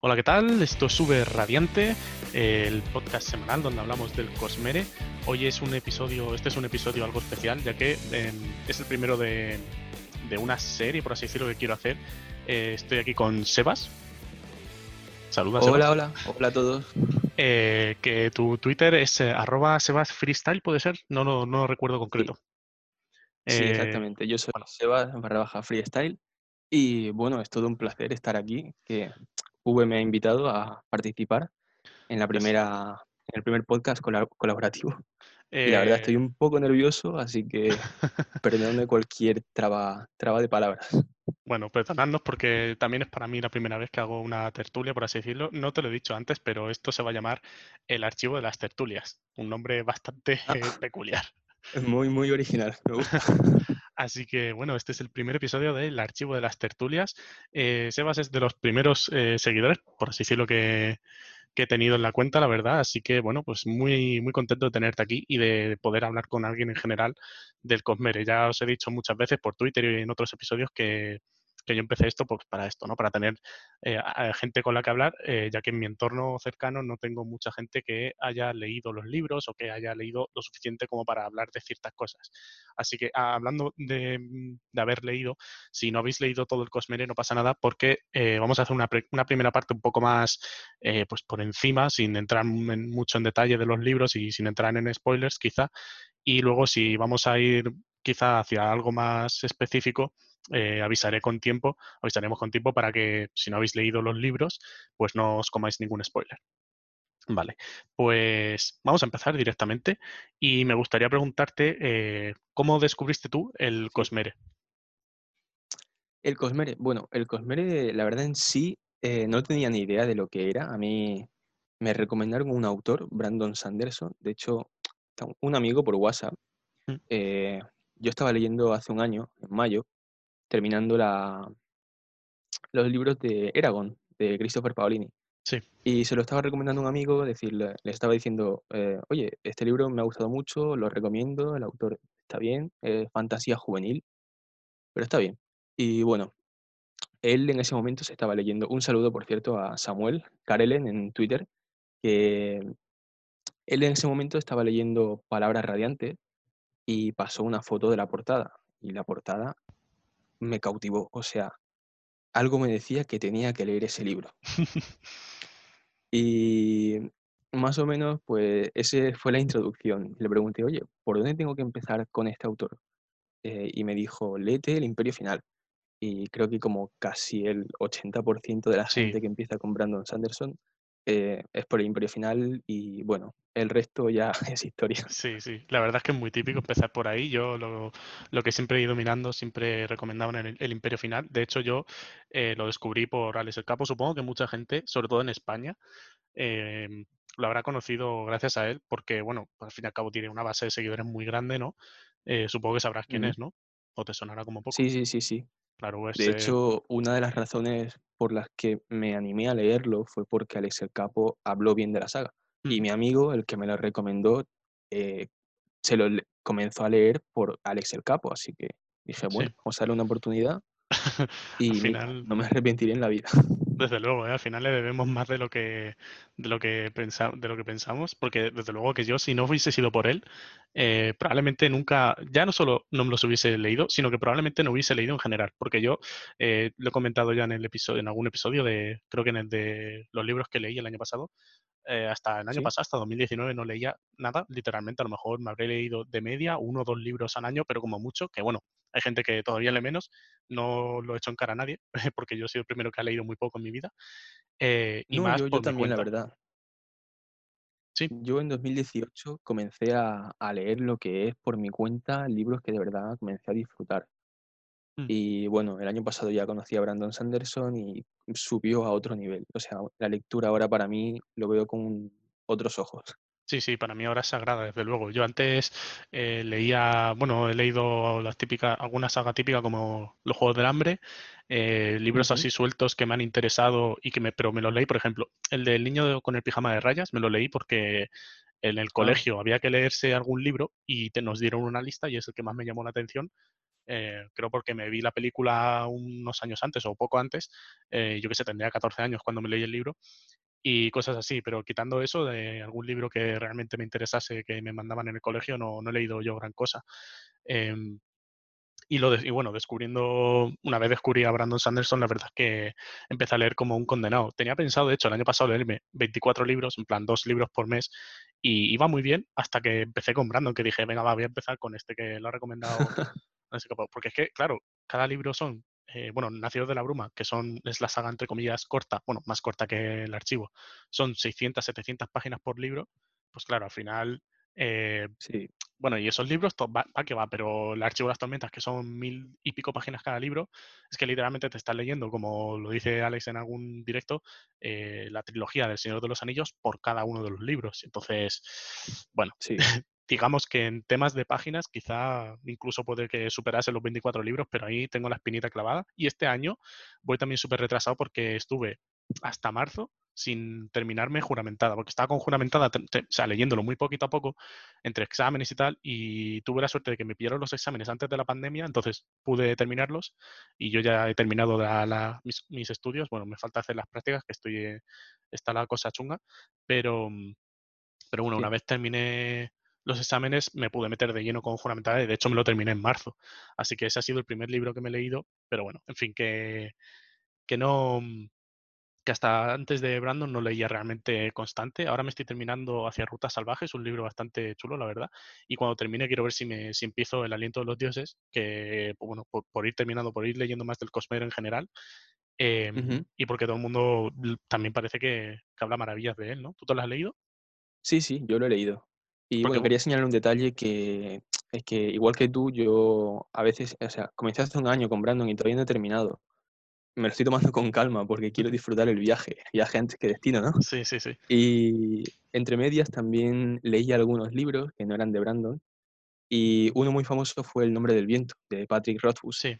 Hola, ¿qué tal? Esto es Sube Radiante, el podcast semanal donde hablamos del Cosmere. Hoy es un episodio, este es un episodio algo especial, ya que eh, es el primero de, de, una serie, por así decirlo, que quiero hacer. Eh, estoy aquí con Sebas. Saluda, Sebas. Hola, hola, hola a todos. Eh, que tu Twitter es arroba Sebas Freestyle, ¿puede ser? No, no, no recuerdo concreto. Sí, exactamente. Yo soy Sebas barra baja Freestyle. Y bueno, es todo un placer estar aquí, que V me ha invitado a participar en la primera, en el primer podcast colaborativo. Y la verdad estoy eh un poco nervioso, así que perdóname cualquier traba, traba de palabras. Bueno, perdonadnos porque también es para mí la primera vez que hago una tertulia, por así decirlo. No te lo he dicho antes, pero esto se va a llamar el archivo de las tertulias. Un nombre bastante ah. peculiar. Es muy, muy original. Me gusta. Así que bueno, este es el primer episodio del archivo de las tertulias. Eh, Sebas es de los primeros eh, seguidores, por así decirlo, que, que, he tenido en la cuenta, la verdad. Así que bueno, pues muy, muy contento de tenerte aquí y de poder hablar con alguien en general del Cosmere. Ya os he dicho muchas veces por Twitter y en otros episodios que que yo empecé esto pues, para esto, ¿no? Para tener eh, gente con la que hablar, eh, ya que en mi entorno cercano no tengo mucha gente que haya leído los libros o que haya leído lo suficiente como para hablar de ciertas cosas. Así que ah, hablando de, haber leído, si no habéis leído todo el Cosmere no pasa nada porque eh, vamos a hacer una, una, primera parte un poco más pues por encima, sin entrar mucho en detalle de los libros y sin entrar en spoilers quizá. Y luego si vamos a ir quizá hacia algo más específico, eh, avisaré con tiempo, avisaremos con tiempo para que si no habéis leído los libros, pues no os comáis ningún spoiler. Vale, pues vamos a empezar directamente y me gustaría preguntarte eh, cómo descubriste tú el Cosmere. El Cosmere, bueno, el Cosmere, la verdad en sí, eh, no tenía ni idea de lo que era. A mí me recomendaron un autor, Brandon Sanderson. De hecho, un amigo por WhatsApp. Mm. yo estaba leyendo hace un año, en mayo, terminando la, los libros de Eragon, de Christopher Paolini. Sí. Y se lo estaba recomendando a un amigo, decirle, le estaba diciendo, eh, oye, este libro me ha gustado mucho, lo recomiendo, el autor está bien, es fantasía juvenil, pero está bien. Y bueno, él en ese momento se estaba leyendo, un saludo por cierto a Samuel Karelen en Twitter, que él en ese momento estaba leyendo Palabras Radiantes y pasó una foto de la portada. Y la portada me cautivó. O sea, algo me decía que tenía que leer ese libro. y más o menos, pues, esa fue la introducción. Le pregunté, oye, ¿por dónde tengo que empezar con este autor? Eh, y me dijo, léete El Imperio Final. Y creo que como casi el 80% de la gente que empieza con Brandon Sanderson eh, es por el Imperio Final y bueno, el resto ya es historia. Sí, sí, la verdad es que es muy típico empezar por ahí. Yo lo, lo que siempre he ido mirando, siempre recomendaban el, el Imperio Final. De hecho, yo eh, lo descubrí por Alex el Capo. Supongo que mucha gente, sobre todo en España, em, lo habrá conocido gracias a él, porque bueno, al fin y al cabo tiene una base de seguidores muy grande, ¿no? Eh, supongo que sabrás quién es, ¿no? O te sonará como poco. Sí, sí, sí, sí. Claro, de hecho, una de las razones por las que me animé a leerlo fue porque Alex el Capo habló bien de la saga. Y mi amigo, el que me lo recomendó, eh, se lo comenzó a leer por Alex el Capo. Así que dije, bueno, vamos a darle una oportunidad y final... no me arrepentiré en la vida. Desde luego, ¿eh? al final le debemos más de lo que de lo que pensa, de lo que pensamos, porque desde luego que yo si no hubiese sido por él, eh, probablemente nunca, ya no solo no me los hubiese leído, sino que probablemente no hubiese leído en general, porque yo eh, lo he comentado ya en el episodio, en algún episodio de, creo que en el de los libros que leí el año pasado, hasta el año pasado, hasta 2019, no leía nada, literalmente, a lo mejor me habré leído de media uno o dos libros al año, pero como mucho, que bueno, hay gente que todavía lee menos, no lo he hecho en cara a nadie, porque yo he sido el primero que ha leído muy poco en mi vida. Eh, y más yo, también, la verdad. Sí. Yo en 2018 comencé a, leer lo que es por mi cuenta, libros que de verdad comencé a disfrutar. Mm. Y bueno, el año pasado ya conocí a Brandon Sanderson y subió a otro nivel. O sea, la lectura ahora para mí lo veo con otros ojos. Sí, sí, para mí ahora es sagrada, desde luego. Yo antes eh, leía, bueno, he leído las típicas, alguna saga típica como Los Juegos del Hambre, eh, libros así sueltos que me han interesado y que me, pero me los leí, por ejemplo, el del niño con el pijama de rayas, me lo leí porque en el ah. colegio había que leerse algún libro y te, nos dieron una lista y es el que más me llamó la atención eh, creo porque me vi la película unos años antes o poco antes, eh, yo que sé, tendría 14 años cuando me leí el libro y cosas así, pero quitando eso de algún libro que realmente me interesase que me mandaban en el colegio, no, no he leído yo gran cosa. Em, y, bueno, descubriendo, una vez descubrí a Brandon Sanderson, la verdad es que empecé a leer como un condenado. Tenía pensado, de hecho, el año pasado leerme 24 libros, en plan dos libros por mes, y iba muy bien hasta que empecé con Brandon, que dije, venga, va, voy a empezar con este que lo ha recomendado. Porque es que, claro, cada libro son, eh, bueno, Nacidos de la Bruma, que son, es la saga entre comillas corta, bueno, más corta que el archivo, son 600, 700 páginas por libro, pues claro, al final eh, sí. Bueno, y esos libros, va, va, que va, pero el archivo de las tormentas, que son mil y pico páginas cada libro, es que literalmente te estás leyendo, como lo dice Alex en algún directo, eh, la trilogía del Señor de los Anillos por cada uno de los libros. Entonces, bueno, sí. digamos que en temas de páginas quizá incluso puede que superase los 24 libros, pero ahí tengo la espinita clavada. Y este año voy también súper retrasado porque estuve hasta marzo sin terminarme juramentada, porque estaba con juramentada, o sea, leyéndolo muy poquito a poco, entre exámenes y tal, y tuve la suerte de que me pillaron los exámenes antes de la pandemia, entonces pude terminarlos y yo ya he terminado la, mis, estudios, bueno, me falta hacer las prácticas, que estoy, eh, está la cosa chunga, pero, mm, pero bueno, una vez terminé los exámenes me pude meter de lleno con juramentada y de hecho me lo terminé en marzo, así que ese ha sido el primer libro que me he leído, pero bueno, en fin, que, que no que hasta antes de Brandon no leía realmente constante. Ahora me estoy terminando Hacia Rutas Salvajes, un libro bastante chulo, la verdad. Y cuando termine quiero ver si, me, si empiezo El Aliento de los Dioses, que, pues bueno, por, ir terminando, por ir leyendo más del Cosmero en general. Em, y porque todo el mundo también parece que, habla maravillas de él, ¿no? ¿Tú te lo has leído? Sí, sí, yo lo he leído. Y bueno, quería señalar un detalle que es que igual que tú, yo a veces, o sea, comencé hace un año con Brandon y todavía no he terminado me lo estoy tomando con calma porque quiero disfrutar el viaje, viaje antes que destino, ¿no? Sí, sí, sí. Y entre medias también leí algunos libros que no eran de Brandon y uno muy famoso fue El nombre del viento, de Patrick Rothfuss. Sí.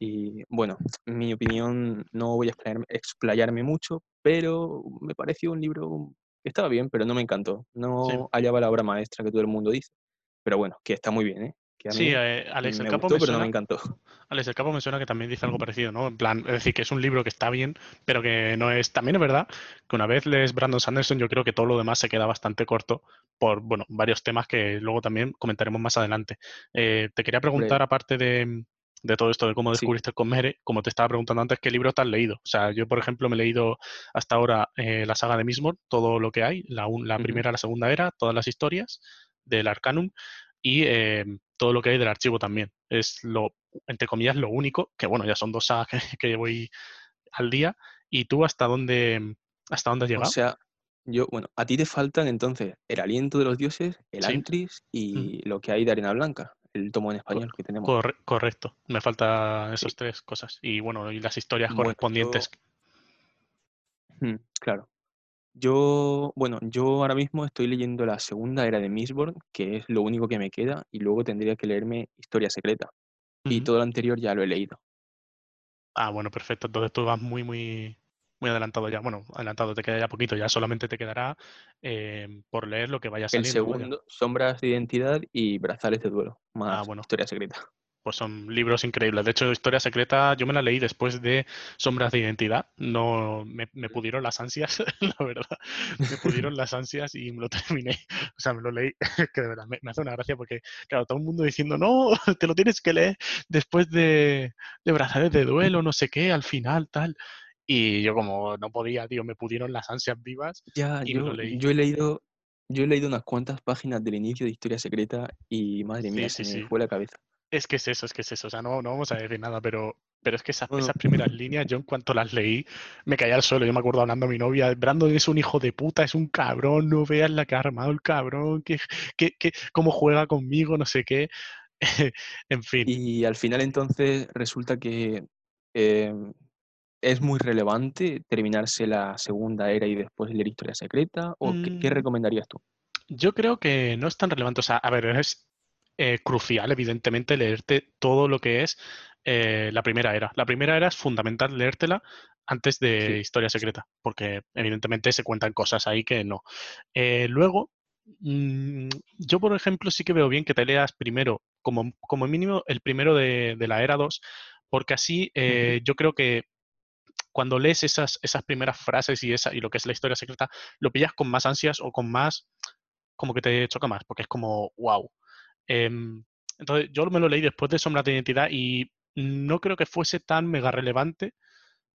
Y bueno, en mi opinión no voy a explayarme, mucho, pero me pareció un libro estaba bien, pero no me encantó. No hallaba la obra maestra que todo el mundo dice. Pero bueno, que está muy bien, ¿eh? sí, eh, Alex el Capo pero no me encantó. Alex el Capo menciona que también dice algo parecido, ¿no? En plan, es decir, que es un libro que está bien, pero que no es. También es verdad que una vez lees Brandon Sanderson, yo creo que todo lo demás se queda bastante corto por, bueno, varios temas que luego también comentaremos más adelante. Eh, te quería preguntar, aparte de, todo esto de cómo descubriste el Cosmere, como te estaba preguntando antes, ¿qué libros te has leído? O sea, yo, por ejemplo, me he leído hasta ahora eh, la saga de Mismor, todo lo que hay, la, la primera, la segunda era, todas las historias del Arcanum, y em, todo lo que hay del archivo también. Es lo, entre comillas, lo único, que bueno, ya son dos sagas que, voy al día. ¿Y tú hasta dónde, hasta dónde has llegado? O sea, yo, bueno, a ti te faltan entonces el aliento de los dioses, el Antris y lo que hay de Arena Blanca, el tomo en español que tenemos. correcto, me faltan esas tres cosas. Y bueno, y las historias correspondientes. Mm, claro. Yo, bueno, yo ahora mismo estoy leyendo la segunda era de Mistborn, que es lo único que me queda, y luego tendría que leerme Historia Secreta. Y todo lo anterior ya lo he leído. Ah, bueno, perfecto. Entonces tú vas muy, muy, muy adelantado ya. Bueno, adelantado te queda ya poquito, ya solamente te quedará eh, por leer lo que vaya saliendo. El segundo, Sombras de Identidad y Brazales de Duelo, ah, más bueno. Historia Secreta pues son libros increíbles. De hecho, Historia Secreta yo me la leí después de Sombras de Identidad. No me, pudieron las ansias, la verdad. Me pudieron las ansias y me lo terminé. O sea, me lo leí, que de verdad me, hace una gracia porque, claro, todo el mundo diciendo, no, te lo tienes que leer después de, de Brazales de Duelo, no sé qué, al final, tal. Y yo como no podía, tío, me pudieron las ansias vivas ya, y yo, me lo leí. Yo he leído yo he leído unas cuantas páginas del inicio de Historia Secreta y madre mía, se me fue la cabeza. Es que es eso, es que es eso. O sea, no, no vamos a decir nada, pero, pero es que esas, primeras líneas, yo en cuanto las leí, me caía al suelo. Yo me acuerdo hablando a mi novia, Brandon es un hijo de puta, es un cabrón, no veas la que ha armado el cabrón, que, que, que cómo juega conmigo, no sé qué. en fin. Y al final entonces resulta que em, es muy relevante terminarse la segunda era y después leer Historia Secreta, ¿o qué, qué, mm. recomendarías tú? Yo creo que no es tan relevante. O sea, a ver, es, eh, crucial, evidentemente, leerte todo lo que es eh, la primera era. La primera era es fundamental leértela antes de Historia Secreta, porque evidentemente se cuentan cosas ahí que no. Eh, luego, Mm, yo, por ejemplo, sí que veo bien que te leas primero, como, como mínimo, el primero de, de la era 2, porque así yo creo que cuando lees esas, esas primeras frases y, esa, y lo que es la historia secreta, lo pillas con más ansias o con más, como que te choca más, porque es como, wow. entonces, yo me lo leí después de Sombras de Identidad y no creo que fuese tan mega relevante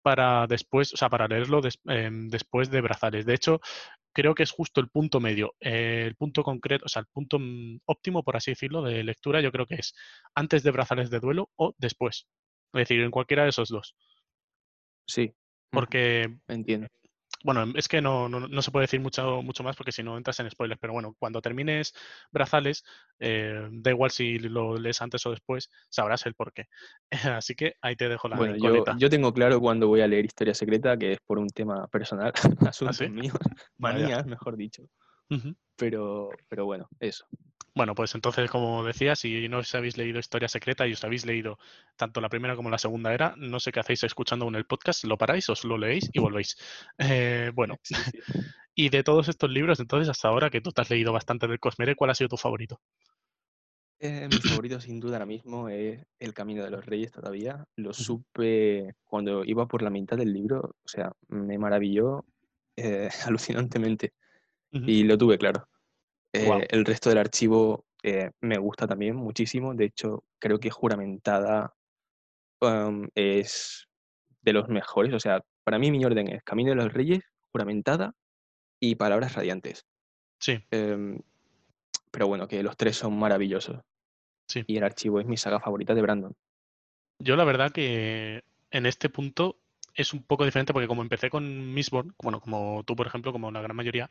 para después, o sea, para leerlo em, después de Brazales. De hecho, creo que es justo el punto medio, eh, el punto concreto, o sea, el punto mm, óptimo, por así decirlo, de lectura, yo creo que es antes de Brazales de Duelo o después. Es decir, en cualquiera de esos dos. Sí. Porque Entiendo. Bueno, es que no, no, no se puede decir mucho, mucho más porque si no entras en spoilers, pero bueno, cuando termines Brazales, eh, da igual si lo lees antes o después, sabrás el porqué. Así que ahí te dejo la Bueno, yo, tengo claro cuándo voy a leer Historia Secreta, que es por un tema personal, asuntos míos, Vaya. manías, mejor dicho. Pero, pero bueno, eso. Bueno, pues entonces, como decía, si no os habéis leído Historia Secreta y os habéis leído tanto la primera como la segunda era, no sé qué hacéis escuchando en el podcast, lo paráis, os lo leéis y volvéis. Eh, bueno, Sí, sí. y de todos estos libros, entonces, hasta ahora que tú te has leído bastante del Cosmere, ¿cuál ha sido tu favorito? Eh, mi favorito sin duda ahora mismo es El Camino de los Reyes todavía. Lo supe cuando iba por la mitad del libro, o sea, me maravilló eh, alucinantemente y lo tuve claro. Eh, el resto del archivo eh, me gusta también muchísimo, de hecho creo que Juramentada am, es de los mejores, o sea, para mí mi orden es Camino de los Reyes, Juramentada y Palabras Radiantes. sí. Em, pero bueno, que los tres son maravillosos Sí, y el archivo es mi saga favorita de Brandon. yo la verdad que en este punto es un poco diferente porque como empecé con Mistborn, bueno, como tú por ejemplo, como la gran mayoría,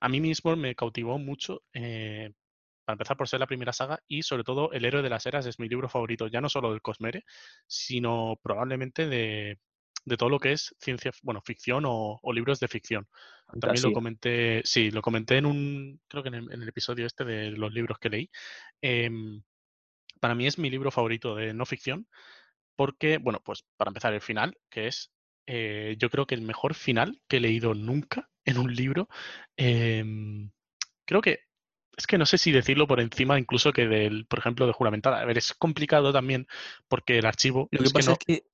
a mí Mistborn me cautivó mucho, eh, para empezar por ser la primera saga y sobre todo El héroe de las eras es mi libro favorito, ya no solo del Cosmere, sino probablemente de, de todo lo que es ciencia, bueno, ficción o, o libros de ficción. También lo comenté, sí, lo comenté en un, creo que en el, en el episodio este de los libros que leí. Em, para mí es mi libro favorito de no ficción porque, bueno, pues para empezar el final, que es eh, yo creo que el mejor final que he leído nunca en un libro. Em, creo que es que no sé si decirlo por encima incluso que del, por ejemplo, de juramentada. A ver, es complicado también porque el archivo Lo que es que pasa es que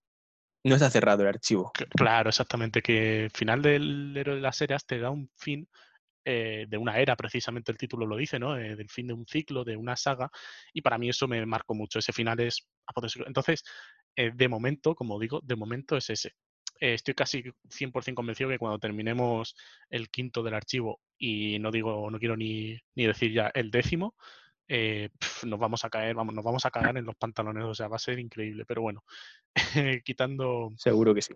no está cerrado el archivo. cl- claro, exactamente, que el final del héroe de las eras te da un fin eh, de una era, precisamente el título lo dice, ¿no? Eh, del fin de un ciclo, de una saga, y para mí eso me marcó mucho. Ese final es apoteósico. Entonces, eh, de momento, como digo, de momento es ese. Eh, estoy casi 100% convencido que cuando terminemos el quinto del archivo, y no digo, no quiero ni, ni decir ya el décimo, eh, pf, nos vamos a caer, vamos, nos vamos a cagar en los pantalones, o sea, va a ser increíble, pero bueno, quitando, Seguro que sí.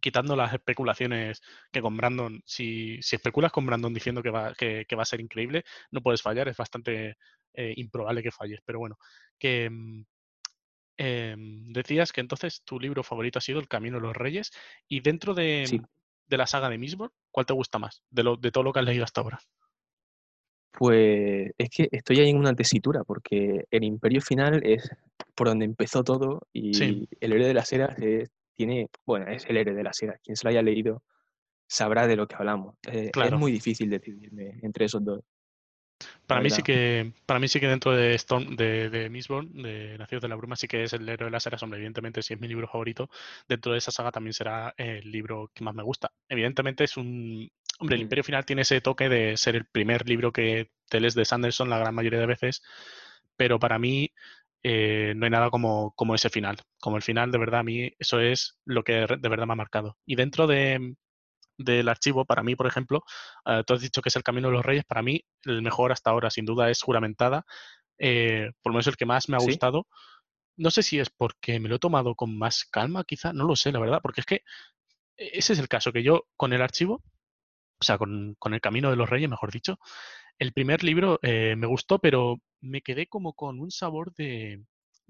quitando las especulaciones que con Brandon, si, si especulas con Brandon diciendo que va, que, que va a ser increíble, no puedes fallar, es bastante eh, improbable que falles. Pero bueno, que em, decías que entonces tu libro favorito ha sido El Camino de los Reyes y dentro de, Sí. de la saga de Mistborn, ¿cuál te gusta más? De, lo, de todo lo que has leído hasta ahora. Pues es que estoy ahí en una tesitura, porque el Imperio Final es por donde empezó todo Sí, y el héroe de las eras es- tiene, bueno, es el héroe de las eras. Quien se lo haya leído sabrá de lo que hablamos. Eh, es claro. muy difícil decidirme entre esos dos, Para mí sí que, para mí sí que dentro de Storm, de, de Mistborn, de Nacidos de la Bruma, sí que es el héroe de las eras, hombre, evidentemente si es mi libro favorito, dentro de esa saga también será el libro que más me gusta. Evidentemente es un, hombre, el Imperio Final tiene ese toque de ser el primer libro que te lees de Sanderson la gran mayoría de veces, pero para mí eh, no hay nada como, como ese final. Como el final, de verdad, a mí eso es lo que de verdad me ha marcado. Y dentro de, del archivo, para mí, por ejemplo, eh, tú has dicho que es el Camino de los Reyes, para mí el mejor hasta ahora, sin duda, es Juramentada, eh, por lo menos el que más me ha ¿Sí? gustado. No sé si es porque me lo he tomado con más calma, quizá, no lo sé, la verdad, porque es que e, ese es el caso, que yo con el archivo, o sea, con, con el Camino de los Reyes, mejor dicho, el primer libro eh, me gustó, pero me quedé como con un sabor de,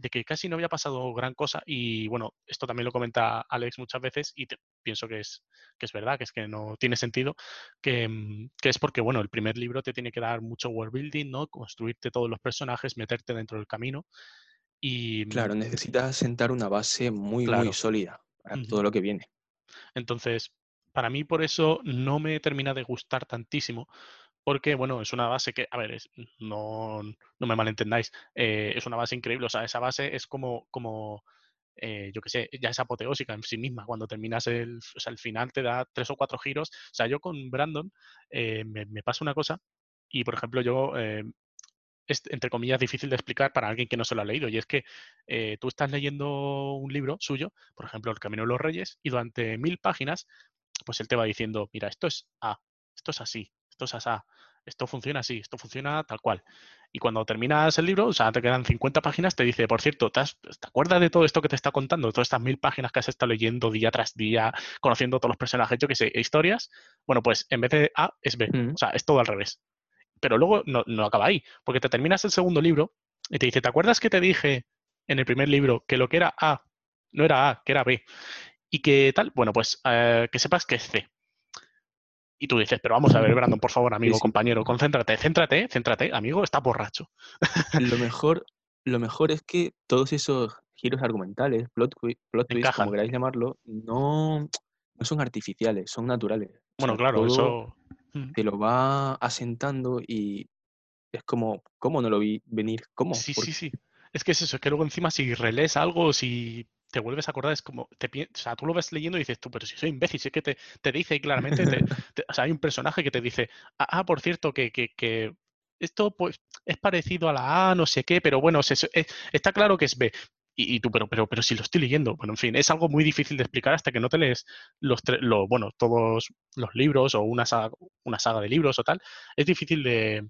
de que casi no había pasado gran cosa. Y bueno, esto también lo comenta Alex muchas veces y te- pienso que es, que es verdad, que es que no tiene sentido, que, mm, que es porque, bueno, el primer libro te tiene que dar mucho world building, ¿no? Construirte todos los personajes, meterte dentro del camino. Y Claro, mm, necesitas sentar una base muy, muy claro, sólida para ujú. todo lo que viene. Entonces, para mí por eso no me termina de gustar tantísimo, porque, bueno, es una base que, a ver, no, no me malentendáis, eh, es una base increíble, o sea, esa base es como, como eh, yo qué sé, ya es apoteósica en sí misma. Cuando terminas el, o sea, el final te da tres o cuatro giros. O sea, yo con Brandon eh, me, me pasa una cosa y, por ejemplo, yo eh, es, entre comillas, difícil de explicar para alguien que no se lo ha leído. Y es que tú estás leyendo un libro suyo, por ejemplo, El Camino de los Reyes, y durante mil páginas, pues él te va diciendo, mira, esto es A, esto es así, esto es esto funciona así, esto funciona tal cual. Y cuando terminas el libro, o sea, te quedan 50 páginas, te dice, por cierto, ¿te, ¿te acuerdas de todo esto que te está contando? De todas estas mil páginas que has estado leyendo día tras día, conociendo todos los personajes, yo qué sé, historias. Bueno, pues en vez de A es B. Mm. O sea, es todo al revés pero luego no, no, acaba ahí, porque te terminas el segundo libro y te dice, ¿te acuerdas que te dije en el primer libro que lo que era A no era A, que era B? Y que tal, bueno, pues eh, que sepas que es C. Y tú dices, pero vamos a ver, Brandon, por favor, amigo, sí, sí. compañero, concéntrate, céntrate, céntrate, amigo, está borracho. Lo mejor, lo mejor es que todos esos giros argumentales, plot, plot twist, como queráis llamarlo, no, no son artificiales, son naturales. Bueno, o sea, claro, eso. Te lo va asentando y es como, ¿cómo no lo vi venir? ¿Cómo? Sí, ¿Por sí, sí. Es que es eso, es que luego encima si relees algo, si te vuelves a acordar, es como, te, o sea, tú lo ves leyendo y dices tú, pero si soy imbécil, si es que te, te dice claramente, te, te, o sea, hay un personaje que te dice, ah, ah por cierto, que, que, que, esto pues es parecido a la A, no sé qué, pero bueno, se, es, está claro que es B. Y, y, tú, pero, pero, pero si lo estoy leyendo. Bueno, en fin, es algo muy difícil de explicar hasta que no te lees los, lo, bueno, todos los libros o una saga, una saga de libros o tal. Es difícil de,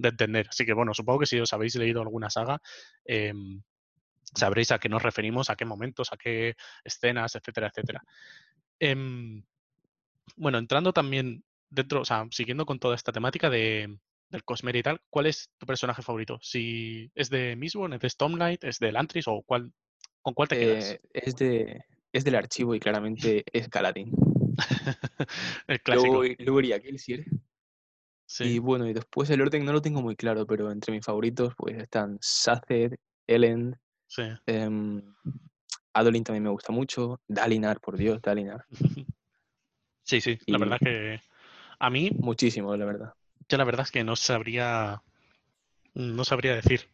de entender. Así que bueno, supongo que si os habéis leído alguna saga, eh, sabréis a qué nos referimos, a qué momentos, a qué escenas, etcétera, etcétera. Eh, bueno, entrando también dentro, o sea, siguiendo con toda esta temática de, del Cosmere y tal, ¿cuál es tu personaje favorito? Si es de Mistborn, es de Stormlight, es de Lantris o cuál, con cuál te quedas? Eh, es, de, es del archivo y claramente es Galadin. el clásico. Luego, luego iría Kelsier. Sí. Y bueno, y después el orden no lo tengo muy claro, pero entre mis favoritos pues están Saced, Ellen, sí. eh, Adolin también me gusta mucho, Dalinar, por Dios, Dalinar. Sí, sí, la verdad que a mí... Muchísimo, la verdad. Yo la verdad es que no sabría, no sabría decir.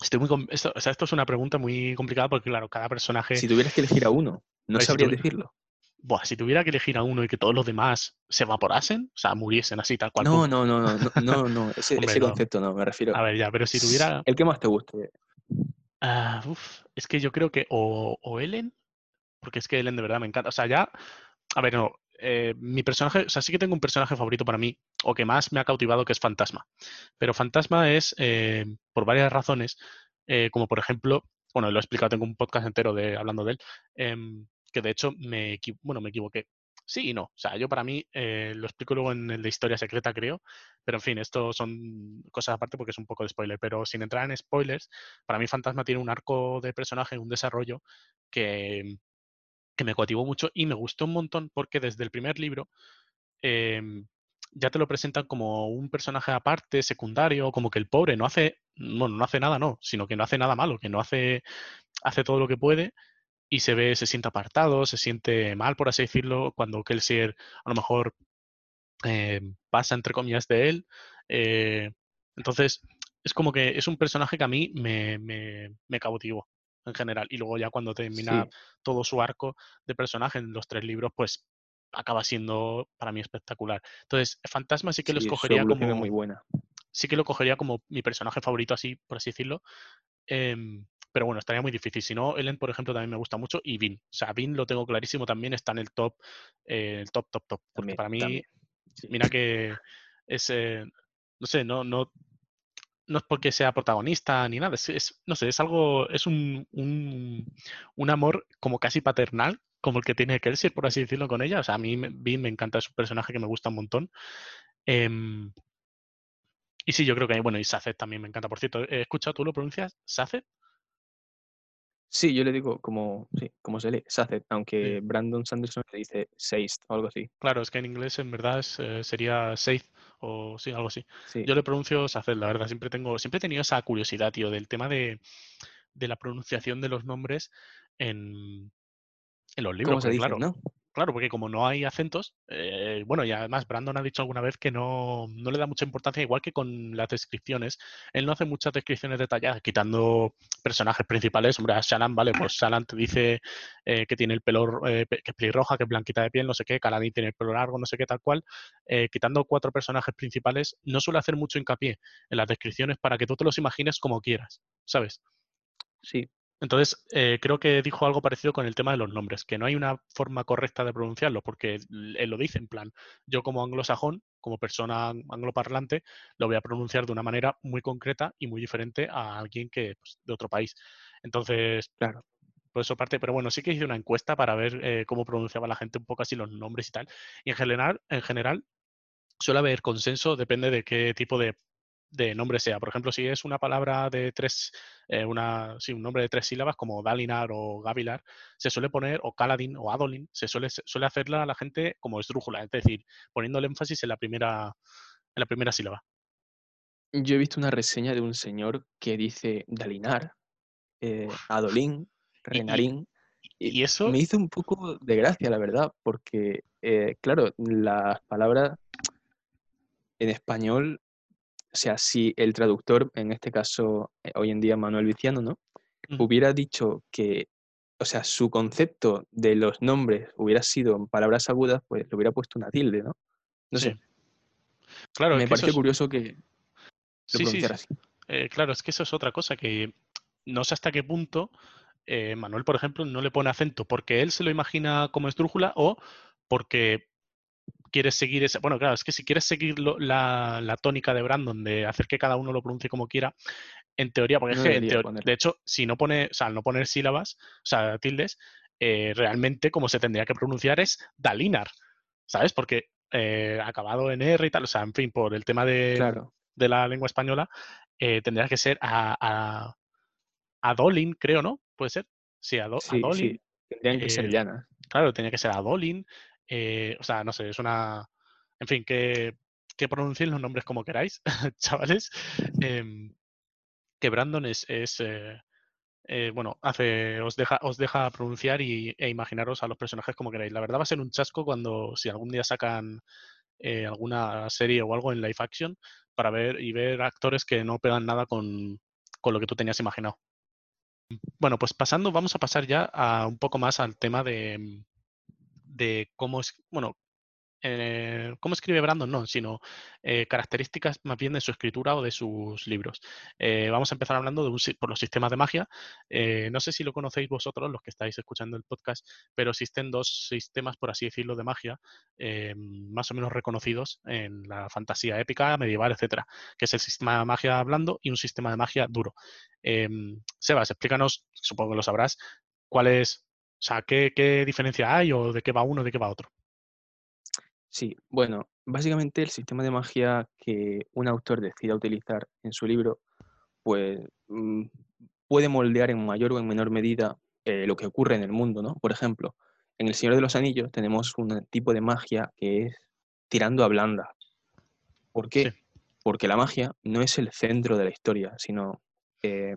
Estoy muy, esto, o sea, esto es una pregunta muy complicada porque, claro, cada personaje... Si tuvieras que elegir a uno, no sabría si decirlo. Buah, si tuviera que elegir a uno y que todos los demás se evaporasen, o sea, muriesen así, tal cual. No, no, no, no, no, no, no, ese, Hombre, ese no. concepto no, me refiero. A ver, ya, pero si tuviera... El que más te guste. Ah, es que yo creo que o, o Ellen, porque es que Ellen de verdad me encanta. O sea, ya, a ver, no, eh, mi personaje, o sea, sí que tengo un personaje favorito para mí, o que más me ha cautivado, que es Fantasma. Pero Fantasma es, eh, por varias razones, eh, como por ejemplo, bueno, lo he explicado, tengo un podcast entero de, hablando de él, em, que de hecho me, bueno, me equivoqué. Sí y no. O sea, yo para mí, eh, lo explico luego en el de Historia Secreta, creo. Pero en fin, esto son cosas aparte porque es un poco de spoiler. Pero sin entrar en spoilers, para mí Fantasma tiene un arco de personaje, un desarrollo que, que me cautivó mucho y me gustó un montón porque desde el primer libro em, ya te lo presentan como un personaje aparte, secundario, como que el pobre no hace, bueno, no hace nada, no, sino que no hace nada malo, que no hace, hace todo lo que puede y se ve, se siente apartado, se siente mal, por así decirlo, cuando Kelsier a lo mejor eh, pasa entre comillas de él. Eh, entonces, es como que es un personaje que a mí me, me, me cautivó en general. Y luego ya cuando termina Sí, todo su arco de personaje en los tres libros, pues acaba siendo para mí espectacular. Entonces, Fantasma sí que lo sí, su escogería es muy como, buena. sí que lo cogería como mi personaje favorito, así, por así decirlo. Em, pero bueno, estaría muy difícil. Si no, Ellen, por ejemplo, también me gusta mucho. Y Vin. O sea, Vin lo tengo clarísimo también, está en el top, eh, el top, top, top. Porque También, para mí, también. Mira que es, eh, no sé, no, no, no es porque sea protagonista ni nada. Es, es- no sé, es algo, es un, un, un amor como casi paternal, como el que tiene Kelsier, por así decirlo, con ella. O sea, a mí Vin me encanta, es un personaje que me gusta un montón. Em, y sí, yo creo que, bueno, y Saced también me encanta. Por cierto, he escuchado, ¿tú lo pronuncias? ¿Saced? Sí, yo le digo como, sí, como se lee, Saced, Sí. aunque Brandon Sanderson le dice Seist o algo así. Claro, es que en inglés en verdad es, eh, sería Safe o sí, algo así. Sí, Yo le pronuncio Saced, la verdad. Siempre tengo, siempre he tenido esa curiosidad, tío, del tema de, de la pronunciación de los nombres en, en los libros, ¿cómo se porque dicen, claro, no? Claro, porque como no hay acentos, eh, bueno, y además Brandon ha dicho alguna vez que no, no le da mucha importancia, igual que con las descripciones. Él no hace muchas descripciones detalladas, quitando personajes principales. Hombre, a Shannon, vale, pues Shannon te dice eh, que tiene el pelo, eh, que es pelirroja, que es blanquita de piel, no sé qué, Kaladin tiene el pelo largo, no sé qué, tal cual. Eh, quitando cuatro personajes principales, no suele hacer mucho hincapié en las descripciones para que tú te los imagines como quieras, ¿sabes? Sí, Entonces, eh, creo que dijo algo parecido con el tema de los nombres, que no hay una forma correcta de pronunciarlo, porque él lo dice en plan, yo como anglosajón, como persona angloparlante, lo voy a pronunciar de una manera muy concreta y muy diferente a alguien que pues, de otro país. Entonces, claro. por eso parte, pero bueno, sí que hice una encuesta para ver eh, cómo pronunciaba la gente un poco así los nombres y tal. Y en general, en general, suele haber consenso, depende de qué tipo de, de nombre sea. Por ejemplo, si es una palabra de tres, eh, una, sí, un nombre de tres sílabas como Dalinar o Gavilar, se suele poner, o Kaladin o Adolin, se suele, suele hacerla a la gente como esdrújula, es decir, poniendo el énfasis en la primera, en la primera sílaba. Yo he visto una reseña de un señor que dice Dalinar, eh, y, Renarín, y y eso, me hizo un poco de gracia, la verdad, porque, eh, claro, las palabras en español, o sea, si el traductor, en este caso, eh, hoy en día Manuel Viciano, ¿no? Hubiera dicho que, o sea, su concepto de los nombres hubiera sido en palabras agudas, pues le hubiera puesto una tilde, ¿no? No sí, sé, claro, me es, curioso que lo sí, sí, así. Eh, claro, es que eso es otra cosa que no sé hasta qué punto eh, Manuel, por ejemplo, no le pone acento porque él se lo imagina como esdrújula o porque quieres seguir esa. Bueno, claro, es que si quieres seguir lo- la, la tónica de Brandon de hacer que cada uno lo pronuncie como quiera, en teoría, porque es que, en de hecho, si no pone, o sea, al no poner sílabas, o sea, tildes, eh, realmente como se tendría que pronunciar es Dalinar, ¿sabes? Porque eh, acabado en R y tal, o sea, en fin, por el tema de, Claro, de la lengua española, eh, tendría que ser a, a- Adolin, creo, ¿no? Puede ser. Sí, Ado- sí, sí, Adolin. tendrían que ser llanas. claro, tenía que ser Adolin. Eh, o sea, no sé, es una. En fin, que, que pronuncien los nombres como queráis, chavales. em, que Brandon es, es, eh, eh, bueno, hace, os deja, os deja pronunciar y, e imaginaros a los personajes como queráis. La verdad va a ser un chasco cuando, si algún día sacan eh, alguna serie o algo en live action, para ver y ver actores que no pegan nada con, con lo que tú tenías imaginado. Bueno, pues pasando, vamos a pasar ya a un poco más al tema de, de cómo es, bueno, eh, cómo escribe Brandon, no, sino eh, características más bien de su escritura o de sus libros. Eh, vamos a empezar hablando de un, por los sistemas de magia. No sé si lo conocéis vosotros, los que estáis escuchando el podcast, pero existen dos sistemas, por así decirlo, de magia, más o menos reconocidos en la fantasía épica, medieval, etcétera, que es el sistema de magia blando y un sistema de magia duro. Sebas, explícanos, supongo que lo sabrás, cuál es, o sea, qué, qué diferencia hay o de qué va uno, de qué va otro. Sí, bueno, básicamente el sistema de magia que un autor decida utilizar en su libro, pues mm, puede moldear en mayor o en menor medida eh, lo que ocurre en el mundo, ¿no? Por ejemplo, en El Señor de los Anillos tenemos un tipo de magia que es tirando a blanda. ¿Por Sí. qué? Porque la magia no es el centro de la historia, sino eh,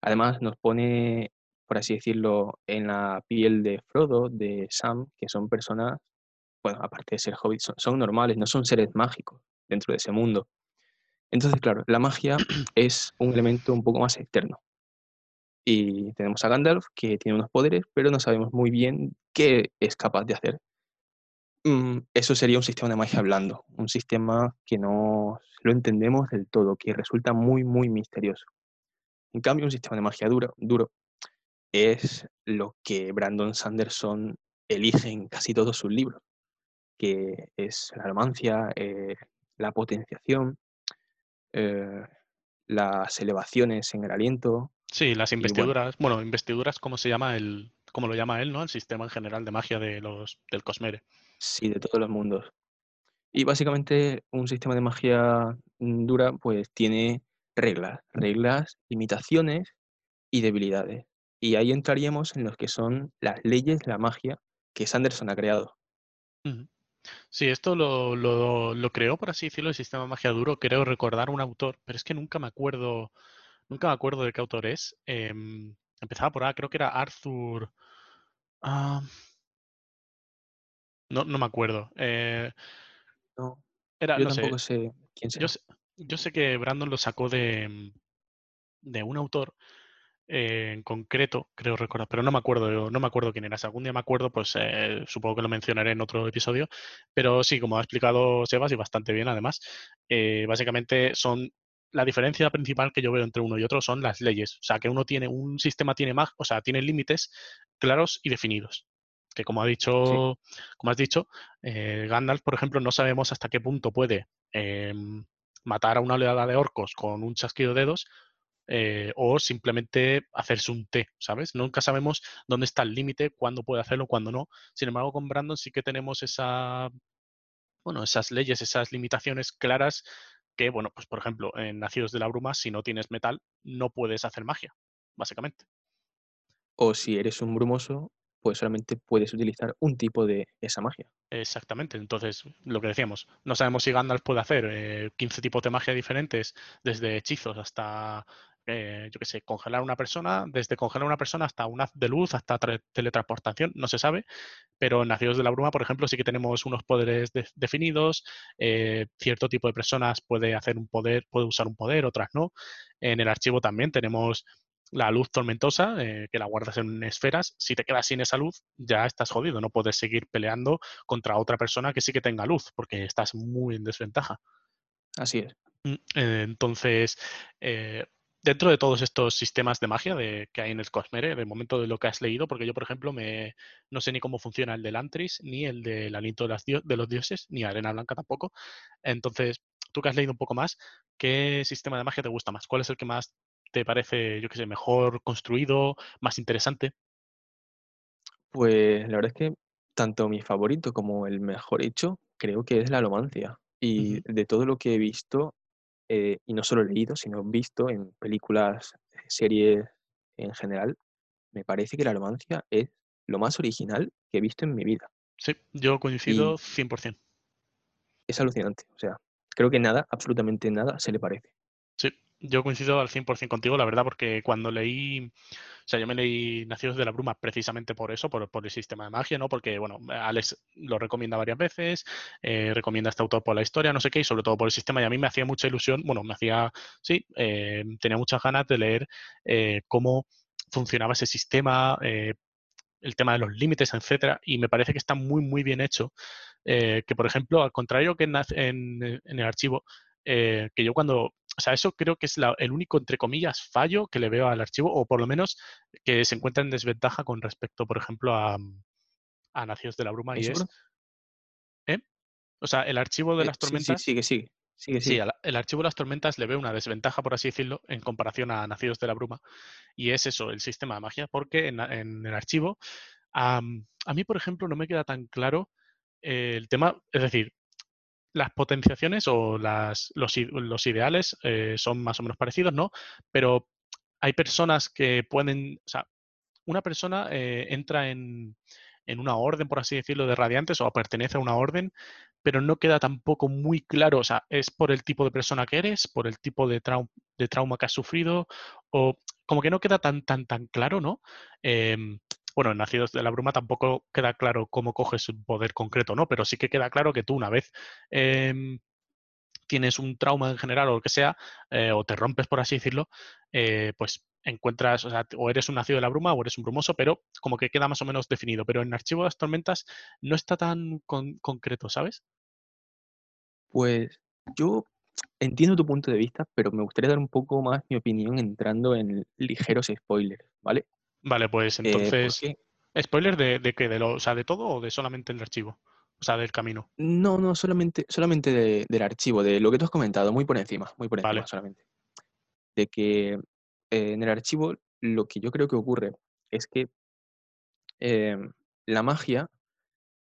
además nos pone, por así decirlo, en la piel de Frodo, de Sam, que son personas bueno, aparte de ser hobbits, son, son normales, no son seres mágicos dentro de ese mundo. Entonces, claro, la magia es un elemento un poco más externo. Y tenemos a Gandalf, que tiene unos poderes, pero no sabemos muy bien qué es capaz de hacer. Mm, eso sería un sistema de magia blando, un sistema que no lo entendemos del todo, que resulta muy, muy misterioso. En cambio, un sistema de magia duro, duro es lo que Brandon Sanderson elige en casi todos sus libros, que es la romancia, eh, la potenciación, eh, las elevaciones en el aliento Sí, las y bueno, investiduras, bueno, investiduras, ¿cómo se llama el, cómo lo llama él, ¿no? El sistema en general de magia de los, del Cosmere. sí, de todos los mundos. Y básicamente un sistema de magia dura pues tiene reglas, reglas, limitaciones y debilidades. Y ahí entraríamos en los que son las leyes de la magia que Sanderson ha creado. Sí, esto lo, lo, lo creó, por así decirlo, el sistema magia duro, creo recordar un autor, pero es que nunca me acuerdo, nunca me acuerdo de qué autor es. Em, empezaba por A, creo que era Arthur. ah, No, no me acuerdo. Eh, No, era, yo no tampoco sé quién yo será. sé, yo sé que Brandon lo sacó de, mm, de un autor eh, en concreto, creo recordar, pero no me acuerdo, no me acuerdo quién era. Si algún día me acuerdo, pues eh, supongo que lo mencionaré en otro episodio. Pero sí, como ha explicado Sebas y bastante bien, además, eh, básicamente son la diferencia principal que yo veo entre uno y otro son las leyes. O sea, que uno tiene, un sistema tiene más, o sea, tiene límites claros y definidos. Que como ha Sí. dicho, como has dicho, Gandalf, por ejemplo, no sabemos hasta qué punto puede em, matar a una oleada de orcos con un chasquido de dedos eh, o simplemente hacerse un té, ¿sabes? Nunca sabemos dónde está el límite, cuándo puede hacerlo, cuándo no. Sin embargo, con Brandon sí que tenemos esa, bueno, esas leyes, esas limitaciones claras que, bueno, pues por ejemplo, en Nacidos de la Bruma, si no tienes metal, no puedes hacer magia, básicamente. O si eres un brumoso, pues solamente puedes utilizar un tipo de esa magia. Exactamente. Entonces, lo que decíamos, no sabemos si Gandalf puede hacer eh, 15 tipos de magia diferentes, desde hechizos hasta, eh, yo qué sé, congelar a una persona, desde congelar a una persona hasta un haz de luz, hasta tra- teletransportación, no se sabe. Pero en Nacidos de la Bruma, por ejemplo, sí que tenemos unos poderes de- definidos. eh, cierto tipo de personas puede hacer un poder, puede usar un poder, otras no. En el archivo también tenemos la luz tormentosa, eh, que la guardas en esferas. Si te quedas sin esa luz, ya estás jodido. No puedes seguir peleando contra otra persona que sí que tenga luz, porque estás muy en desventaja. Así es. Mm, Entonces, eh, dentro de todos estos sistemas de magia de, que hay en el Cosmere, de momento de lo que has leído, porque yo, por ejemplo, me, no sé ni cómo funciona el del Antris, ni el del aliento de, las dio- de los dioses, ni Arena Blanca tampoco. Entonces, tú que has leído un poco más, ¿qué sistema de magia te gusta más? ¿Cuál es el que más te parece, yo qué sé, mejor construido, más interesante? Pues la verdad es que tanto mi favorito como el mejor hecho creo que es la alomancia. Y de todo lo que he visto, eh, y no solo leído, sino visto en películas, eh, series en general, me parece que la alomancia es lo más original que he visto en mi vida. Sí, yo Y coincido 100%. es alucinante. O sea, creo que nada, absolutamente nada, se le parece. Sí, yo coincido al 100% contigo, la verdad, porque cuando leí, o sea, yo me leí Nacidos de la Bruma precisamente por eso, por, por el sistema de magia, ¿no? Porque, bueno, Alex lo recomienda varias veces, eh, recomienda este autor por la historia, no sé qué, y sobre todo por el sistema, y a mí me hacía mucha ilusión, bueno, me hacía, sí, eh, tenía muchas ganas de leer eh, cómo funcionaba ese sistema, el tema de los límites, etcétera, y me parece que está muy, muy bien hecho. que, por ejemplo, al contrario que en, en- el archivo, que yo cuando, o sea, eso creo que es la- el único, entre comillas, fallo que le veo al archivo, o por lo menos que se encuentra en desventaja con respecto, por ejemplo, a, a Nacidos de la Bruma. ¿eh? O sea, el archivo de Eh, las sí, sí, tormentas, sigue, sigue. Sigue, sí, sigue. al- el archivo de las tormentas le veo una desventaja, por así decirlo, en comparación a Nacidos de la Bruma, y es eso, el sistema de magia, porque en, en el archivo Am, a mí, por ejemplo, no me queda tan claro eh, el tema, es decir, las potenciaciones o las, los, los ideales eh, son más o menos parecidos, ¿no? Pero hay personas que pueden, o sea, una persona eh, entra en, en una orden, por así decirlo, de radiantes o pertenece a una orden, pero no queda tampoco muy claro, o sea, es por el tipo de persona que eres, por el tipo de, trau- de trauma que has sufrido, o como que no queda tan, tan, tan claro, ¿no? Em, bueno, en Nacidos de la Bruma tampoco queda claro cómo coges un poder concreto, ¿no? Pero sí que queda claro que tú una vez em, tienes un trauma en general o lo que sea, eh, o te rompes, por así decirlo, eh, pues encuentras, o sea, o eres un nacido de la bruma o eres un brumoso, pero como que queda más o menos definido. Pero en Archivo de las Tormentas no está tan con- concreto, ¿sabes? Pues yo entiendo tu punto de vista, pero me gustaría dar un poco más mi opinión entrando en ligeros spoilers, ¿vale? Vale, pues Eh, entonces, porque ¿spoiler de, de qué? De lo, o sea, ¿de todo o de solamente el archivo? O sea, del camino. no, no, solamente, solamente de- del archivo, de lo que tú has comentado, muy por encima, muy por encima Vale, solamente. De que eh, en el archivo lo que yo creo que ocurre es que em, la magia,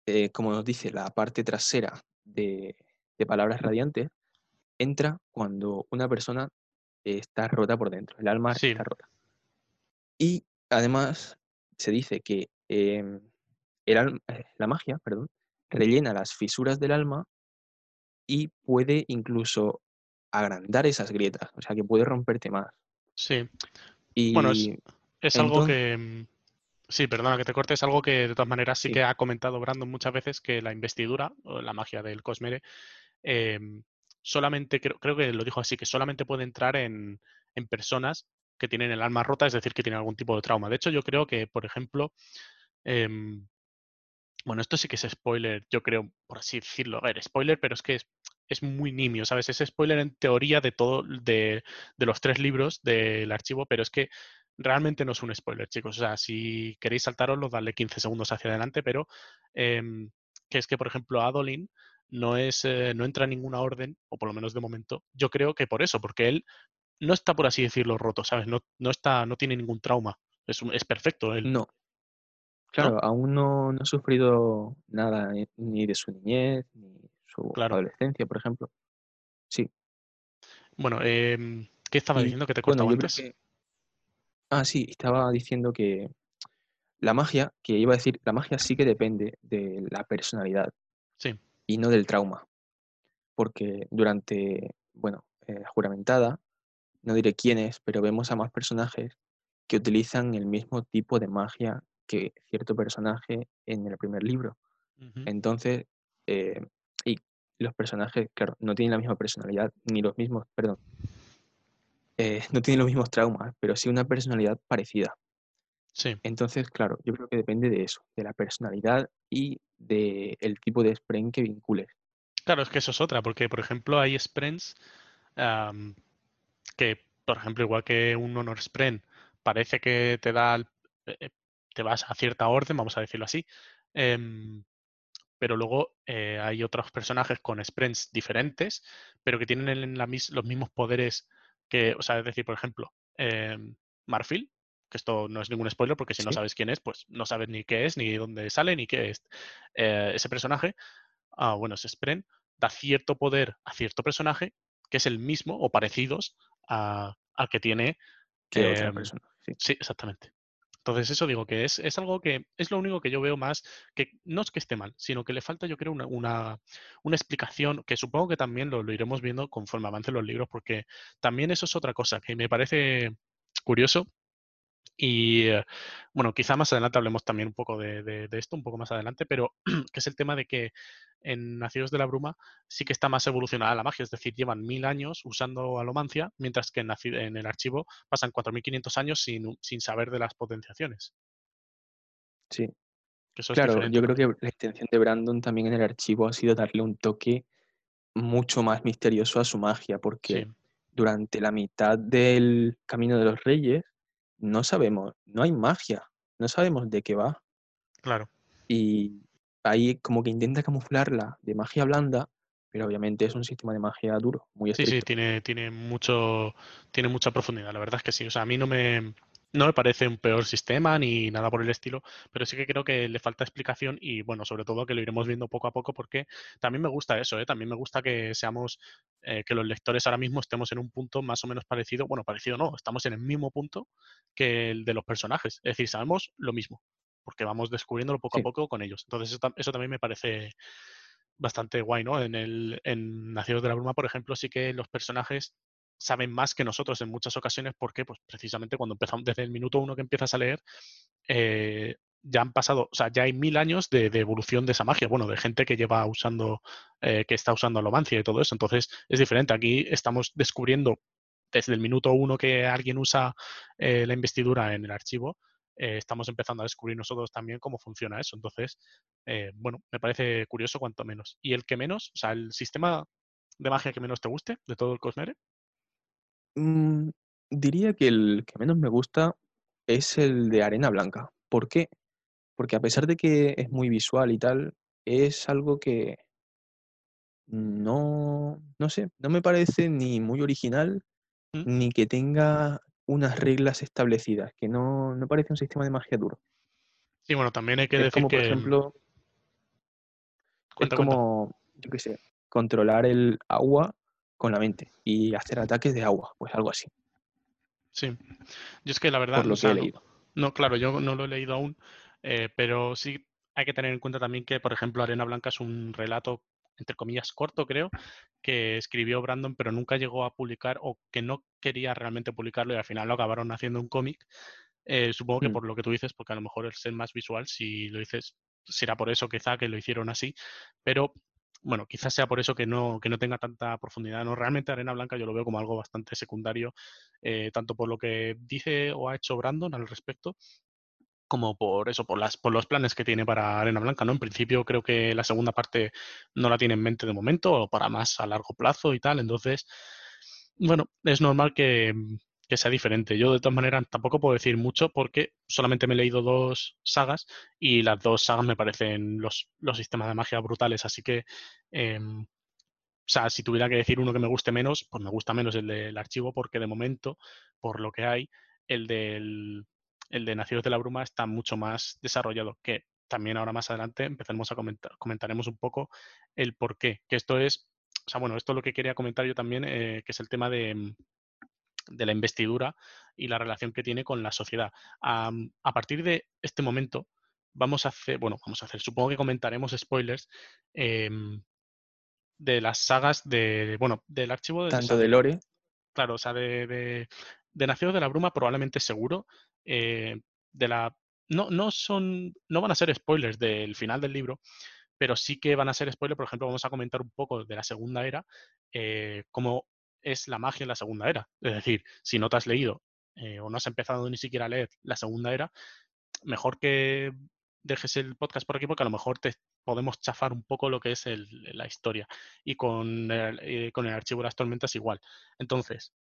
eh, como nos dice la parte trasera de, de palabras radiantes, entra cuando una persona está rota por dentro, el alma sí, está rota. Y además se dice que em, el eh, la magia, perdón, rellena las fisuras del alma y puede incluso agrandar esas grietas, o sea que puede romperte más. sí. Bueno, es, Y es algo que, mm, Sí, perdona que te corte, es algo que de todas maneras sí Sí, que ha comentado Brandon muchas veces, que la investidura o la magia del Cosmere em, solamente, creo, creo que lo dijo así, que solamente puede entrar en, en personas que tienen el alma rota, es decir, que tienen algún tipo de trauma. De hecho, yo creo que, por ejemplo, em, bueno, esto sí que es spoiler, yo creo, por así decirlo. A ver, spoiler, pero es que es, es muy nimio, ¿sabes? Es spoiler en teoría de todo, de, de los tres libros del archivo, pero es que realmente no es un spoiler, chicos. O sea, si queréis saltaroslo, dadle 15 segundos hacia adelante, pero em, que es que, por ejemplo, Adolin no es, eh, no entra en ninguna orden, o por lo menos de momento. Yo creo que por eso, porque él no está, por así decirlo, roto, ¿sabes? No, no está, no tiene ningún trauma. Es, es perfecto él, no, ¿no? claro, aún no, no ha sufrido nada ni ni de su niñez, ni su Claro. adolescencia, por ejemplo. Sí, Bueno, em, ¿qué estaba y diciendo que te he bueno, antes? que... Ah, sí, estaba diciendo que la magia, que iba a decir, la magia sí que depende de la personalidad Sí. y no del trauma, porque durante, bueno, eh, juramentada, no diré quiénes, pero vemos a más personajes que utilizan el mismo tipo de magia que cierto personaje en el primer libro. Entonces, eh, y los personajes, claro, no tienen la misma personalidad, ni los mismos, perdón, eh, no tienen los mismos traumas, pero sí una personalidad parecida. Sí. Entonces, claro, yo creo que depende de eso, de la personalidad y del tipo de spren que vincules. Claro, es que eso es otra, porque por ejemplo hay sprints que, por ejemplo, igual que un honor sprint parece que te da, eh, eh, te vas a cierta orden, vamos a decirlo así, em, pero luego eh, hay otros personajes con sprints diferentes, pero que tienen el- la mis- los mismos poderes que, o sea, es decir, por ejemplo, em, Marfil, que esto no es ningún spoiler porque si no sabes quién es, pues no sabes ni qué es, ni dónde sale, ni qué es ese personaje. Ah, bueno, ese Spren da cierto poder a cierto personaje que es el mismo o parecidos a- al que tiene. Que persona, sí. sí, exactamente. Entonces, eso digo que es, es algo que es lo único que yo veo más que no es que esté mal, sino que le falta, yo creo, una, una, una explicación que supongo que también lo, lo iremos viendo conforme avancen los libros, porque también eso es otra cosa que me parece curioso y eh, bueno, quizá más adelante hablemos también un poco de, de- de esto, un poco más adelante, pero que es el tema de que en Nacidos de la Bruma sí que está más evolucionada la magia, es decir, llevan mil años usando alomancia, mientras que en, el archivo pasan 4.500 años sin, sin saber de las potenciaciones, Sí. que eso es Claro, yo creo que la intención de Brandon también en el archivo ha sido darle un toque mucho más misterioso a su magia, Sí, porque durante la mitad del Camino de los Reyes no sabemos, no hay magia, no sabemos de qué va. claro. Y ahí como que intenta camuflarla de magia blanda, pero obviamente es un sistema de magia duro, muy Sí, sí, estricto. tiene, tiene mucho, tiene mucha profundidad, la verdad es que sí. O sea, a mí no me, no me parece un peor sistema ni nada por el estilo, pero sí que creo que le falta explicación y bueno, sobre todo que lo iremos viendo poco a poco porque también me gusta eso, ¿eh? También me gusta que seamos, eh, que los lectores ahora mismo estemos en un punto más o menos parecido, bueno, parecido no, estamos en el mismo punto que el de los personajes, es decir, sabemos lo mismo, porque vamos descubriéndolo poco a poco con ellos. Entonces eso, eso también me parece bastante guay, ¿no? En el en Nacidos de la Bruma, por ejemplo, sí que los personajes saben más que nosotros en muchas ocasiones porque, pues precisamente cuando empezamos, desde el minuto uno que empiezas a leer, eh, ya han pasado, o sea, ya hay mil años de, evolución de esa magia, bueno, de gente que lleva usando, eh, que está usando alomancia y todo eso. Entonces, es diferente. Aquí estamos descubriendo desde el minuto uno que alguien usa eh, la investidura en el archivo, eh, estamos empezando a descubrir nosotros también cómo funciona eso. Entonces, eh, bueno, me parece curioso cuanto menos. ¿Y el que menos? O sea, el sistema de magia que menos te guste de todo el Cosmere. Mm, diría que el que menos me gusta es el de arena blanca. ¿Por qué? Porque a pesar de que es muy visual y tal, es algo que no, no sé, no me parece ni muy original ¿Mm? ni que tenga unas reglas establecidas, que no, no parece un sistema de magia duro. Sí, bueno, también hay que Es decir como, por que... ejemplo, es cuenta. como, yo qué sé, controlar el agua con la mente y hacer ataques de agua, pues algo así, Sí. Yo es que la verdad, por o lo que he no, leído. no, claro, yo no lo he leído aún, eh, pero sí hay que tener en cuenta también que, por ejemplo, Arena Blanca es un relato, entre comillas, corto, creo, que escribió Brandon, pero nunca llegó a publicar o que no quería realmente publicarlo y al final lo acabaron haciendo un cómic. Eh, supongo que Mm. por lo que tú dices, porque a lo mejor el ser más visual, si lo dices, será por eso quizá que lo hicieron así, pero bueno, quizás sea por eso que no, que no tenga tanta profundidad. ¿no? Realmente Arena Blanca yo lo veo como algo bastante secundario, eh, tanto por lo que dice o ha hecho Brandon al respecto, como por eso, por, las, por los planes que tiene para Arena Blanca, ¿no? En principio creo que la segunda parte no la tiene en mente de momento, o para más a largo plazo y tal, entonces, bueno, es normal que, que sea diferente. Yo de todas maneras tampoco puedo decir mucho porque solamente me he leído dos sagas y las dos sagas me parecen los, los sistemas de magia brutales, así que... em, o sea, si tuviera que decir uno que me guste menos, pues me gusta menos el del archivo porque de momento, por lo que hay, el del el de Nacidos de la Bruma está mucho más desarrollado, que también ahora más adelante empezaremos a comentar, comentaremos un poco el por qué. Que esto es, o sea, bueno, esto es lo que quería comentar yo también, eh, que es el tema de, de, la investidura y la relación que tiene con la sociedad. Um, a partir de este momento, vamos a hacer, bueno, vamos a hacer, supongo que comentaremos spoilers. Eh, de las sagas de, bueno, del archivo de, Tanto de Lore. Claro, o sea, de, de, de Nacidos de la Bruma probablemente seguro. Eh, de la. No, no son. No van a ser spoilers del final del libro, pero sí que van a ser spoilers. Por ejemplo, vamos a comentar un poco de la segunda era, eh, cómo es la magia en la segunda era. Es decir, si no te has leído eh, o no has empezado ni siquiera a leer la segunda era, mejor que dejes el podcast por aquí porque a lo mejor te podemos chafar un poco lo que es la historia. Y con el, eh, con el archivo de las tormentas igual. Entonces,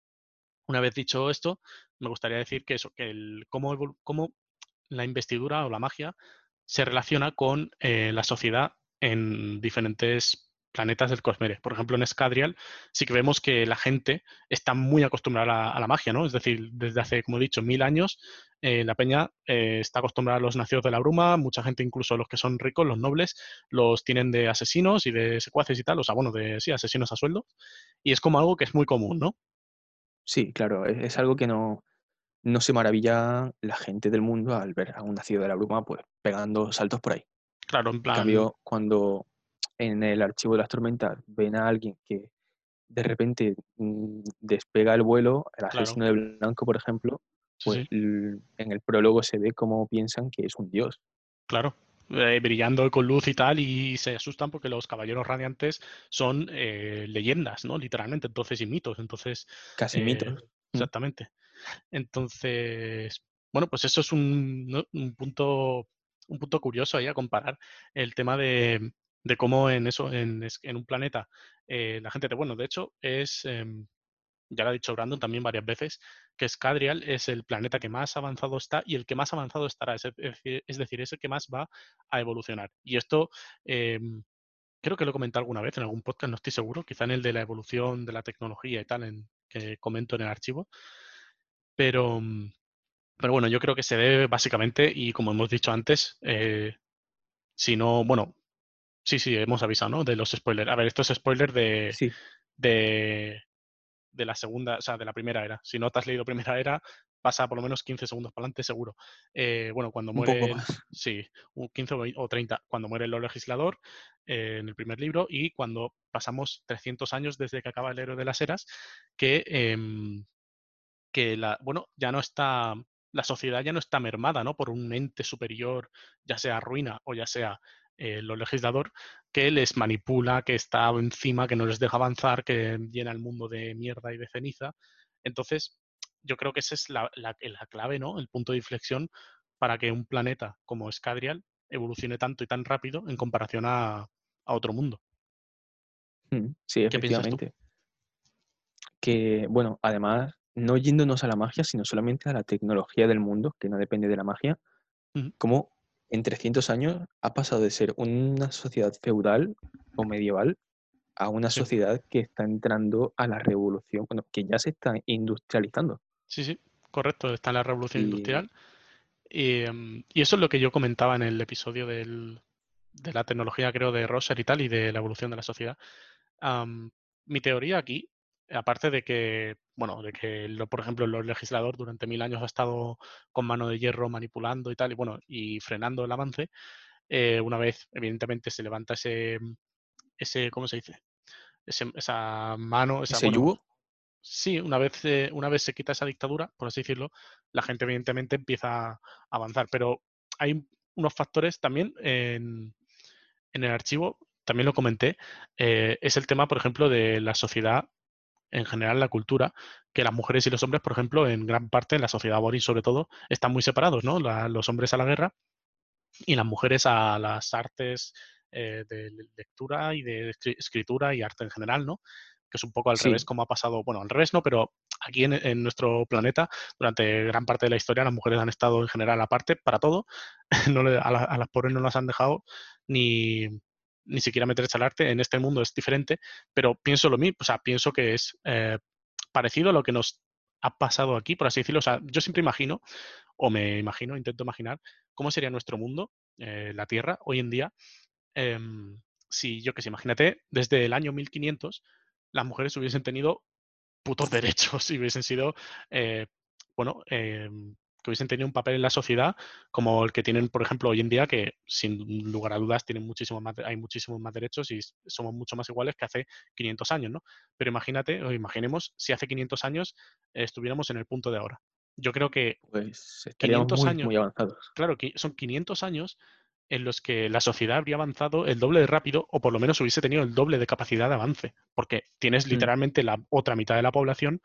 una vez dicho esto, me gustaría decir que eso, que el cómo, cómo la investidura o la magia se relaciona con eh, la sociedad en diferentes planetas del Cosmere. Por ejemplo, en Escadrial sí que vemos que la gente está muy acostumbrada a la, a la magia, ¿no? Es decir, desde hace, como he dicho, mil años, eh, la peña eh, está acostumbrada a los nacidos de la bruma, mucha gente, incluso los que son ricos, los nobles, los tienen de asesinos y de secuaces y tal, o sea, bueno, de sí, asesinos a sueldo, y es como algo que es muy común, ¿no? Sí, claro, es, es algo que no, no se maravilla la gente del mundo al ver a un nacido de la bruma pues pegando saltos por ahí. Claro, en En plan, cambio, cuando en el archivo de las tormentas ven a alguien que de repente mm, despega el vuelo, el Claro. asesino de blanco, por ejemplo, pues sí, en el prólogo se ve cómo piensan que es un dios. claro. Eh, brillando con luz y tal, y se asustan porque los caballeros radiantes son eh, leyendas, ¿no? Literalmente, entonces, y mitos. Entonces, Casi eh, mitos. Mm. Exactamente. Entonces, bueno, pues eso es un punto un punto curioso ahí a comparar el tema de, de cómo en eso, en, en un planeta, eh, la gente, te- bueno, de hecho, es, em, ya lo ha dicho Brandon también varias veces, que Scadrial es el planeta que más avanzado está y el que más avanzado estará, es, decir- es decir, es el que más va a evolucionar. Y esto em, creo que lo he comentado alguna vez en algún podcast, no estoy seguro, quizá en el de la evolución de la tecnología y tal, en, que comento en el archivo, pero, mm, pero bueno, yo creo que se debe básicamente, y como hemos dicho antes, eh, si no, bueno, sí, sí, hemos avisado, ¿no? De los spoilers. A ver, esto es spoiler de, Sí, de, de la segunda, o sea, de la primera era. Si no te has leído primera era, pasa por lo menos 15 segundos para adelante, seguro. Eh, bueno, cuando un muere, poco más. sí, un 15 o 20 o 30, cuando muere el legislador eh, en el primer libro y cuando pasamos 300 años desde que acaba el héroe de las eras, que, em, que la, bueno, ya no está, la sociedad ya no está mermada, ¿no? Por un ente superior, ya sea ruina o ya sea eh, lo legislador, que les manipula, que está encima, que no les deja avanzar, que llena el mundo de mierda y de ceniza. Entonces, yo creo que esa es la, la- la clave, ¿no? El punto de inflexión para que un planeta como Scadrial evolucione tanto y tan rápido en comparación a, a otro mundo. Mm, Sí, ¿Qué piensas tú? efectivamente. Que, bueno, además, no yéndonos a la magia, sino solamente a la tecnología del mundo, que no depende de la magia, como en 300 años ha pasado de ser una sociedad feudal o medieval a una Sí. sociedad que está entrando a la revolución, bueno, que ya se está industrializando. Sí, sí, correcto, está en la revolución Y industrial. Y, em, y eso es lo que yo comentaba en el episodio del- de la tecnología, creo, de Rosser y tal, y de la evolución de la sociedad. Mi teoría aquí, aparte de que, bueno, de que, por ejemplo, el legislador durante mil años ha estado con mano de hierro manipulando y tal, y bueno, y frenando el avance, eh, una vez, evidentemente, se levanta ese, ese, ¿cómo se dice? Ese- esa mano, esa, ese bueno, yugo, sí, una vez, eh, una vez se quita esa dictadura, por así decirlo, la gente evidentemente empieza a avanzar. Pero hay unos factores también en, en el archivo, también lo comenté, eh, es el tema, por ejemplo, de la sociedad en general la cultura, que las mujeres y los hombres, por ejemplo, en gran parte, en la sociedad boris sobre todo, están muy separados, ¿no? los hombres a la guerra y las mujeres a las artes eh, de lectura y de escritura y arte en general, ¿no? Que es un poco al revés como ha pasado, bueno, al revés no, pero aquí en, nuestro planeta, durante gran parte de la historia, las mujeres han estado en general aparte para todo. no a, a, las pobres no las han dejado ni, ni siquiera meterse al arte. En este mundo es diferente, pero pienso lo mismo, o sea, pienso que es eh, parecido a lo que nos ha pasado aquí, por así decirlo. O sea, yo siempre imagino, o me imagino, intento imaginar, cómo sería nuestro mundo, eh, la Tierra, hoy en día, em, si yo que sé, imagínate, desde el año 1500 las mujeres hubiesen tenido putos derechos y hubiesen sido, eh, bueno, em, que hubiesen tenido un papel en la sociedad como el que tienen, por ejemplo, hoy en día, que sin lugar a dudas tienen muchísimo más, hay muchísimos más derechos y somos mucho más iguales que hace 500 años, ¿no? Pero imagínate, o imaginemos si hace 500 años estuviéramos en el punto de ahora. Yo creo que pues 500 años, muy avanzados. Claro, que son 500 años en los que la sociedad habría avanzado el doble de rápido o por lo menos hubiese tenido el doble de capacidad de avance, porque tienes mm. literalmente la otra mitad de la población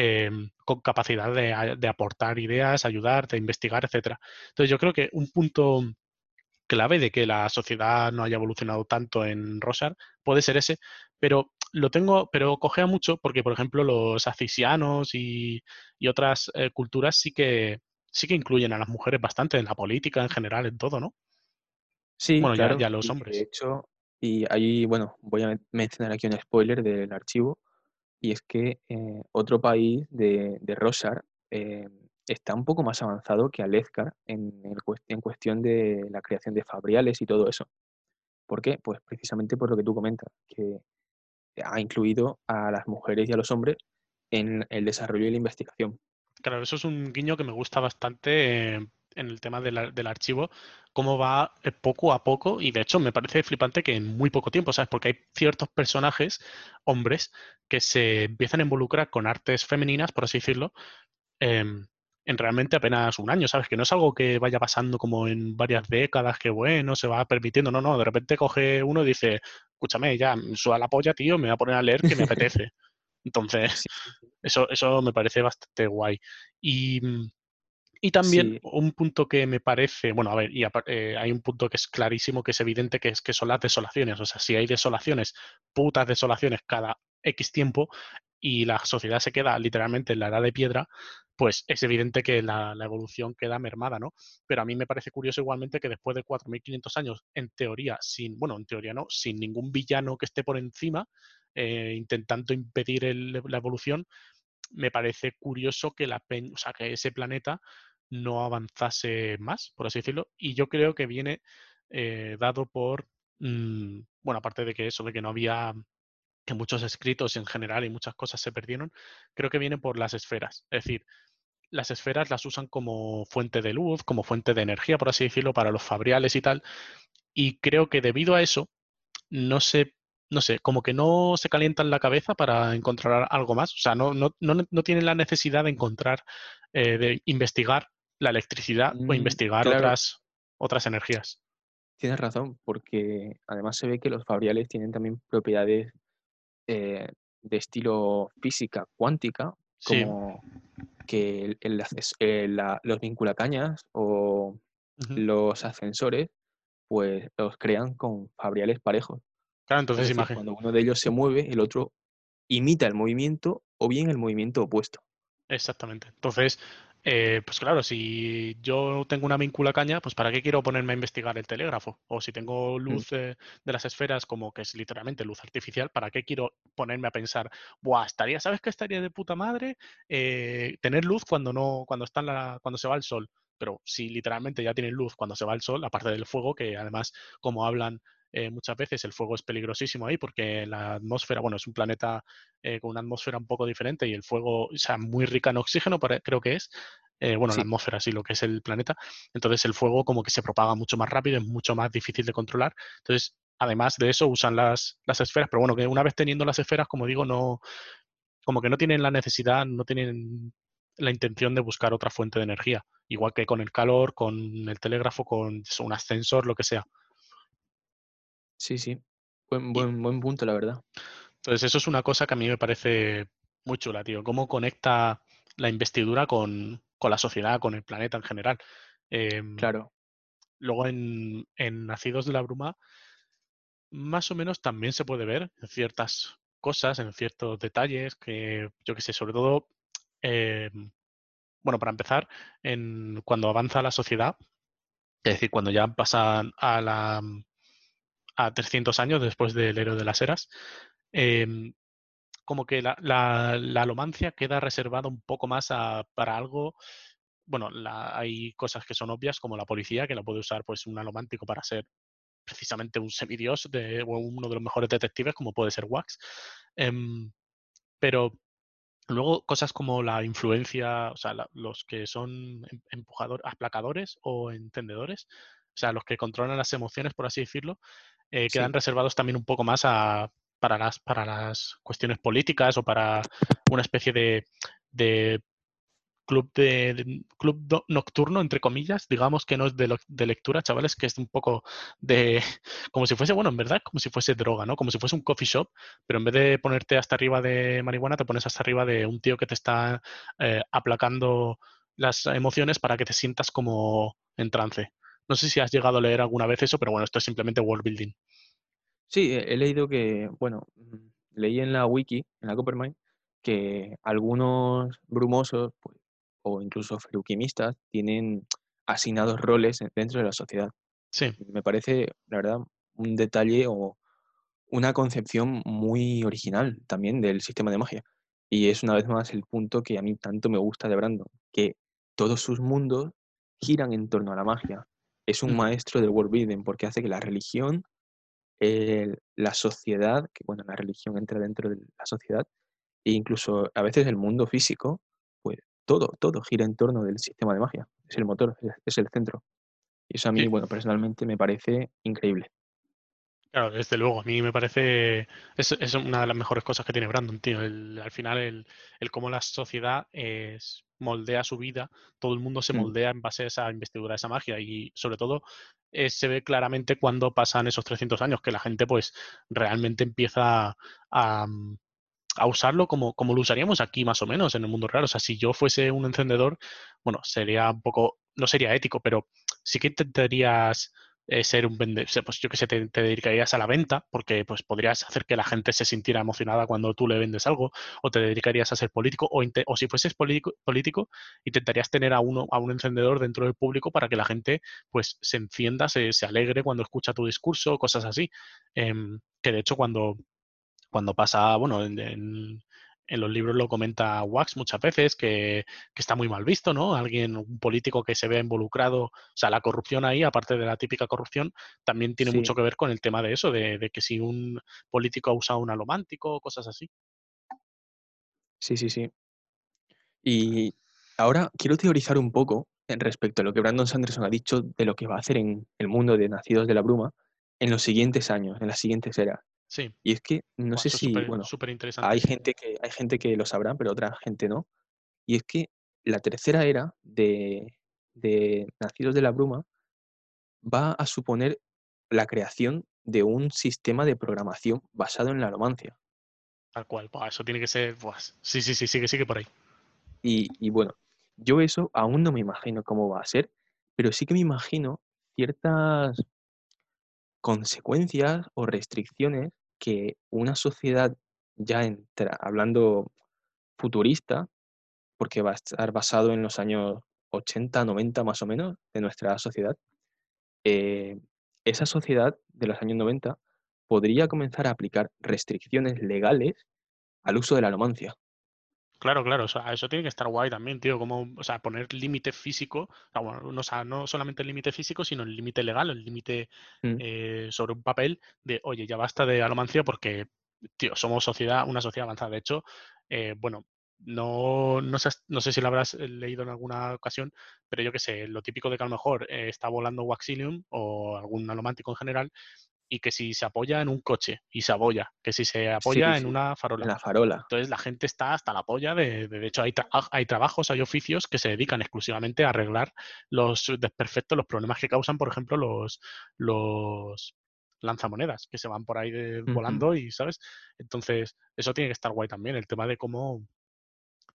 Em, con capacidad de, aportar ideas, ayudar, de investigar, etcétera. Entonces yo creo que un punto clave de que la sociedad no haya evolucionado tanto en Rosar puede ser ese, pero lo tengo, pero cogea mucho porque, por ejemplo, los acisianos y, otras eh, culturas sí que sí que incluyen a las mujeres bastante en la política en general, en todo, ¿no? Sí, bueno, claro. ya, los hombres. De hecho, y ahí, bueno, voy a mencionar aquí un spoiler del archivo y es que eh, otro país de, de Rosar eh, está un poco más avanzado que Alezcar en, en, cuestión de la creación de fabriales y todo eso. ¿Por qué? Pues precisamente por lo que tú comentas, que ha incluido a las mujeres y a los hombres en el desarrollo y la investigación. Claro, eso es un guiño que me gusta bastante eh, en el tema del archivo, cómo va eh, poco a poco, y de hecho me parece flipante que en muy poco tiempo, ¿sabes? Porque hay ciertos personajes, hombres, que se empiezan a involucrar con artes femeninas, por así decirlo, em, en realmente apenas un año, ¿sabes? Que no es algo que vaya pasando como en varias décadas, que bueno, se va permitiendo, no, no, de repente coge uno y dice, escúchame, ya, suba la polla, tío, me voy a poner a leer que me apetece. Entonces, eso, eso me parece bastante guay. Y mm, y también un punto que me parece, bueno, a ver, y eh, hay un punto que es clarísimo, que es evidente, que es que son las desolaciones. O sea, si hay desolaciones, putas desolaciones cada X tiempo y la sociedad se queda literalmente en la edad de piedra, pues es evidente que la, evolución queda mermada, ¿no? Pero a mí me parece curioso igualmente que después de 4.500 años, en teoría, sin, bueno, en teoría no, sin ningún villano que esté por encima, eh, intentando impedir la evolución, me parece curioso que, la, o sea, que ese planeta no avanzase más, por así decirlo. Y yo creo que viene eh, dado por, mm, bueno, aparte de que eso, de que no había, que muchos escritos en general y muchas cosas se perdieron, creo que viene por las esferas. Es decir, las esferas las usan como fuente de luz, como fuente de energía, por así decirlo, para los fabriales y tal. Y creo que debido a eso, no se no sé, como que no se calientan la cabeza para encontrar algo más. O sea, no, no, no, tienen la necesidad de encontrar, eh, de investigar la electricidad o mm, investigar otras, otras energías. Tienes razón, porque además se ve que los fabriales tienen también propiedades eh, de estilo física cuántica, como que el, eh, los vinculacañas o los ascensores, pues los crean con fabriales parejos. Claro, entonces imagínate. Cuando uno de ellos se mueve, el otro imita el movimiento o bien el movimiento opuesto. Exactamente. Entonces, eh, pues claro, si yo tengo una víncula caña, pues ¿para qué quiero ponerme a investigar el telégrafo? O si tengo mm. luz de las esferas, como que es literalmente luz artificial, ¿para qué quiero ponerme a pensar, buah, estaría, ¿sabes qué estaría de puta madre? Eh, tener luz cuando no, cuando está la, cuando se va el sol. Pero si literalmente ya tienen luz cuando se va el sol, aparte del fuego, que además, como hablan eh, muchas veces el fuego es peligrosísimo ahí porque la atmósfera, bueno, es un planeta eh, con una atmósfera un poco diferente y el fuego, o sea, muy rica en oxígeno, creo que es. Eh, bueno, la atmósfera, sí, lo que es el planeta. Entonces el fuego como que se propaga mucho más rápido, es mucho más difícil de controlar. Entonces, además de eso, usan las, las esferas, pero bueno, que una vez teniendo las esferas, como digo, no, como que no tienen la necesidad, no tienen la intención de buscar otra fuente de energía, igual que con el calor, con el telégrafo, con un ascensor, lo que sea. Sí, sí. Buen, buen, buen punto, la verdad. Entonces, eso es una cosa que a mí me parece muy chula, tío. Cómo conecta la investidura con, con la sociedad, con el planeta en general. Em, Claro. Luego en, en Nacidos de la Bruma, más o menos también se puede ver en ciertas cosas, en ciertos detalles, que yo que sé, sobre todo, em, bueno, para empezar, en, cuando avanza la sociedad, es decir, cuando ya pasan a la a 300 años después del héroe de las eras, em, como que la, la, la alomancia queda reservada un poco más a- para algo. Bueno, hay cosas que son obvias, como la policía, que la puede usar pues un alomántico para ser precisamente un semidios o uno de los mejores detectives, como puede ser Wax. Em, pero luego cosas como la influencia, o sea, los que son em- empujadores, aplacadores o encendedores, o sea, los que controlan las emociones, por así decirlo, eh, quedan Sí. reservados también un poco más a, para, las, para las cuestiones políticas o para una especie de, de club de, de- club nocturno, entre comillas, digamos que no es de, lo- de lectura, chavales, que es un poco de, como si fuese, bueno, en verdad, como si fuese droga, ¿no? Como si fuese un coffee shop, pero en vez de ponerte hasta arriba de marihuana, te pones hasta arriba de un tío que te está eh, aplacando las emociones para que te sientas como en trance. No sé si has llegado a leer alguna vez eso, pero bueno, esto es simplemente world building. Sí, he leído que, bueno, mm, leí en la wiki, en la Coppermine, que algunos brumosos, pues, o incluso feruquimistas, tienen asignados roles en- dentro de la sociedad. Sí, Me parece, la verdad, un detalle o una concepción muy original también del sistema de magia. Y es una vez más el punto que a mí tanto me gusta de Brandon, que todos sus mundos giran en torno a la magia. Es un maestro del world building porque hace que la religión el- la sociedad, que bueno, la religión entra dentro de la sociedad, e incluso a veces el mundo físico, pues todo, todo gira en torno del sistema de magia. Es el motor, es, es el centro. Y eso a mí, sí. bueno, personalmente me parece increíble. Claro, desde luego, a mí me parece, es, es una de las mejores cosas que tiene Brandon, tío. El- al final, el, el cómo la sociedad es- moldea su vida, todo el mundo se Mm, moldea en base a esa investidura, a esa magia, y sobre todo eh, se ve claramente cuando pasan esos 300 años, que la gente pues realmente empieza a, mm, a usarlo como, como lo usaríamos aquí más o menos en el mundo real. O sea, si yo fuese un encendedor, bueno, sería un poco, no sería ético, pero sí que intentarías eh, ser un vendedor, pues yo que sé, te, dedicarías a la venta, porque pues podrías hacer que la gente se sintiera emocionada cuando tú le vendes algo, o te dedicarías a ser político, o, o si fueses político, político, intentarías tener a uno, a un encendedor dentro del público para que la gente pues se encienda, se, se alegre cuando escucha tu discurso, cosas así. Em, que de hecho cuando cuando pasa, bueno, en, en- en los libros lo comenta Wax muchas veces, que, que está muy mal visto, ¿no? Alguien, un político que se vea involucrado, o sea, la corrupción ahí, aparte de la típica corrupción, también tiene mucho que ver con el tema de eso, de, de que si un político ha usado un alomántico, cosas así. sí, sí, sí. Y ahora quiero teorizar un poco en respecto a lo que Brandon Sanderson ha dicho de lo que va a hacer en el mundo de Nacidos de la Bruma en los siguientes años, en las siguientes eras. Sí, Y es que no Buah, sé si, bueno, interesante. hay gente que, hay gente que lo sabrá, pero otra gente no. Y es que la tercera era de, de Nacidos de la Bruma va a suponer la creación de un sistema de programación basado en la alomancia. Tal cual. Buah, eso tiene que ser. buah, sí, sí, sí, sigue, sigue por ahí. Y, y bueno, yo eso aún no me imagino cómo va a ser, pero sí que me imagino ciertas consecuencias o restricciones que una sociedad ya entra, hablando futurista, porque va a estar basado en los años 80, 90 más o menos de nuestra sociedad, eh, esa sociedad de los años 90 podría comenzar a aplicar restricciones legales al uso de la alomancia. Claro, claro, o sea, eso tiene que estar guay también, tío, como, o sea, poner límite físico, o sea, bueno, no, o sea, no solamente el límite físico, sino el límite legal, el límite Mm, eh, sobre un papel de, oye, ya basta de alomancia porque, tío, somos sociedad, una sociedad avanzada. De hecho, eh, bueno, no, no sé, no sé si lo habrás eh, leído en alguna ocasión, pero yo qué sé, lo típico de que a lo mejor eh, está volando Waxilium o algún alomántico en general y que si se apoya en un coche y se apoya, que si se apoya en sí, una farola. En la farola. Entonces la gente está hasta la polla de, de, de hecho hay, tra- hay trabajos, hay oficios que se dedican exclusivamente a arreglar los desperfectos, los problemas que causan, por ejemplo, los, los lanzamonedas que se van por ahí de- volando y, ¿sabes? Entonces eso tiene que estar guay también, el tema de cómo,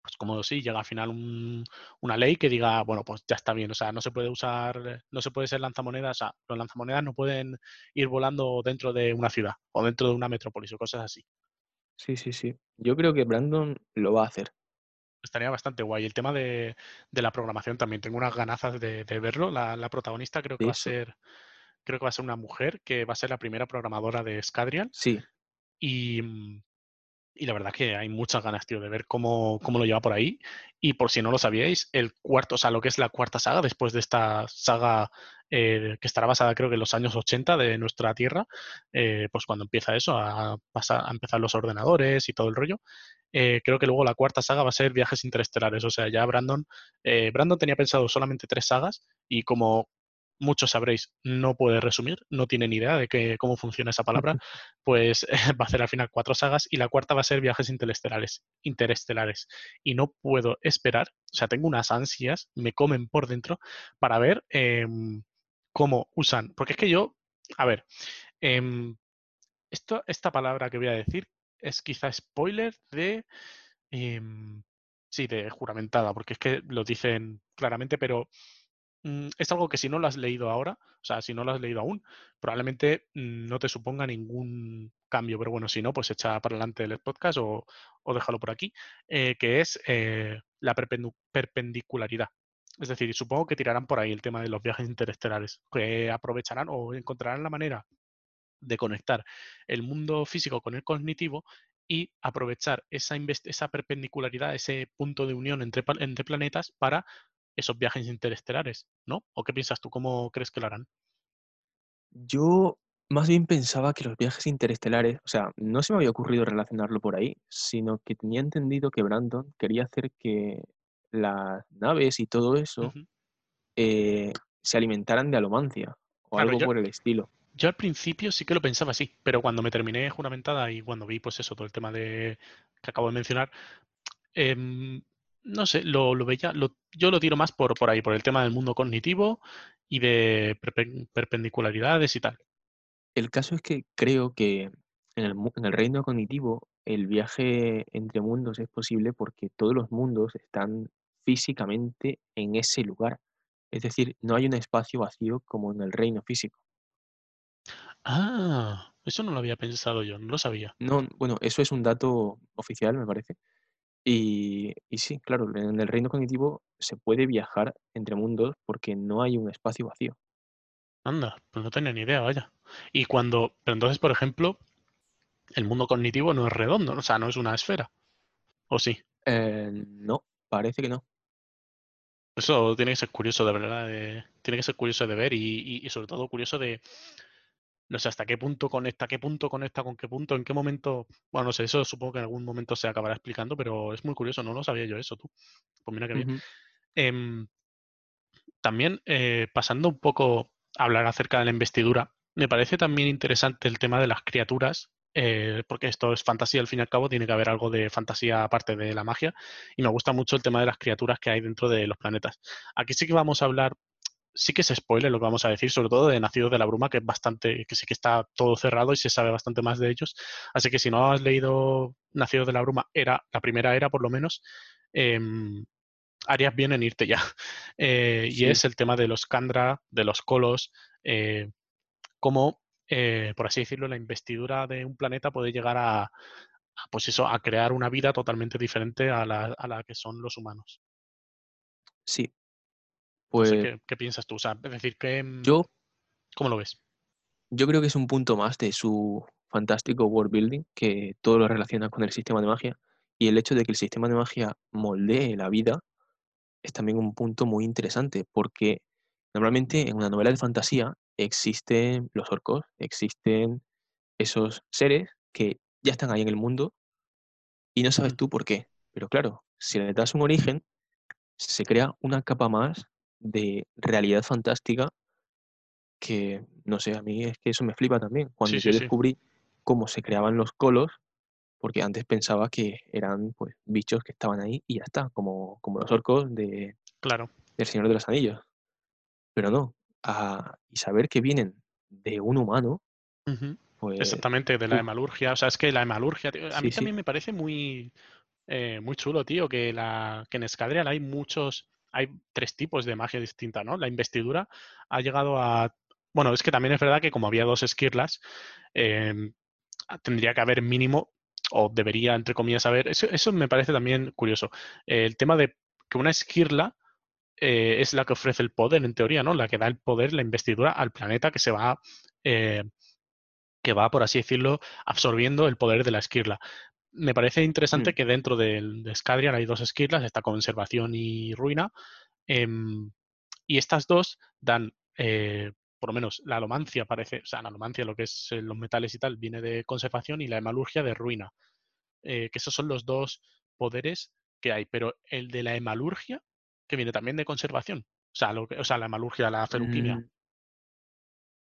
pues como si llega al final un- una ley que diga, bueno, pues ya está bien, o sea, no se puede usar, no se puede ser lanzamonedas, o sea, los lanzamonedas no pueden ir volando dentro de una ciudad o dentro de una metrópolis o cosas así. Sí, sí, sí. Yo creo que Brandon lo va a hacer. Estaría bastante guay. El tema de, de la programación también, tengo unas ganazas de, de verlo. La, la protagonista creo que va a ser, creo que va a ser una mujer que va a ser la primera programadora de Scadrial. Sí. Y, mm, y la verdad que hay muchas ganas, tío, de ver cómo, cómo lo lleva por ahí. Y por si no lo sabíais, el cuarto, o sea, lo que es la cuarta saga, después de esta saga eh, que estará basada creo que en los años 80 de nuestra Tierra, eh, pues cuando empieza eso, a, pasar, a empezar los ordenadores y todo el rollo, eh, creo que luego la cuarta saga va a ser Viajes Interestelares. O sea, ya Brandon, Brandon tenía pensado solamente tres sagas y como muchos sabréis, no puede resumir, no tiene ni idea de que, cómo funciona esa palabra, pues va a hacer al final cuatro sagas y la cuarta va a ser Viajes Interestelares. interestelares. Y no puedo esperar, o sea, tengo unas ansias, me comen por dentro para ver eh, cómo usan, porque es que yo, a ver, eh, esto, esta palabra que voy a decir es quizá spoiler de... Eh, sí, de juramentada, porque es que lo dicen claramente, pero es algo que si no lo has leído ahora, o sea, si no lo has leído aún, probablemente mm, no te suponga ningún cambio, pero bueno, si no, pues echa para adelante el podcast o, o déjalo por aquí, eh, que es eh, la perpendicularidad. Es decir, supongo que tirarán por ahí el tema de los viajes interestelares, que aprovecharán o encontrarán la manera de conectar el mundo físico con el cognitivo y aprovechar esa, esa perpendicularidad, ese punto de unión entre, entre planetas para esos viajes interestelares, ¿no? ¿O qué piensas tú? ¿Cómo crees que lo harán? Yo más bien pensaba que los viajes interestelares, o sea, no se me había ocurrido relacionarlo por ahí, sino que tenía entendido que Brandon quería hacer que las naves y todo eso eh, se alimentaran de alomancia o Claro, algo yo, por el estilo. yo al principio sí que lo pensaba así, pero cuando me terminé juramentada y cuando vi pues eso, todo el tema de que acabo de mencionar, em, no sé, lo, lo veía, lo- yo lo tiro más por, por ahí, por el tema del mundo cognitivo y de perpen- perpendicularidades y tal. El caso es que creo que en el, en el reino cognitivo el viaje entre mundos es posible porque todos los mundos están físicamente en ese lugar. Es decir, no hay un espacio vacío como en el reino físico. Ah, eso no lo había pensado yo, no lo sabía. No, bueno, eso es un dato oficial, me parece. Y, y sí, claro, en el reino cognitivo se puede viajar entre mundos porque no hay un espacio vacío. Anda, pues no tenía ni idea, vaya. Y cuando, pero entonces, por ejemplo, el mundo cognitivo no es redondo, o sea, no es una esfera, ¿o sí? Eh, no, parece que no. Eso tiene que ser curioso, de verdad, de- tiene que ser curioso de ver y, y- y sobre todo curioso de, no sé, hasta qué punto conecta, qué punto conecta con qué punto, en qué momento, bueno, no sé, eso supongo que en algún momento se acabará explicando, pero es muy curioso, no lo sabía yo eso, tú. Pues mira qué bien. Em, También, eh, pasando un poco a hablar acerca de la investidura, me parece también interesante el tema de las criaturas, eh, porque esto es fantasía, al fin y al cabo, tiene que haber algo de fantasía aparte de la magia, y me gusta mucho el tema de las criaturas que hay dentro de los planetas. Aquí sí que vamos a hablar, sí que es spoiler lo que vamos a decir, sobre todo de Nacidos de la Bruma, que es bastante, que sí que está todo cerrado y se sabe bastante más de ellos. Así que si no has leído Nacidos de la Bruma, era, la primera era por lo menos, em, harías bien en irte ya. Eh, y es el tema de los Kandra, de los Colos, eh, cómo, eh, por así decirlo, la investidura de un planeta puede llegar a, a, pues eso, a crear una vida totalmente diferente a la, a la que son los humanos. sí. No sé Pues qué, qué piensas tú. O sea, es decir, ¿qué, mm, yo, ¿cómo lo ves? yo creo que es un punto más de su fantástico world building, que todo lo relaciona con el sistema de magia. Y el hecho de que el sistema de magia moldee la vida es también un punto muy interesante, porque normalmente en una novela de fantasía existen los orcos, existen esos seres que ya están ahí en el mundo y no sabes tú por qué. Pero claro, si le das un origen, se crea una capa más de realidad fantástica que, no sé, a mí es que eso me flipa también. Cuando Sí, yo sí, sí. descubrí cómo se creaban los colos, porque antes pensaba que eran pues bichos que estaban ahí y ya está, como, como los orcos de, Claro. del Señor de los Anillos. Pero no, a- y saber que vienen de un humano, pues, Exactamente, de la hemalurgia. O sea, es que la hemalurgia, tío, a mí también me parece muy, eh, muy chulo, tío, que, la, que en Scadrial hay muchos, hay tres tipos de magia distinta, ¿no? La investidura ha llegado a... Bueno, es que también es verdad que como había dos esquirlas, em, tendría que haber mínimo, o debería, entre comillas, haber... Eso, eso me parece también curioso. el tema de que una esquirla eh, es la que ofrece el poder, en teoría, ¿no? La que da el poder, la investidura al planeta que se va... eh, que va, por así decirlo, absorbiendo el poder de la esquirla. Me parece interesante Mm, que dentro del, de hay dos esquirlas, está conservación y ruina, em, y estas dos dan, eh, por lo menos la alomancia parece, o sea, la alomancia, lo que es eh, los metales y tal, viene de conservación y la hemalurgia de ruina, eh, que esos son los dos poderes que hay, pero el de la hemalurgia, que viene también de conservación, o sea, lo que- o sea la hemalurgia, la feruquimia, mm,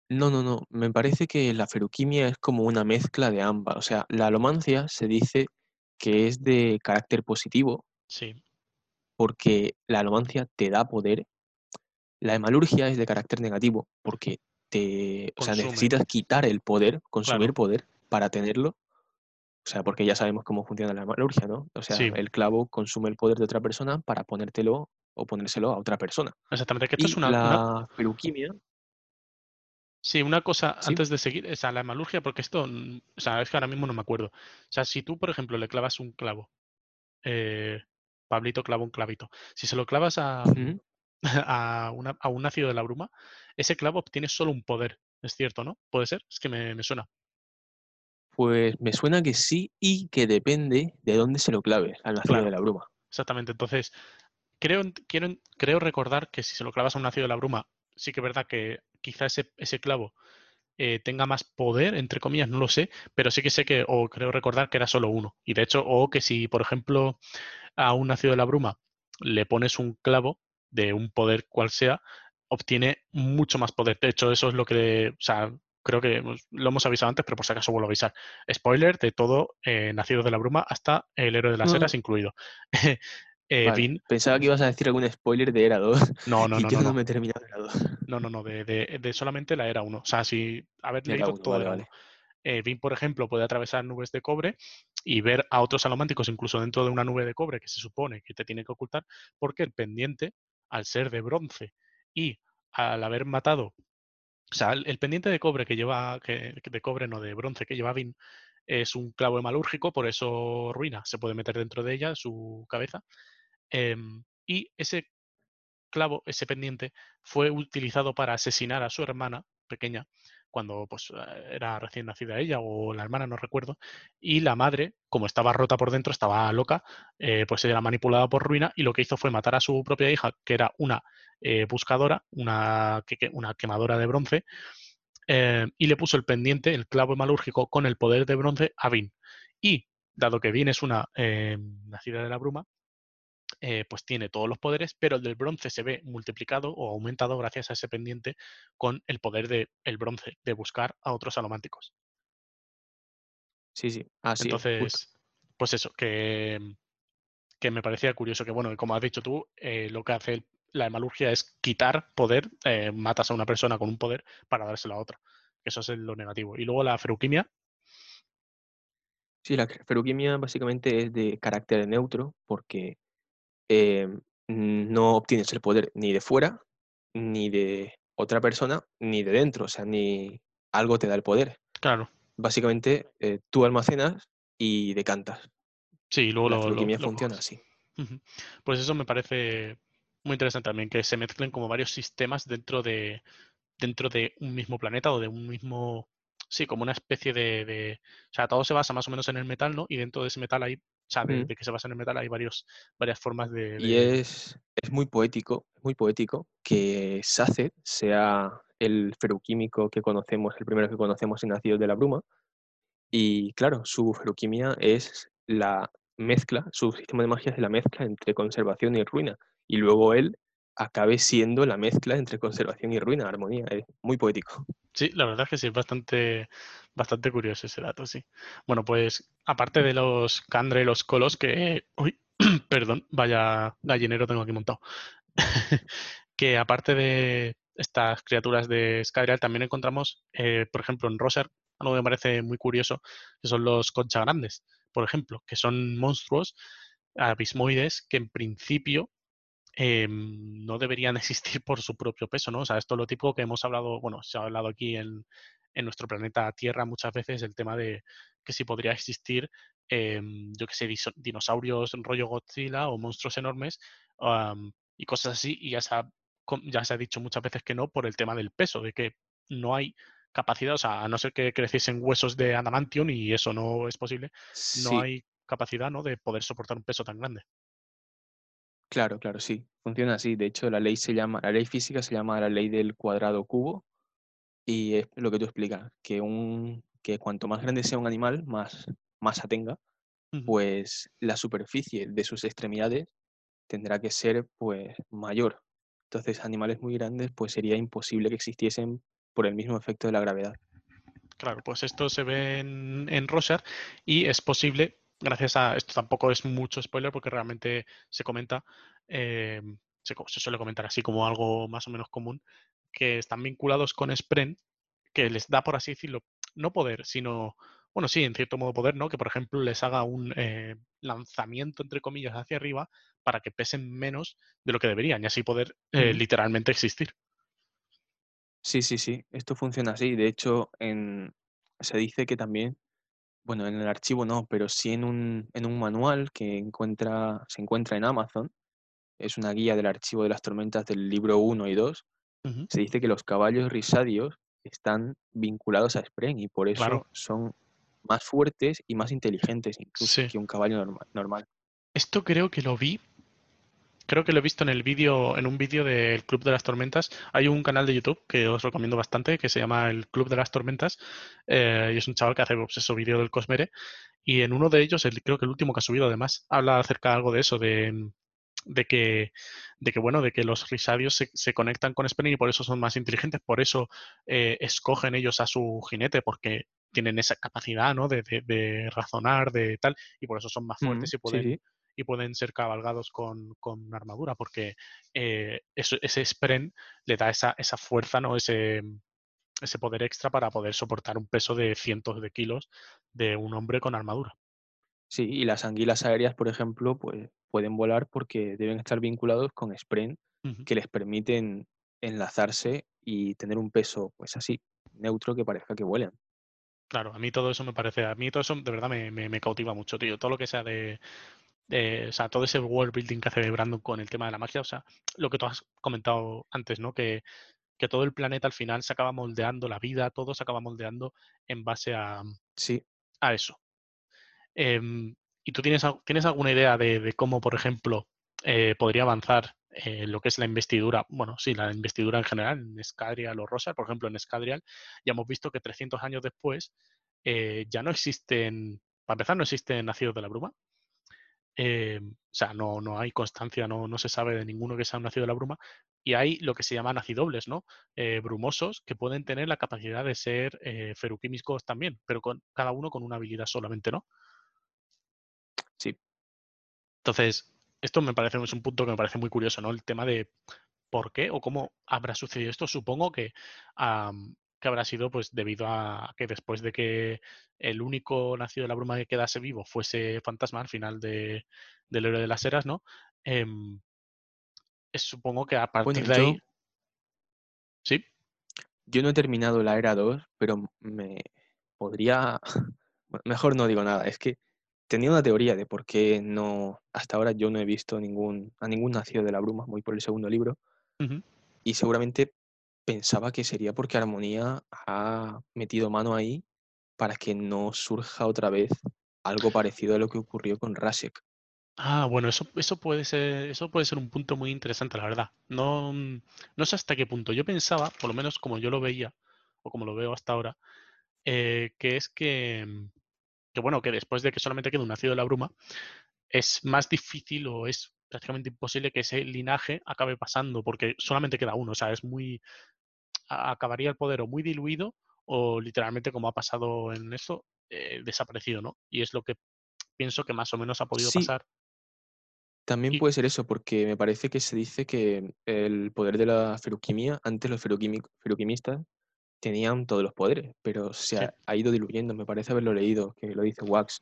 no, no, no, me parece que la feruquimia es como una mezcla de ambas. O sea, la alomancia se dice que es de carácter positivo sí, porque la alomancia te da poder La hemalurgia es de carácter negativo porque te, o sea, necesitas quitar el poder, consumir claro, poder para tenerlo. O sea, porque ya sabemos cómo funciona la hemalurgia, ¿no? O sea, sí, el clavo consume el poder de otra persona para ponértelo o ponérselo a otra persona. exactamente, que esto es Y una la feruquimia, Sí, una cosa sí, antes de seguir, o sea, la hemalurgia, porque esto, mm, o sea, es que ahora mismo no me acuerdo. O sea, si tú, por ejemplo, le clavas un clavo, eh, Pablito clava un clavito, si se lo clavas a, mm, a, una- a un ácido de la bruma, ese clavo obtiene solo un poder, es cierto, ¿no? ¿Puede ser? Es que me, me suena. pues me suena que sí y que depende de dónde se lo claves al nacido de la bruma. exactamente. Entonces, creo, quiero, creo recordar que si se lo clavas a un ácido de la bruma, sí que es verdad que quizá ese, ese clavo eh, tenga más poder, entre comillas, no lo sé, pero sí que sé que, o creo recordar que era solo uno. Y de hecho, o que si, por ejemplo, a un nacido de la bruma le pones un clavo de un poder cual sea, obtiene mucho más poder. De hecho, eso es lo que, o sea, creo que lo hemos avisado antes, pero por si acaso vuelvo a avisar. Spoiler de todo eh, Nacidos de la Bruma hasta el héroe de las No, eras incluido. Eh, vale, Vin, pensaba que ibas a decir algún spoiler de Era 2 no, no, y no, yo no, no no. me he terminado Era 2. No, no, no, de, de- de solamente la era uno. O sea, si haber leído 1, todo vale, vale. Eh, Vin, por ejemplo, puede atravesar nubes de cobre y ver a otros salománticos incluso dentro de una nube de cobre que se supone que te tiene que ocultar, porque el pendiente, al ser de bronce y al haber matado, o sea, el, el pendiente de cobre que lleva, que de cobre no, de bronce que lleva Vin, es un clavo hemalúrgico, por eso ruina, se puede meter dentro de ella, su cabeza. em, y ese clavo, ese pendiente, fue utilizado para asesinar a su hermana pequeña cuando pues era recién nacida ella o la hermana, no recuerdo, y la madre, como estaba rota por dentro, estaba loca, eh, pues era manipulada por ruina y lo que hizo fue matar a su propia hija, que era una eh, buscadora, una, una quemadora de bronce, eh, y le puso el pendiente, el clavo hemalúrgico, con el poder de bronce a Vin. Y dado que Vin es una eh, nacida de la bruma, eh, pues tiene todos los poderes, pero el del bronce se ve multiplicado o aumentado gracias a ese pendiente con el poder del el bronce, de buscar a otros alománticos. Sí, sí, así es. Entonces, pues eso, que, que me parecía curioso que, bueno, como has dicho tú, eh, lo que hace el- la hemalurgia es quitar poder, eh, matas a una persona con un poder para dárselo a otra. Eso es lo negativo. Y luego la feruquimia, Sí, la feruquimia básicamente es de carácter neutro porque em, no obtienes el poder ni de fuera, ni de otra persona, ni de dentro, o sea, ni algo te da el poder. claro, Básicamente eh, tú almacenas y decantas. sí, y luego La lo, lo, funciona así. Pues eso me parece muy interesante también, que se mezclen como varios sistemas dentro de, dentro de un mismo planeta o de un mismo, sí, como una especie de, de- o sea, todo se basa más o menos en el metal, ¿no? Y dentro de ese metal hay, o sea, de, de que se basa en el metal hay varios, varias formas de, Y de- es, es muy poético, muy poético que Saced sea el feruquímico que conocemos, el primero que conocemos en Nacidos de la Bruma. Y claro, su feruquimia es la mezcla, su sistema de magia es la mezcla entre conservación y ruina. Y luego él acabe siendo la mezcla entre conservación y ruina, armonía. Es muy poético. Sí, la verdad es que sí, es bastante, bastante curioso ese dato, sí. Bueno, pues aparte de los Candre y los Colos, que. Uy, perdón, vaya gallinero tengo aquí montado. que aparte de estas criaturas de Scadrial, también encontramos, eh, por ejemplo, en Roser, algo que me parece muy curioso, que son los concha grandes, por ejemplo, que son monstruos abismoides que en principio Em, no deberían existir por su propio peso, ¿no? O sea, esto es lo tipo que hemos hablado, bueno, se ha hablado aquí en, en nuestro planeta Tierra muchas veces, el tema de que si podría existir, em, yo que sé, dinosaurios rollo Godzilla o monstruos enormes y cosas así, y ya se, ha, ya se ha dicho muchas veces que no por el tema del peso, de que no hay capacidad, o sea, a no ser que creciesen huesos de adamantium y eso no es posible, no Sí, hay capacidad, ¿no? De poder soportar un peso tan grande. Claro, claro, sí. Funciona así. De hecho, la ley se llama, la ley física se llama la ley del cuadrado cubo y es lo que tú explicas, que un, que cuanto más grande sea un animal, más masa tenga, pues la superficie de sus extremidades tendrá que ser pues mayor. Entonces, animales muy grandes, pues sería imposible que existiesen por el mismo efecto de la gravedad. Claro, pues esto se ve en, en Roser y es posible, gracias a esto tampoco es mucho spoiler porque realmente se comenta, eh, se, suele comentar así como algo más o menos común, que están vinculados con Spren, que les da, por así decirlo, no poder, sino, bueno, sí, en cierto modo poder, ¿no? Que por ejemplo les haga un eh, lanzamiento, entre comillas, hacia arriba para que pesen menos de lo que deberían y así poder eh, Mm, literalmente existir. Sí, sí, sí, esto funciona así. De hecho, en, se dice que también, bueno, en el archivo no, pero sí en un, en un manual que encuentra, se encuentra en Amazon, es una guía del archivo de las tormentas del libro uno y 2. Ujú, se dice que los caballos risadios están vinculados a Spren y por Claro, eso son más fuertes y más inteligentes incluso sí. que un caballo norma- normal. Esto creo que lo vi Creo que lo he visto en el vídeo, en un vídeo del Club de las Tormentas. Hay un canal de YouTube que os recomiendo bastante, que se llama el Club de las Tormentas, eh, y es un chaval que hace pues, eso, vídeo del Cosmere. Y en uno de ellos, el- creo que el último que ha subido además, habla acerca de algo de eso, de, de que, de que bueno, de que los risadios se, se conectan con Spren y por eso son más inteligentes, por eso eh, escogen ellos a su jinete, porque tienen esa capacidad, ¿no? De, de- de razonar, de tal, y por eso son más Mm, fuertes y sí, pueden sí. Y pueden ser cabalgados con, con armadura, porque eh, eso- ese spren le da esa, esa fuerza, ¿no? Ese, ese poder extra para poder soportar un peso de cientos de kilos de un hombre con armadura. Sí, y las anguilas aéreas, por ejemplo, pues pueden volar porque deben estar vinculados con Spren Ujú. que les permiten enlazarse y tener un peso, pues así, neutro que parezca que vuelan. Claro, a mí todo eso me parece, a mí todo eso de verdad me, me- me cautiva mucho, tío. Todo lo que sea de, o sea, todo ese world building que hace Brandon con el tema de la magia, o sea, lo que tú has comentado antes, ¿no? Que, que todo el planeta al final se acaba moldeando, la vida, todo se acaba moldeando en base a, Sí, a eso. Em, ¿y tú tienes, tienes alguna idea de, de cómo, por ejemplo, eh, podría avanzar eh, lo que es la investidura? Bueno, sí, la investidura en general, en Escadrial o Rosa, por ejemplo, en Escadrial, ya hemos visto que 300 años después eh, ya no existen, para empezar, no existen nacidos de la bruma. Eh, o sea, no, no hay constancia, no, no se sabe de ninguno que sea un nacido de la bruma. Y hay lo que se llama nacidobles, ¿no? Eh, brumosos que pueden tener la capacidad de ser eh, feruquímicos también, pero con, cada uno con una habilidad solamente, ¿no? sí. Entonces, esto me parece, es un punto que me parece muy curioso, ¿no? El tema de por qué o cómo habrá sucedido esto. Supongo que, que habrá sido pues debido a que después de que el único nacido de la bruma que quedase vivo fuese fantasma al final de, del héroe de las eras, ¿no? Em, supongo que a Bueno, partir de ahí, yo, sí. yo no he terminado la era 2, pero me podría, bueno, mejor no digo nada, es que tenía una teoría de por qué no, hasta ahora yo no he visto ningún, a ningún nacido de la bruma, voy por el segundo libro, y seguramente pensaba que sería porque Armonía ha metido mano ahí para que no surja otra vez algo parecido a lo que ocurrió con Rasek. Ah, bueno, eso, eso puede ser, eso puede ser un punto muy interesante, la verdad. No, mm, no sé hasta qué punto. Yo pensaba, por lo menos como yo lo veía, o como lo veo hasta ahora, eh, que es que, mm, que, bueno, que después de que solamente quede un nacido de la bruma, es más difícil o es prácticamente imposible que ese linaje acabe pasando, porque solamente queda uno, o sea, es muy, acabaría el poder o muy diluido o literalmente como ha pasado en esto, eh, desaparecido, ¿no? Y es lo que pienso que más o menos ha podido Sí, pasar. también Y puede ser eso, porque me parece que se dice que el poder de la feruquimia, antes los feruquimistas tenían todos los poderes, pero se sí, ha, ha ido diluyendo, me parece haberlo leído, que lo dice Wax.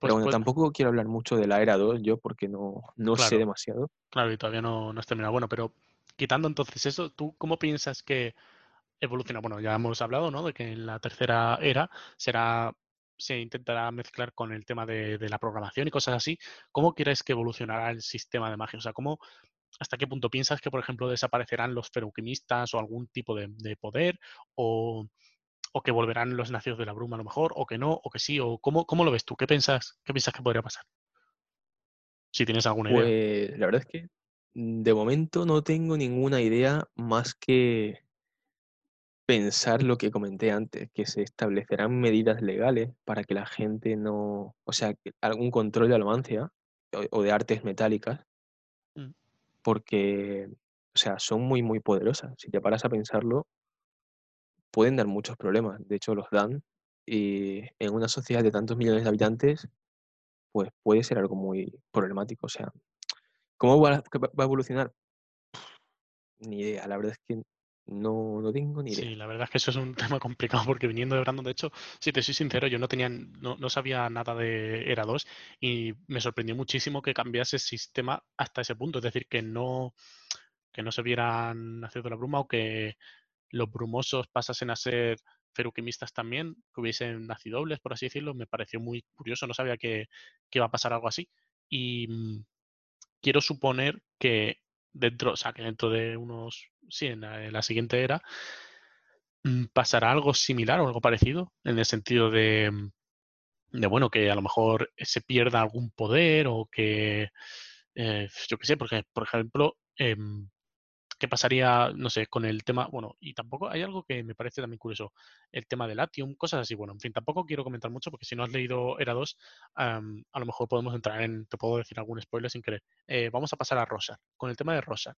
Pero pues, bueno, pues tampoco quiero hablar mucho de la era 2 yo, porque no, no sé demasiado. claro, y todavía no, no has terminado. Bueno, pero quitando entonces eso, ¿tú cómo piensas que evoluciona? Bueno, ya hemos hablado, ¿no? De que en la tercera era será se intentará mezclar con el tema de, la programación y cosas así. ¿Cómo crees que evolucionará el sistema de magia? O sea, ¿cómo, hasta qué punto piensas que, por ejemplo, desaparecerán los feruquimistas o algún tipo de, de poder? O, o que volverán los nacidos de la bruma a lo mejor, o que no, o que sí, o cómo, cómo lo ves tú? ¿Qué piensas, qué piensas que podría pasar? Si tienes alguna idea. Pues la verdad es que mm, de momento no tengo ninguna idea más que pensar lo que comenté antes, que se establecerán medidas legales para que la gente no, o sea, algún control de almancia o, o de artes metálicas, Mm, porque, o sea, son muy, muy poderosas. Si te paras a pensarlo, pueden dar muchos problemas. De hecho, los dan. Y en una sociedad de tantos millones de habitantes, pues puede ser algo muy problemático. O sea, ¿cómo va, va a evolucionar? Ni idea. La verdad es que no, no tengo ni Sí, idea. la verdad es que eso es un tema complicado porque viniendo de Brandon, de hecho, si te soy sincero, yo no tenía, no, no sabía nada de Era 2 y me sorprendió muchísimo que cambiase el sistema hasta ese punto, es decir, que no, que no se vieran de la bruma o que los brumosos pasasen a ser feruquimistas también, que hubiesen nacidobles, por así decirlo, me pareció muy curioso, no sabía que, que iba a pasar algo así. Y mm, quiero suponer que dentro, o sea, que dentro de unos, sí, en la, en la siguiente era, mm, pasará algo similar o algo parecido, en el sentido de, mm, de, bueno, que a lo mejor se pierda algún poder o que, eh, yo qué sé, porque, por ejemplo, em, ¿Qué pasaría, no sé, con el tema? Bueno, y tampoco hay algo que me parece también curioso, el tema del Latium, cosas así. Bueno, en fin, tampoco quiero comentar mucho porque si no has leído Era 2, am, a lo mejor podemos entrar en, te puedo decir algún spoiler sin querer. Eh, vamos a pasar a Rosa. Con el tema de Rosa.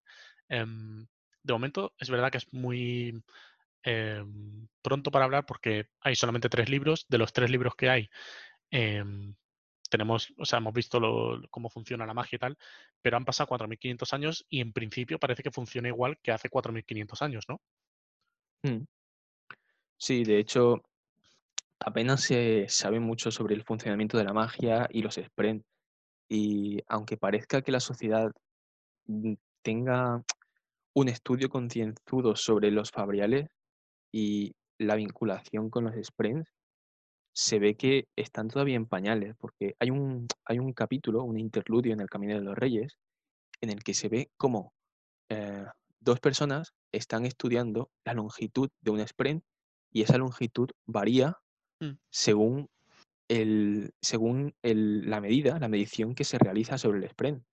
em, de momento es verdad que es muy em, pronto para hablar porque hay solamente tres libros. De los tres libros que hay, em, tenemos, o sea, hemos visto cómo funciona la magia y tal, pero han pasado 4.500 años y en principio parece que funciona igual que hace 4.500 años, ¿no? Mm. Sí, de hecho, apenas se sabe mucho sobre el funcionamiento de la magia y los Spren. Y aunque parezca que la sociedad mm, tenga un estudio concienzudo sobre los fabriales y la vinculación con los Sprens, se ve que están todavía en pañales, porque hay un, hay un capítulo, un interludio en el Camino de los Reyes, en el que se ve cómo eh, dos personas están estudiando la longitud de un Spren y esa longitud varía Mm, según, el, según el- la medida, la medición que se realiza sobre el Spren.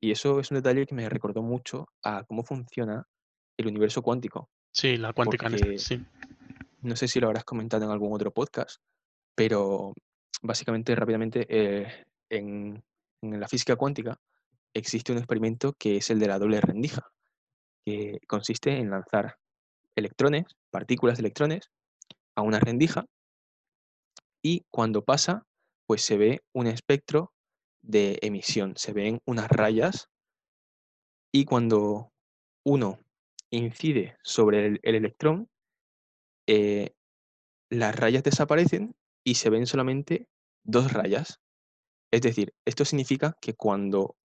Y eso es un detalle que me recordó mucho a cómo funciona el universo cuántico, Sí, la cuántica sí. no sé si lo habrás comentado en algún otro podcast, pero básicamente, rápidamente, eh, en, la física cuántica existe un experimento que es el de la doble rendija, que consiste en lanzar electrones, partículas de electrones, a una rendija y cuando pasa, pues se ve un espectro de emisión, se ven unas rayas y cuando uno incide sobre el, el electrón, eh, las rayas desaparecen y se ven solamente dos rayas. Es decir, esto significa que cuando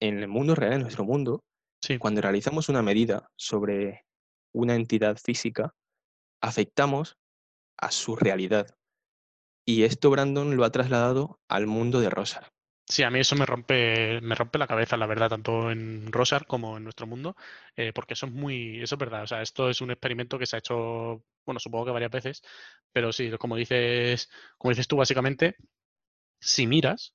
en el mundo real, en nuestro mundo, Sí, cuando realizamos una medida sobre una entidad física, afectamos a su realidad. Y esto Brandon lo ha trasladado al mundo de Rosa. Sí, a mí eso me rompe, me rompe la cabeza, la verdad, tanto en Rosar como en nuestro mundo, eh, porque eso es muy, eso es verdad, o sea, esto es un experimento que se ha hecho, bueno, supongo que varias veces, pero sí, como dices, como dices tú, básicamente, si miras,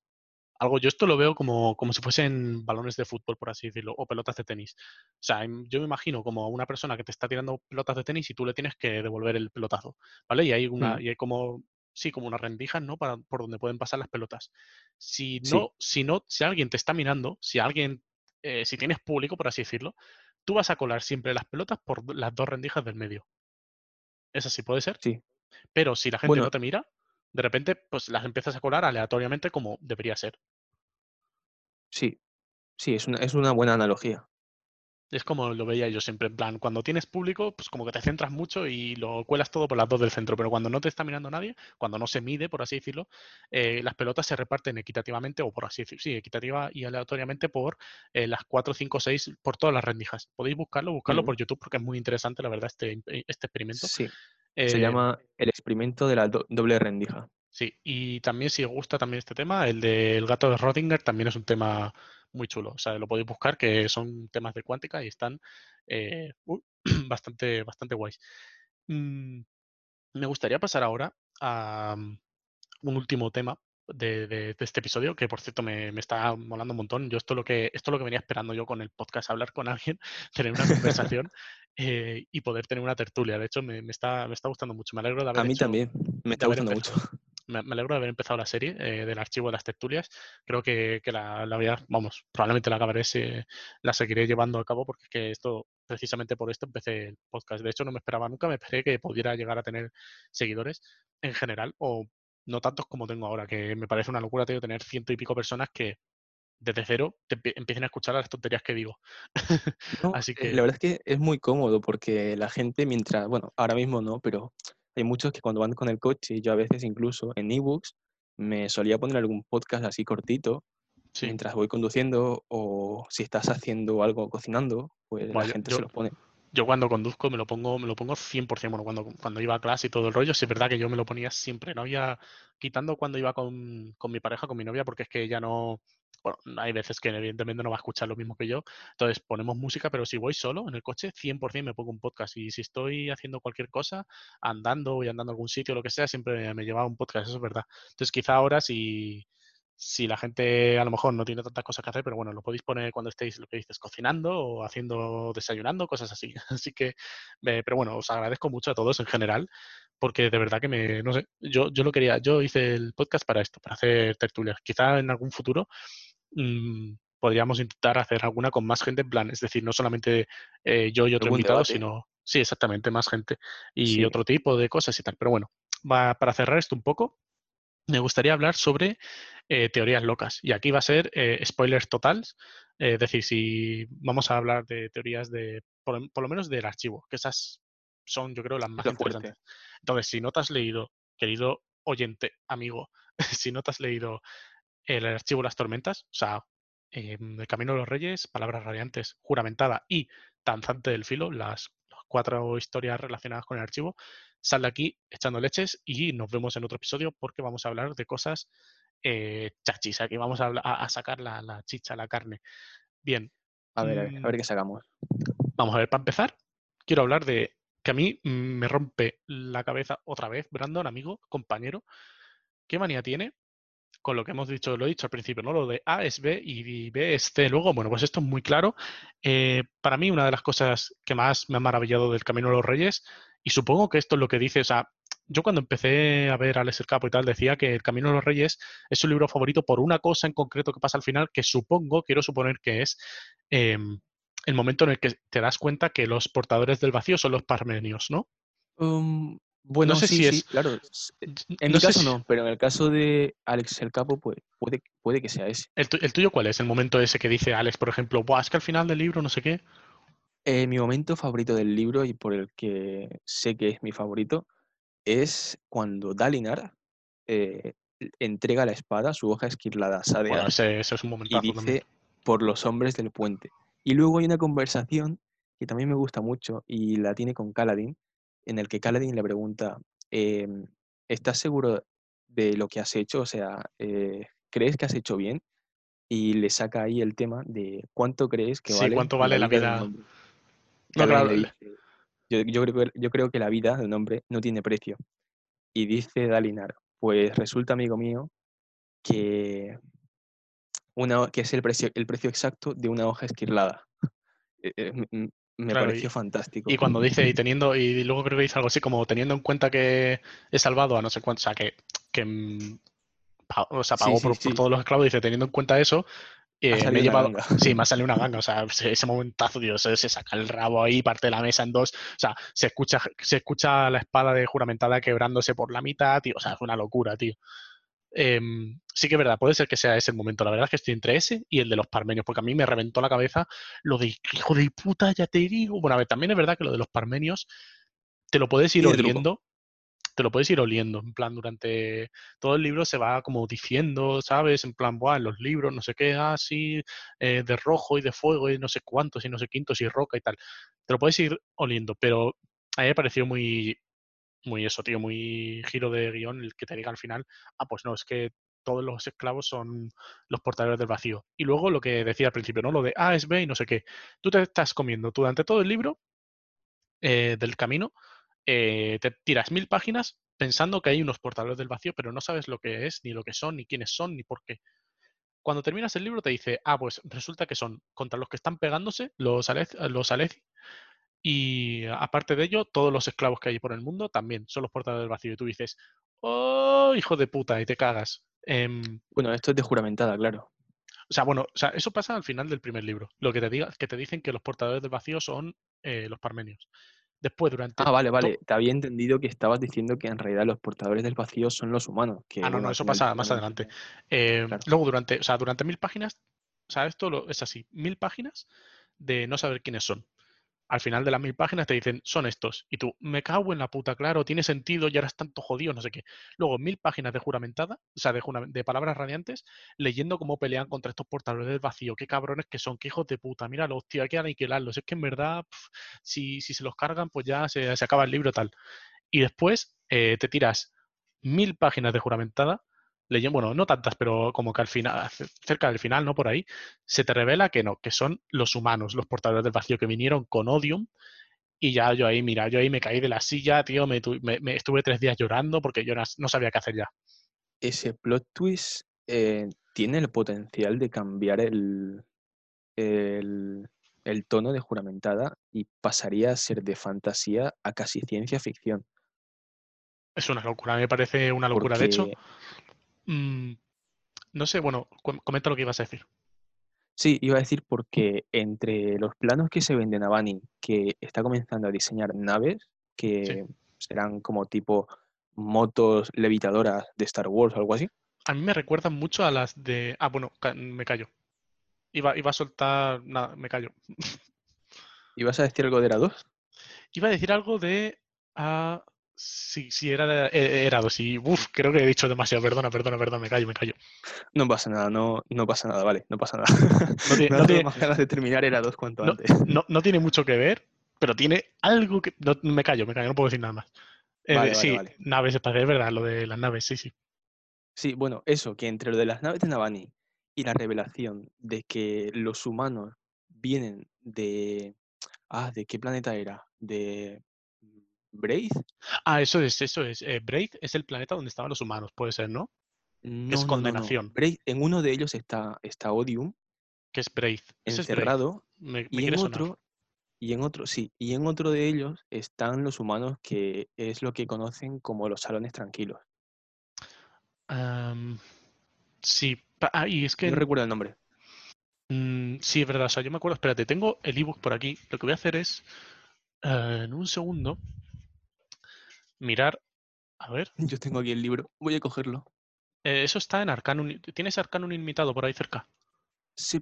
algo, yo esto lo veo como, como si fuesen balones de fútbol, por así decirlo, o pelotas de tenis. O sea, em, yo me imagino como una persona que te está tirando pelotas de tenis y tú le tienes que devolver el pelotazo, ¿vale? Y hay una, Mm, y hay como, sí, como unas rendijas, ¿no? Para, por donde pueden pasar las pelotas. Si sí, no, si no, si alguien te está mirando, si alguien eh, si tienes público, por así decirlo, tú vas a colar siempre las pelotas por las dos rendijas del medio. ¿Es así, puede ser? Sí. Pero si la gente Bueno, no te mira, de repente, pues las empiezas a colar aleatoriamente como debería ser. sí, sí, es una, es una buena analogía. Es como lo veía yo siempre, en plan, cuando tienes público, pues como que te centras mucho y lo cuelas todo por las dos del centro, pero cuando no te está mirando nadie, cuando no se mide, por así decirlo, eh, las pelotas se reparten equitativamente, o por así decirlo, sí, equitativa y aleatoriamente por eh, las 4, 5, 6, por todas las rendijas. Podéis buscarlo, buscarlo por YouTube porque es muy interesante, la verdad, este, im- este experimento. Sí, se Eh, llama el experimento de la do- doble rendija. Sí, y también si os gusta también este tema, el del gato de Rodinger también es un tema muy chulo. O sea, lo podéis buscar, que son temas de cuántica y están eh, bastante, bastante guays. Mm, me gustaría pasar ahora a mm, un último tema de, de- de este episodio, que por cierto me, me está molando un montón. Yo esto es lo que, esto es lo que venía esperando yo con el podcast, hablar con alguien, tener una conversación eh, y poder tener una tertulia. De hecho, me, me está, me está gustando mucho. Me alegro de A haber mí hecho, también, me está gustando mucho. Me, alegro de haber empezado la serie eh, del archivo de las tertulias. Creo que, que la, la voy a, vamos, probablemente la acabaré, se- la seguiré llevando a cabo porque es que esto, precisamente por esto empecé el podcast. De hecho, no me esperaba nunca, me esperé que pudiera llegar a tener seguidores en general o no tantos como tengo ahora, que me parece una locura tío, tener ciento y pico personas que desde cero te empie- empiecen a escuchar las tonterías que digo. No, Así eh, que la verdad es que es muy cómodo porque la gente mientras, bueno, ahora mismo no, pero hay muchos que cuando van con el coche, yo a veces incluso en ebooks me solía poner algún podcast así cortito sí. mientras voy conduciendo o si estás haciendo algo cocinando, pues la gente yo- se los pone. Yo cuando conduzco me lo pongo, me lo pongo 100%, bueno, cuando, cuando iba a clase y todo el rollo, sí es verdad que yo me lo ponía siempre, no había, quitando cuando iba con, con mi pareja, con mi novia, porque es que ella no, bueno, hay veces que evidentemente no va a escuchar lo mismo que yo, entonces ponemos música, pero si voy solo en el coche, 100% me pongo un podcast y si estoy haciendo cualquier cosa, andando, voy andando a algún sitio, lo que sea, siempre me llevaba un podcast, eso es verdad. Entonces quizá ahora si, si la gente a lo mejor no tiene tantas cosas que hacer, pero bueno, lo podéis poner cuando estéis, lo que dices, cocinando o haciendo, desayunando, cosas así. Así que, eh, pero bueno, os agradezco mucho a todos en general, porque de verdad que me, no sé, yo, yo lo quería, yo hice el podcast para esto, para hacer tertulias. Quizá en algún futuro mm, podríamos intentar hacer alguna con más gente en plan, es decir, no solamente eh, yo y otro invitado, debate. sino, sí, exactamente, más gente y Sí. otro tipo de cosas y tal. Pero bueno, va, para cerrar esto un poco, me gustaría hablar sobre eh, teorías locas. Y aquí va a ser eh, spoilers totales. eh, es decir, si vamos a hablar de teorías de, por, por lo menos del archivo, que esas son, yo creo, las más interesantes. Entonces, si no te has leído, querido oyente, amigo, si no te has leído el archivo las tormentas, o sea, eh, El Camino de los Reyes, Palabras Radiantes, Juramentada y Danzante del Filo, las cuatro historias relacionadas con el archivo, sal de aquí echando leches y nos vemos en otro episodio porque vamos a hablar de cosas eh, chachis. Aquí vamos a, sacar la, la chicha, la carne. Bien, A ver, a ver, a ver Mm. qué sacamos. vamos a ver, para empezar, quiero hablar de que a mí me rompe la cabeza otra vez, Brandon, amigo, compañero, ¿qué manía tiene con lo que hemos dicho, lo he dicho al principio, ¿no? Lo de A es B y B es C. Luego, bueno, pues esto es muy claro. Eh, para mí, una de las cosas que más me ha maravillado del Camino de los Reyes, y supongo que esto es lo que dice, o sea, yo cuando empecé a ver Alex el Capo y tal, decía que El Camino de los Reyes es su libro favorito por una cosa en concreto que pasa al final, que supongo, quiero suponer que es em, el momento en el que te das cuenta que los portadores del vacío son los parmenios, ¿no? Um, bueno, sé sí, si sí, es- claro. s- En no mi caso si- no, pero en el caso de Alex el Capo, pues puede, puede que sea ese. ¿El, tu- el tuyo cuál es? El momento ese que dice Alex, por ejemplo, Buah, es que al final del libro no sé qué. Eh, mi momento favorito del libro y por el que sé que es mi favorito es cuando Dalinar eh, entrega la espada, su hoja esquirlada a Sadeas, Bueno, ese, ese es un y también. dice por los hombres del puente. Y luego hay una conversación que también me gusta mucho y la tiene con Kaladin, en el que Kaladin le pregunta, em, ¿estás seguro de lo que has hecho? O sea, eh, ¿crees que has hecho bien? Y le saca ahí el tema de cuánto crees que Sí, vale, ¿cuánto vale la vida? No, claro, le yo, yo creo, que- yo creo que la vida de un hombre no tiene precio. Y dice Dalinar, pues resulta, amigo mío, que, una, que es el precio, el precio exacto de una hoja esquirlada. M- m- me Claro, pareció fantástico. Y cuando dice, y teniendo, y luego creo que dice algo así como teniendo en cuenta que he salvado a no sé cuánto, o sea, que, que mm, o sea, pagó sí, por, por sí. todos los esclavos, dice, teniendo en cuenta eso, Eh, me he llevado, sí, me ha salido una ganga, o sea, ese, momentazo, Dios, se, saca el rabo ahí, parte la mesa en dos, o sea, se escucha, se escucha la espada de juramentada quebrándose por la mitad, tío, o sea, es una locura, tío. Em, sí que es verdad, puede ser que sea ese el momento. La verdad es que estoy entre ese y el de los parmenios, porque a mí me reventó la cabeza lo de hijo de puta, ya te digo. Bueno, a ver, también es verdad que lo de los parmenios te lo puedes ir oliendo, te lo puedes ir oliendo. En plan, durante todo el libro se va como diciendo, ¿sabes? En plan, Buah, en los libros, no sé qué, así, de rojo y de fuego y no sé cuántos y no sé quintos y roca y tal. Te lo puedes ir oliendo, pero a mí me pareció muy, muy eso, tío, muy giro de guion el que te diga al final, ah, pues no, es que todos los esclavos son los portadores del vacío. Y luego lo que decía al principio, ¿no? Lo de A es B y no sé qué. Tú te estás comiendo durante todo el libro eh, del camino, eh, te tiras mil páginas pensando que hay unos portadores del vacío, pero no sabes lo que es, ni lo que son, ni quiénes son, ni por qué. Cuando terminas el libro te dice, ah, pues resulta que son contra los que están pegándose, los, Alez, los Aleci, y aparte de ello, todos los esclavos que hay por el mundo también son los portadores del vacío. Y tú dices, ¡oh, hijo de puta! Y te cagas. Em, Bueno, esto es de juramentada, claro. o sea, bueno, o sea, eso pasa al final del primer libro. Lo que te diga, que te dicen que los portadores del vacío son eh, los parmenios. Después, durante. Ah, vale, vale. Te había entendido que estabas diciendo que en realidad los portadores del vacío son los humanos. Que, Ah, no, no, eso pasa más adelante. Eh, Claro. Luego, durante, o sea, durante mil páginas, o sea, esto lo- es así, mil páginas de no saber quiénes son. Al final de las mil páginas te dicen, son estos. Y tú, me cago en la puta, claro, tiene sentido, ya eres tanto jodido, no sé qué. Luego, mil páginas de juramentada, o sea, de, de palabras radiantes, leyendo cómo pelean contra estos portadores del vacío. Qué cabrones que son, qué hijos de puta. Míralos, tío, hay que aniquilarlos. Es que en verdad, si, si se los cargan, pues ya se, se acaba el libro tal. Y después eh, te tiras mil páginas de juramentada, leyendo, bueno, no tantas, pero como que al final, ce- cerca del final, ¿no? Por ahí, se te revela que no, que son los humanos, los portadores del vacío, que vinieron con Odium. Y ya yo ahí, mira, yo ahí me caí de la silla, tío, me, tu- me- me estuve tres días llorando porque yo no, sabía qué hacer ya. Ese plot twist eh, tiene el potencial de cambiar el, el, el tono de juramentada y pasaría a ser de fantasía a casi ciencia ficción. Es una locura, me parece una locura. De hecho, mm, no sé, bueno, com- comenta lo que ibas a decir. Sí, iba a decir porque entre los planos que se ven de Navani, que está comenzando a diseñar naves que serán como tipo motos levitadoras de Star Wars o algo así. A mí me recuerdan mucho a las de. Ah, bueno, me callo. Iba, iba a soltar. Nada, me callo. ¿Ibas a decir algo de Erados? Iba a decir algo de. ah, si, si era de, eh, era dos. Y uf, creo que he dicho demasiado. Perdona, perdona, perdona, me callo, me callo. No pasa nada, no, no pasa nada, vale, no pasa nada. No tiene- no tiene- más ganas de terminar Erados cuanto No, antes. no, no tiene mucho que ver, pero tiene algo que. no, me callo, me callo, no puedo decir nada más. Eh, Vale, sí, vale. naves espaciales, es verdad, lo de las naves, sí, sí. Sí, bueno, eso, que entre lo de las naves de Navani y la revelación de que los humanos vienen de... Ah, ¿de qué planeta era? ¿De Braith? Ah, eso es, eso es. Eh, Braith es el planeta donde estaban los humanos, puede ser, ¿no? No, Es no, no, no. condenación. Braith- en uno de ellos está, está Odium Que es Braith. Ese es Braith. encerrado Me, me y en sonar. otro, y en otro, sí, y en otro de ellos están los humanos que es lo que conocen como los salones tranquilos. Sí, ah, y es que No recuerdo el nombre. mm, sí, es verdad. O sea, yo me acuerdo, espérate, tengo el ebook por aquí. Lo que voy a hacer es, eh, en un segundo, mirar. A ver, Yo tengo aquí el libro, voy a cogerlo. eh, eso está en Arcanum. ¿Tienes Arcanum ilimitado por ahí cerca? Sí,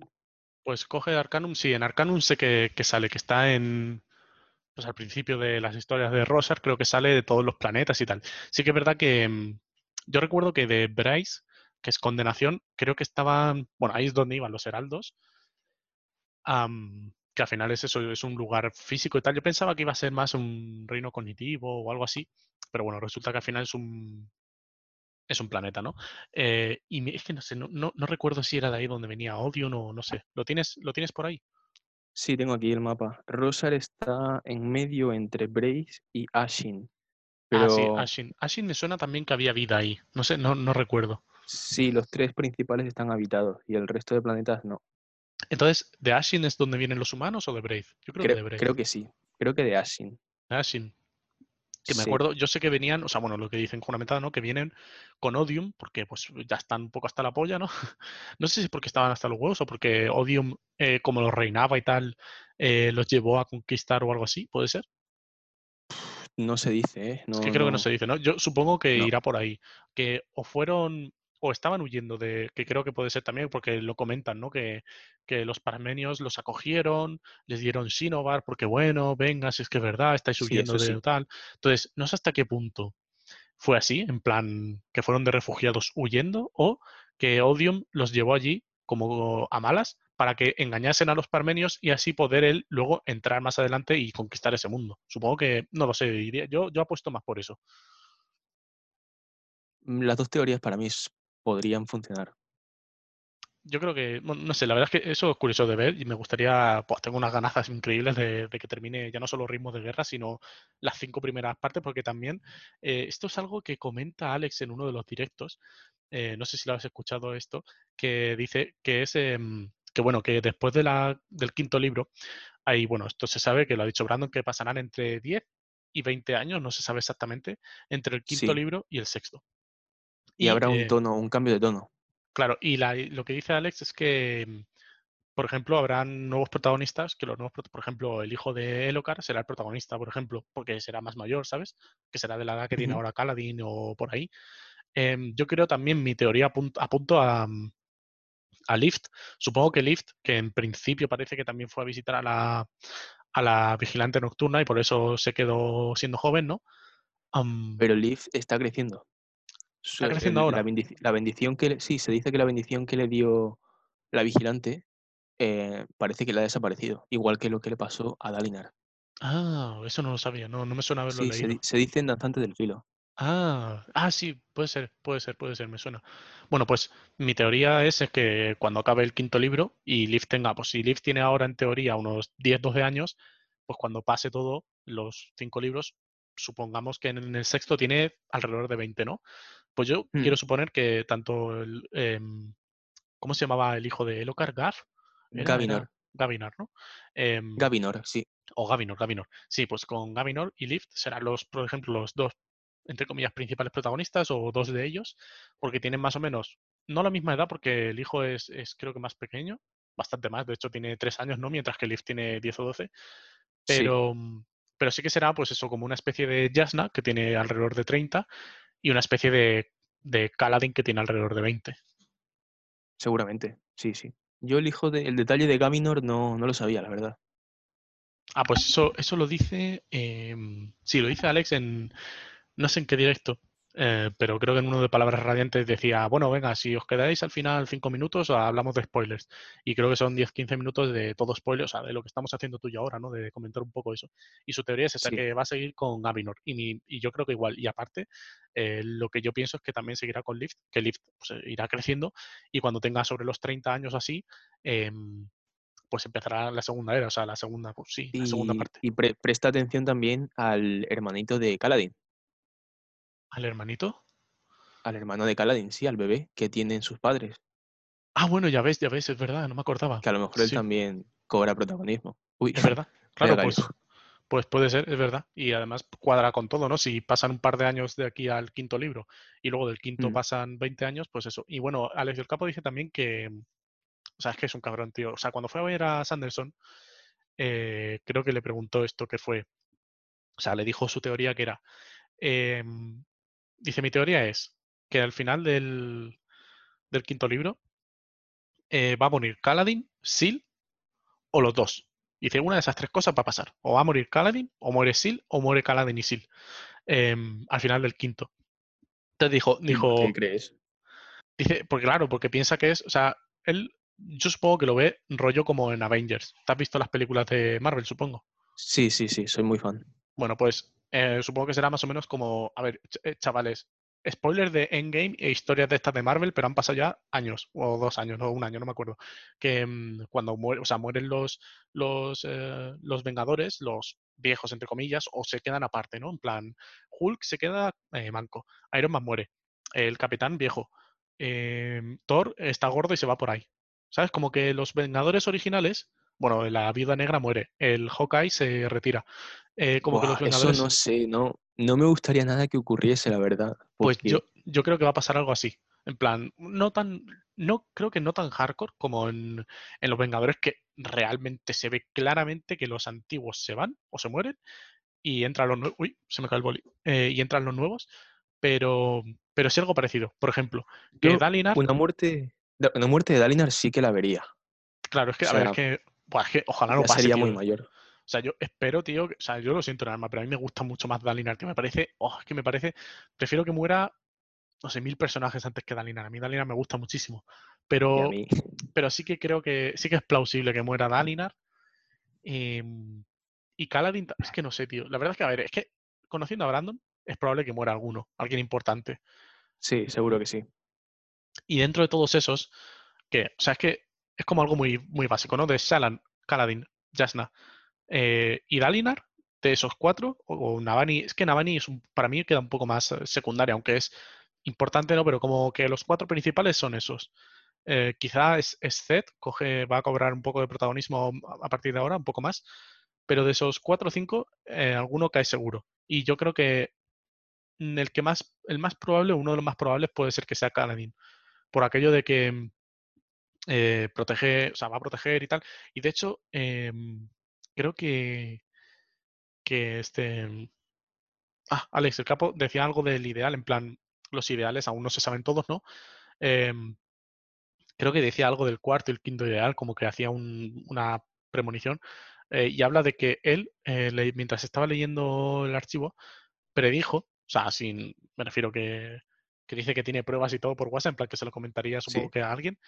Pues coge Arcanum. Sí, en Arcanum sé que, que sale, que está en. Pues al principio de las historias de Rosar, creo que sale de todos los planetas y tal. Sí que es verdad que. mm, Yo recuerdo que de Bryce, que es condenación, creo que estaban. Bueno, ahí es donde iban los heraldos. Que al final es eso, es un lugar físico y tal. Yo pensaba que iba a ser más un reino cognitivo o algo así. Pero bueno, resulta que al final es un. Es un planeta, ¿no? Eh, y es que no sé, no, no, no recuerdo si era de ahí donde venía Odion o no sé. ¿Lo tienes, ¿Lo tienes por ahí? sí, tengo aquí el mapa. Rosar está en medio entre Brace y Ashin. Pero Ah, sí, Ashin. Ashin me suena también que había vida ahí. No sé, no, no recuerdo. sí, los tres principales están habitados y el resto de planetas no. Entonces, ¿de Ashin es donde vienen los humanos o de Brave? Yo creo que de Brave. creo que sí, creo que de Ashin. De Ashin. que me Sí. acuerdo, yo sé que venían, o sea, bueno, lo que dicen juramentado, ¿no? Que vienen con Odium, porque pues ya están un poco hasta la polla, ¿no? No sé si es porque estaban hasta los huevos o porque Odium, eh, como los reinaba y tal, eh, los llevó a conquistar o algo así, ¿puede ser? No se dice, ¿eh? Es que No, creo que no no, se dice, ¿no? Yo supongo que no. irá por ahí. Que o fueron o estaban huyendo de, que creo que puede ser también, porque lo comentan, ¿no? Que, que los parmenios los acogieron, les dieron Shinobar, porque bueno, venga, si es que es verdad, estáis huyendo de sí. tal. Entonces, no sé hasta qué punto fue así, en plan, que fueron de refugiados huyendo, o que Odium los llevó allí como a malas para que engañasen a los parmenios y así poder él luego entrar más adelante y conquistar ese mundo. Supongo que, no lo sé, yo, yo apuesto más por eso. Mm, Las dos teorías para mí podrían funcionar. Yo creo que, bueno, no sé, la verdad es que eso es curioso de ver y me gustaría, pues tengo unas ganazas increíbles de, de que termine ya no solo Ritmos de Guerra, sino las cinco primeras partes, porque también eh, esto es algo que comenta Alex en uno de los directos, eh, no sé si lo has escuchado esto, que dice que es, em, que bueno, que después de la, del quinto libro, hay, bueno, esto se sabe que lo ha dicho Brandon, que pasarán entre 10 y 20 años, no se sabe exactamente, entre el quinto Sí. libro y el sexto. Y Y, habrá un tono, un cambio de tono. claro, y la- lo que dice Alex es que em, por ejemplo, habrán nuevos protagonistas, que los nuevos, por ejemplo, el hijo de Elocar será el protagonista, por ejemplo, porque será más mayor, ¿sabes? Que será de la edad que tiene ahora Kaladin o por ahí. Em, yo creo también, mi teoría apunt- apunto a, mm, a Lift. Supongo que Lift, que en principio parece que también fue a visitar a la, a la vigilante nocturna y por eso se quedó siendo joven, ¿no? Pero Leaf está creciendo. Su- está creciendo el- la, ahora. la bendición que le- sí, se dice que la bendición que le dio la vigilante eh, parece que le ha desaparecido. Igual que lo que le pasó a Dalinar. Ah, eso no lo sabía, no, no me suena haberlo Sí, se, leído. se dice en Danzante del Filo. Ah, ah, sí, puede ser, puede ser, puede ser, me suena. Bueno, pues mi teoría es, es que cuando acabe el quinto libro y Liv tenga, pues si Liv tiene ahora en teoría unos 10, 12 años, pues cuando pase todo, los cinco libros, supongamos que en el sexto tiene alrededor de 20, ¿no? Pues yo Mm, quiero suponer que tanto el, em, ¿cómo se llamaba el hijo de. Era, era Gavinor. Gavinar, ¿no? Em, Gavinor, sí. o Gavinor, Gavinor. Sí, pues con Gavinor y Lift serán los, por ejemplo, los dos, entre comillas, principales protagonistas o dos de ellos, porque tienen más o menos, no la misma edad, porque el hijo es, es creo que más pequeño, bastante más, de hecho tiene tres años, ¿no? Mientras que Lift tiene 10 o 12, Sí, pero, mm, pero sí que será, pues eso, como una especie de Jasna, que tiene alrededor de 30, y una especie de, de Kaladin, que tiene alrededor de 20. seguramente. Sí, sí. Yo el hijo de, el detalle de Gavinor no, no lo sabía, la verdad. Ah, pues eso, eso lo dice, em, sí, lo dice Alex en, no sé en qué directo, eh, pero creo que en uno de Palabras Radiantes decía, bueno, venga, si os quedáis al final cinco minutos, hablamos de spoilers. Y creo que son 10-15 minutos de todo spoiler, o sea, de lo que estamos haciendo tú y yo ahora, ¿no? De comentar un poco eso. Y su teoría es esa, Sí. que va a seguir con Gavinor. Y, mi- y yo creo que igual. Y aparte, eh, lo que yo pienso es que también seguirá con Lift, que Lift pues, irá creciendo y cuando tenga sobre los 30 años así, em, pues empezará la segunda era, o sea, la segunda, pues sí, la segunda Y, parte. y pre- presta atención también al hermanito de Kaladin. ¿Al hermanito? Al hermano de Kaladin, sí, al bebé que tienen sus padres. Ah, bueno, ya ves, ya ves, es verdad, no me acordaba. Que a lo mejor él Sí, también cobra protagonismo. Uy, es verdad. Claro, pues, pues puede ser, es verdad. Y además cuadra con todo, ¿no? Si pasan un par de años de aquí al quinto libro y luego del quinto Mm, pasan 20 años, pues eso. Y bueno, Alex del Capo dice también que, o sea, es que es un cabrón, tío. O sea, cuando fue a ver a Sanderson, eh, creo que le preguntó esto que fue, o sea, le dijo su teoría que era, em, dice, mi teoría es que al final del, del quinto libro eh, va a morir Kaladin, Sil o los dos. Dice, una de esas tres cosas va a pasar. O va a morir Kaladin, o muere Sil, o muere Kaladin y Sil. em, al final del quinto. Entonces dijo, ¿Y por qué dijo, crees? dice, porque claro, porque piensa que es, o sea, él, yo supongo que lo ve rollo como en Avengers. ¿Te has visto las películas de Marvel, supongo? Sí, sí, sí, soy muy fan. Bueno, pues eh, supongo que será más o menos como, a ver, eh, chavales, spoilers de Endgame e historias de estas de Marvel, pero han pasado ya años, o dos años, o un año, no me acuerdo. Que mm, cuando muere, o sea, mueren los, los, eh, los Vengadores, los viejos, entre comillas, o se quedan aparte, ¿no? En plan, Hulk se queda manco, Iron Man muere, el Capitán viejo, em, Thor está gordo y se va por ahí. ¿Sabes? Como que los Vengadores originales, bueno, la Viuda Negra muere, el Hawkeye se retira eh, como que los eso Vengadores... no sé, no, no me gustaría nada que ocurriese, la verdad, Pues yo, yo creo que va a pasar algo así. En plan, no tan, no, creo que no tan hardcore como en, en Los Vengadores, que realmente se ve claramente que los antiguos se van o se mueren y entran los nuevos. Uy, se me cae el boli. Eh, y entran los nuevos, pero, pero sí algo parecido. Por ejemplo, que yo Dalinar, una muerte, una muerte de Dalinar sí que la vería. claro, es que, O a ver, es que, buah, es que ojalá no ya pase, sería tío. muy mayor. O sea, yo espero, tío, que- o sea, yo lo siento en alma, pero a mí me gusta mucho más Dalinar, que me parece, oh, es que me parece, prefiero que muera, no sé, mil personajes antes que Dalinar. A mí Dalinar me gusta muchísimo. Pero, pero sí que creo que sí que es plausible que muera Dalinar. em, y Kaladin, es que no sé, tío. La verdad es que, a ver, es que conociendo a Brandon, es probable que muera alguno, alguien importante. sí, seguro que sí. Y dentro de todos esos, que, o sea, es que es como algo muy, muy básico, ¿no? De Shalan, Kaladin, Jasna eh, y Dalinar, de esos cuatro, o, o Navani, es que Navani es para mí queda un poco más eh, secundaria, aunque es importante, ¿no? Pero como que los cuatro principales son esos. Eh, quizá es, Zed, coge, va a cobrar un poco de protagonismo a a partir de ahora, un poco más, pero de esos cuatro o cinco, eh, alguno cae seguro. Y yo creo que mm, el que más, el más probable, uno de los más probables puede ser que sea Kaladin, por aquello de que mm, eh, protege, o sea, va a proteger y tal. Y de hecho, em, creo que, que este. Ah, Alex, el capo decía algo del ideal, en plan, los ideales aún no se saben todos, ¿no? Em, creo que decía algo del cuarto y el quinto ideal, como que hacía un- una premonición, eh, y habla de que él, eh, le- mientras estaba leyendo el archivo, predijo, o sea, sin, me refiero que, que dice que tiene pruebas y todo por WhatsApp, en plan que se lo comentaría supongo Sí. que a alguien,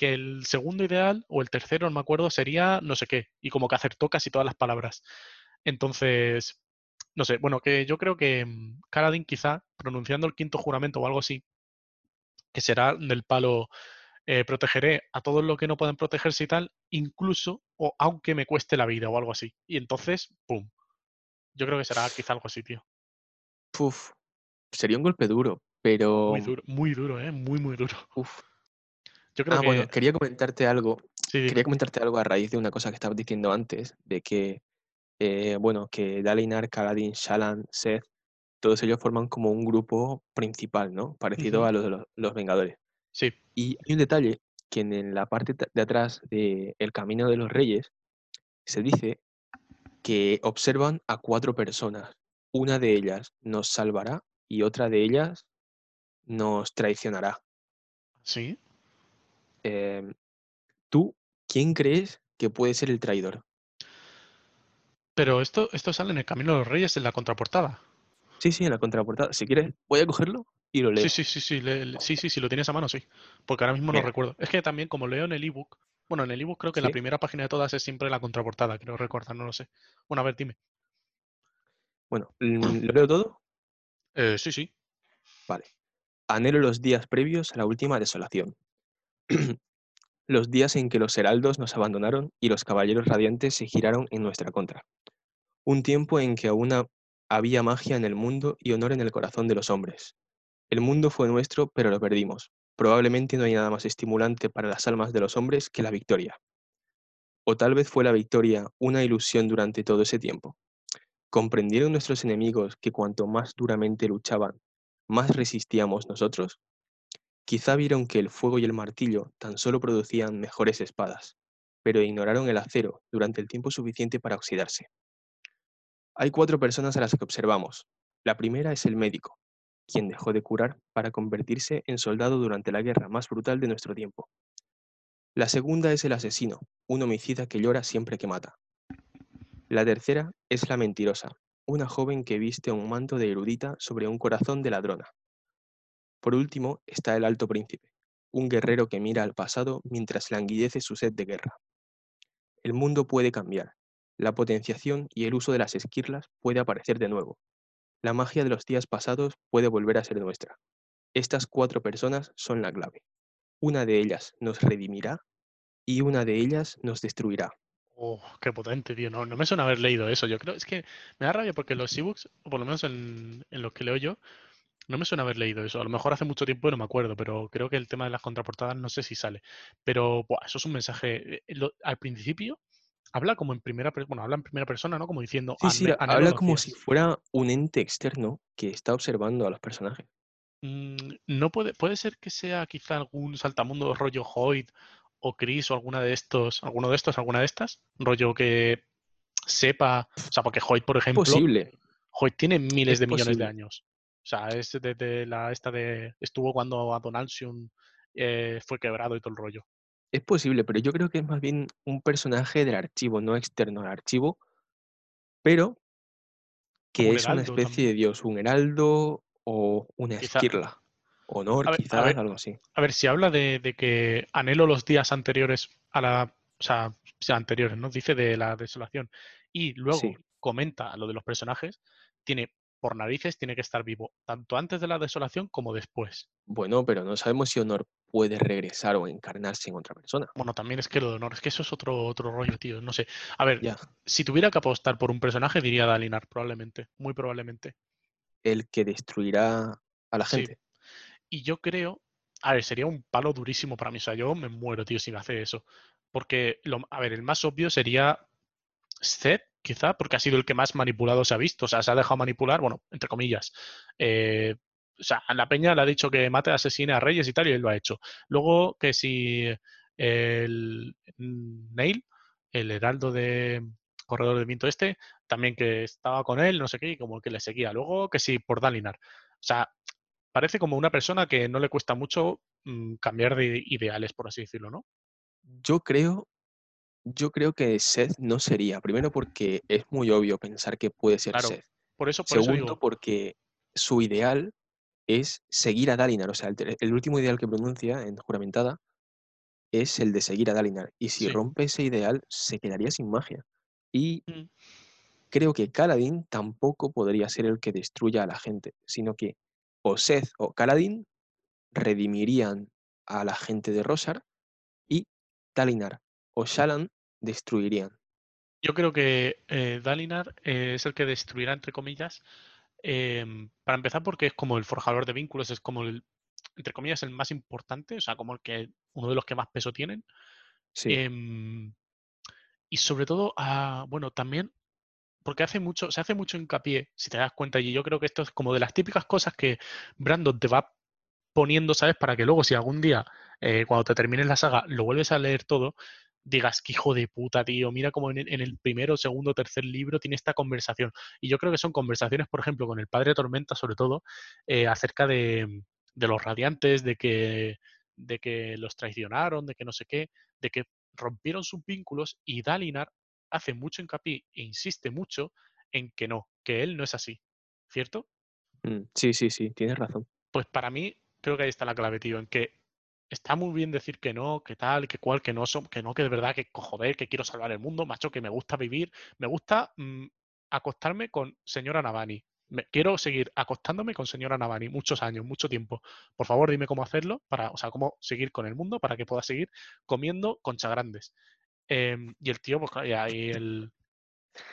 que el segundo ideal o el tercero, no me acuerdo, sería no sé qué, y como que acertó casi todas las palabras. Entonces, no sé, bueno, que yo creo que mm, Kaladin quizá, pronunciando el quinto juramento o algo así, que será del palo, eh, protegeré a todos los que no puedan protegerse y tal, incluso o aunque me cueste la vida o algo así. Y entonces, ¡pum! Yo creo que será quizá algo así, tío. Puf, sería un golpe duro, pero Muy duro, muy duro, ¿eh? Muy, muy duro. uf. Yo creo Ah, bueno, que... quería comentarte algo. Sí. Quería comentarte algo a raíz de una cosa que estabas diciendo antes, de que, eh, bueno, que Dalinar, Kaladin, Shallan, Seth, todos ellos forman como un grupo principal, ¿no? Parecido a los de los, los Vengadores. Sí, Y hay un detalle que en, la parte de atrás de El Camino de los Reyes se dice que observan a cuatro personas. Una de ellas nos salvará y otra de ellas nos traicionará. sí. Em, ¿tú quién crees que puede ser el traidor? Pero esto, esto sale en el Camino de los Reyes en la contraportada. Sí, sí, en la contraportada. Si quieres, voy a cogerlo y lo Sí, leo. sí, sí, sí, le- le- sí, sí, si lo tienes a mano, sí. Porque ahora mismo no recuerdo. Es que también como leo en el ebook, bueno, en el ebook creo que la sí. primera página de todas es siempre la contraportada, creo recordar, no lo sé. Bueno, a ver, dime. Bueno, mm, ¿lo leo todo? Eh, sí, sí. Vale. Anhelo los días previos a la última desolación. Los días en que los heraldos nos abandonaron y los caballeros radiantes se giraron en nuestra contra. Un tiempo en que aún ha- había magia en el mundo y honor en el corazón de los hombres. El mundo fue nuestro, pero lo perdimos. Probablemente no hay nada más estimulante para las almas de los hombres que la victoria. O tal vez fue la victoria una ilusión durante todo ese tiempo. ¿Comprendieron nuestros enemigos que cuanto más duramente luchaban, más resistíamos nosotros? Quizá vieron que el fuego y el martillo tan solo producían mejores espadas, pero ignoraron el acero durante el tiempo suficiente para oxidarse. Hay cuatro personas a las que observamos. La primera es el médico, quien dejó de curar para convertirse en soldado durante la guerra más brutal de nuestro tiempo. La segunda es el asesino, un homicida que llora siempre que mata. La tercera es la mentirosa, una joven que viste un manto de erudita sobre un corazón de ladrona. Por último está el alto príncipe, un guerrero que mira al pasado mientras languidece su sed de guerra. El mundo puede cambiar. La potenciación y el uso de las esquirlas puede aparecer de nuevo. La magia de los días pasados puede volver a ser nuestra. Estas cuatro personas son la clave. Una de ellas nos redimirá y una de ellas nos destruirá. Oh, qué potente, tío. No, no me suena haber leído eso. Yo creo, es que me da rabia porque los ebooks, o por lo menos en, en los que leo yo, no me suena haber leído eso. A lo mejor hace mucho tiempo y no me acuerdo, pero creo que el tema de las contraportadas no sé si sale. Pero buah, eso es un mensaje. eh, lo- al principio, habla como en primera persona, bueno, habla en primera persona, ¿no? Como diciendo, Sí, sí, "Ane- ha- anhelo habla como si fuera un ente externo que está observando a los personajes. Mm, no puede, puede ser que sea quizá algún saltamundo rollo Hoyt o Chris o alguna de estos, alguno de estos, alguna de estas, rollo que sepa, o sea, porque Hoyt, por Es ejemplo, posible, Hoyt tiene miles es de millones de años. O sea, es desde la esta de, estuvo cuando Adonalsium eh, fue quebrado y todo el rollo. Es posible, pero yo creo que es más bien un personaje del archivo, no externo al archivo, pero que un es una especie de dios, un heraldo o una Quizá, esquirla. Honor, a ver, a quizás, ver, algo así. a ver, si habla de, de que anhelo los días anteriores a la, o sea, anteriores, ¿no? Dice de la desolación. Y Sí. luego comenta lo de los personajes, tiene por narices, tiene que estar vivo, tanto antes de la desolación como después. Bueno, pero no sabemos si Honor puede regresar o encarnarse en otra persona. Bueno, también es que lo de honor, es que eso es otro, otro rollo, tío. No sé. A ver, Ya, si tuviera que apostar por un personaje, diría Dalinar, probablemente. Muy probablemente. el que destruirá a la Sí. gente. Y yo creo, a ver, sería un palo durísimo para mí. O sea, yo me muero, tío, si me hace eso. Porque, lo, a ver, el más obvio sería Zed, quizá, porque ha sido el que más manipulado se ha visto. O sea, se ha dejado manipular, bueno, entre comillas. Eh, o sea, la peña le ha dicho que mate, asesine a reyes y tal, y él lo ha hecho. Luego, que si el Neil, el heraldo de corredor de viento este, también que estaba con él, no sé qué, y como que le seguía. Luego, que si por Dalinar. O sea, parece como una persona que no le cuesta mucho mm, cambiar de ideales, por así decirlo, ¿no? Yo creo, yo creo que Seth no sería. Primero porque es muy obvio pensar que puede ser Claro. Seth. Por eso, por eso Segundo digo, porque su ideal es seguir a Dalinar. O sea, el, el último ideal que pronuncia en Juramentada es el de seguir a Dalinar. Y si sí. rompe ese ideal, se quedaría sin magia. Y Mm. creo que Kaladin tampoco podría ser el que destruya a la gente, sino que o Seth o Kaladin redimirían a la gente de Rosar y Dalinar o destruirían. Yo creo que eh, Dalinar eh, es el que destruirá, entre comillas, em, para empezar porque es como el forjador de vínculos, es como el, entre comillas, el más importante, o sea, como el que uno de los que más peso tienen. Sí, Em, y sobre todo, ah, bueno, también porque hace mucho, se hace mucho hincapié, si te das cuenta, y yo creo que esto es como de las típicas cosas que Brandon te va poniendo, ¿sabes? Para que luego, si algún día, eh, cuando te termines la saga, lo vuelves a leer todo, digas, que hijo de puta, tío, mira como en, el- en el primero, segundo, tercer libro tiene esta conversación. Y yo creo que son conversaciones, por ejemplo, con el padre Tormenta, sobre todo, eh, acerca de, de los radiantes, de que, de que los traicionaron, de que no sé qué, de que rompieron sus vínculos y Dalinar hace mucho hincapié e insiste mucho en que no, que él no es así, ¿cierto? mm, sí, sí, sí, tienes razón. Pues para mí, creo que ahí está la clave, tío, en que está muy bien decir que no, que tal, que cual, que no, son, que no, que de verdad, que joder, que quiero salvar el mundo, macho, que me gusta vivir, me gusta mm, acostarme con señora Navani. Me- quiero seguir acostándome con señora Navani muchos años, mucho tiempo. Por favor, dime cómo hacerlo, para, o sea, cómo seguir con el mundo para que pueda seguir comiendo concha grandes. Em, y el tío, pues, y el,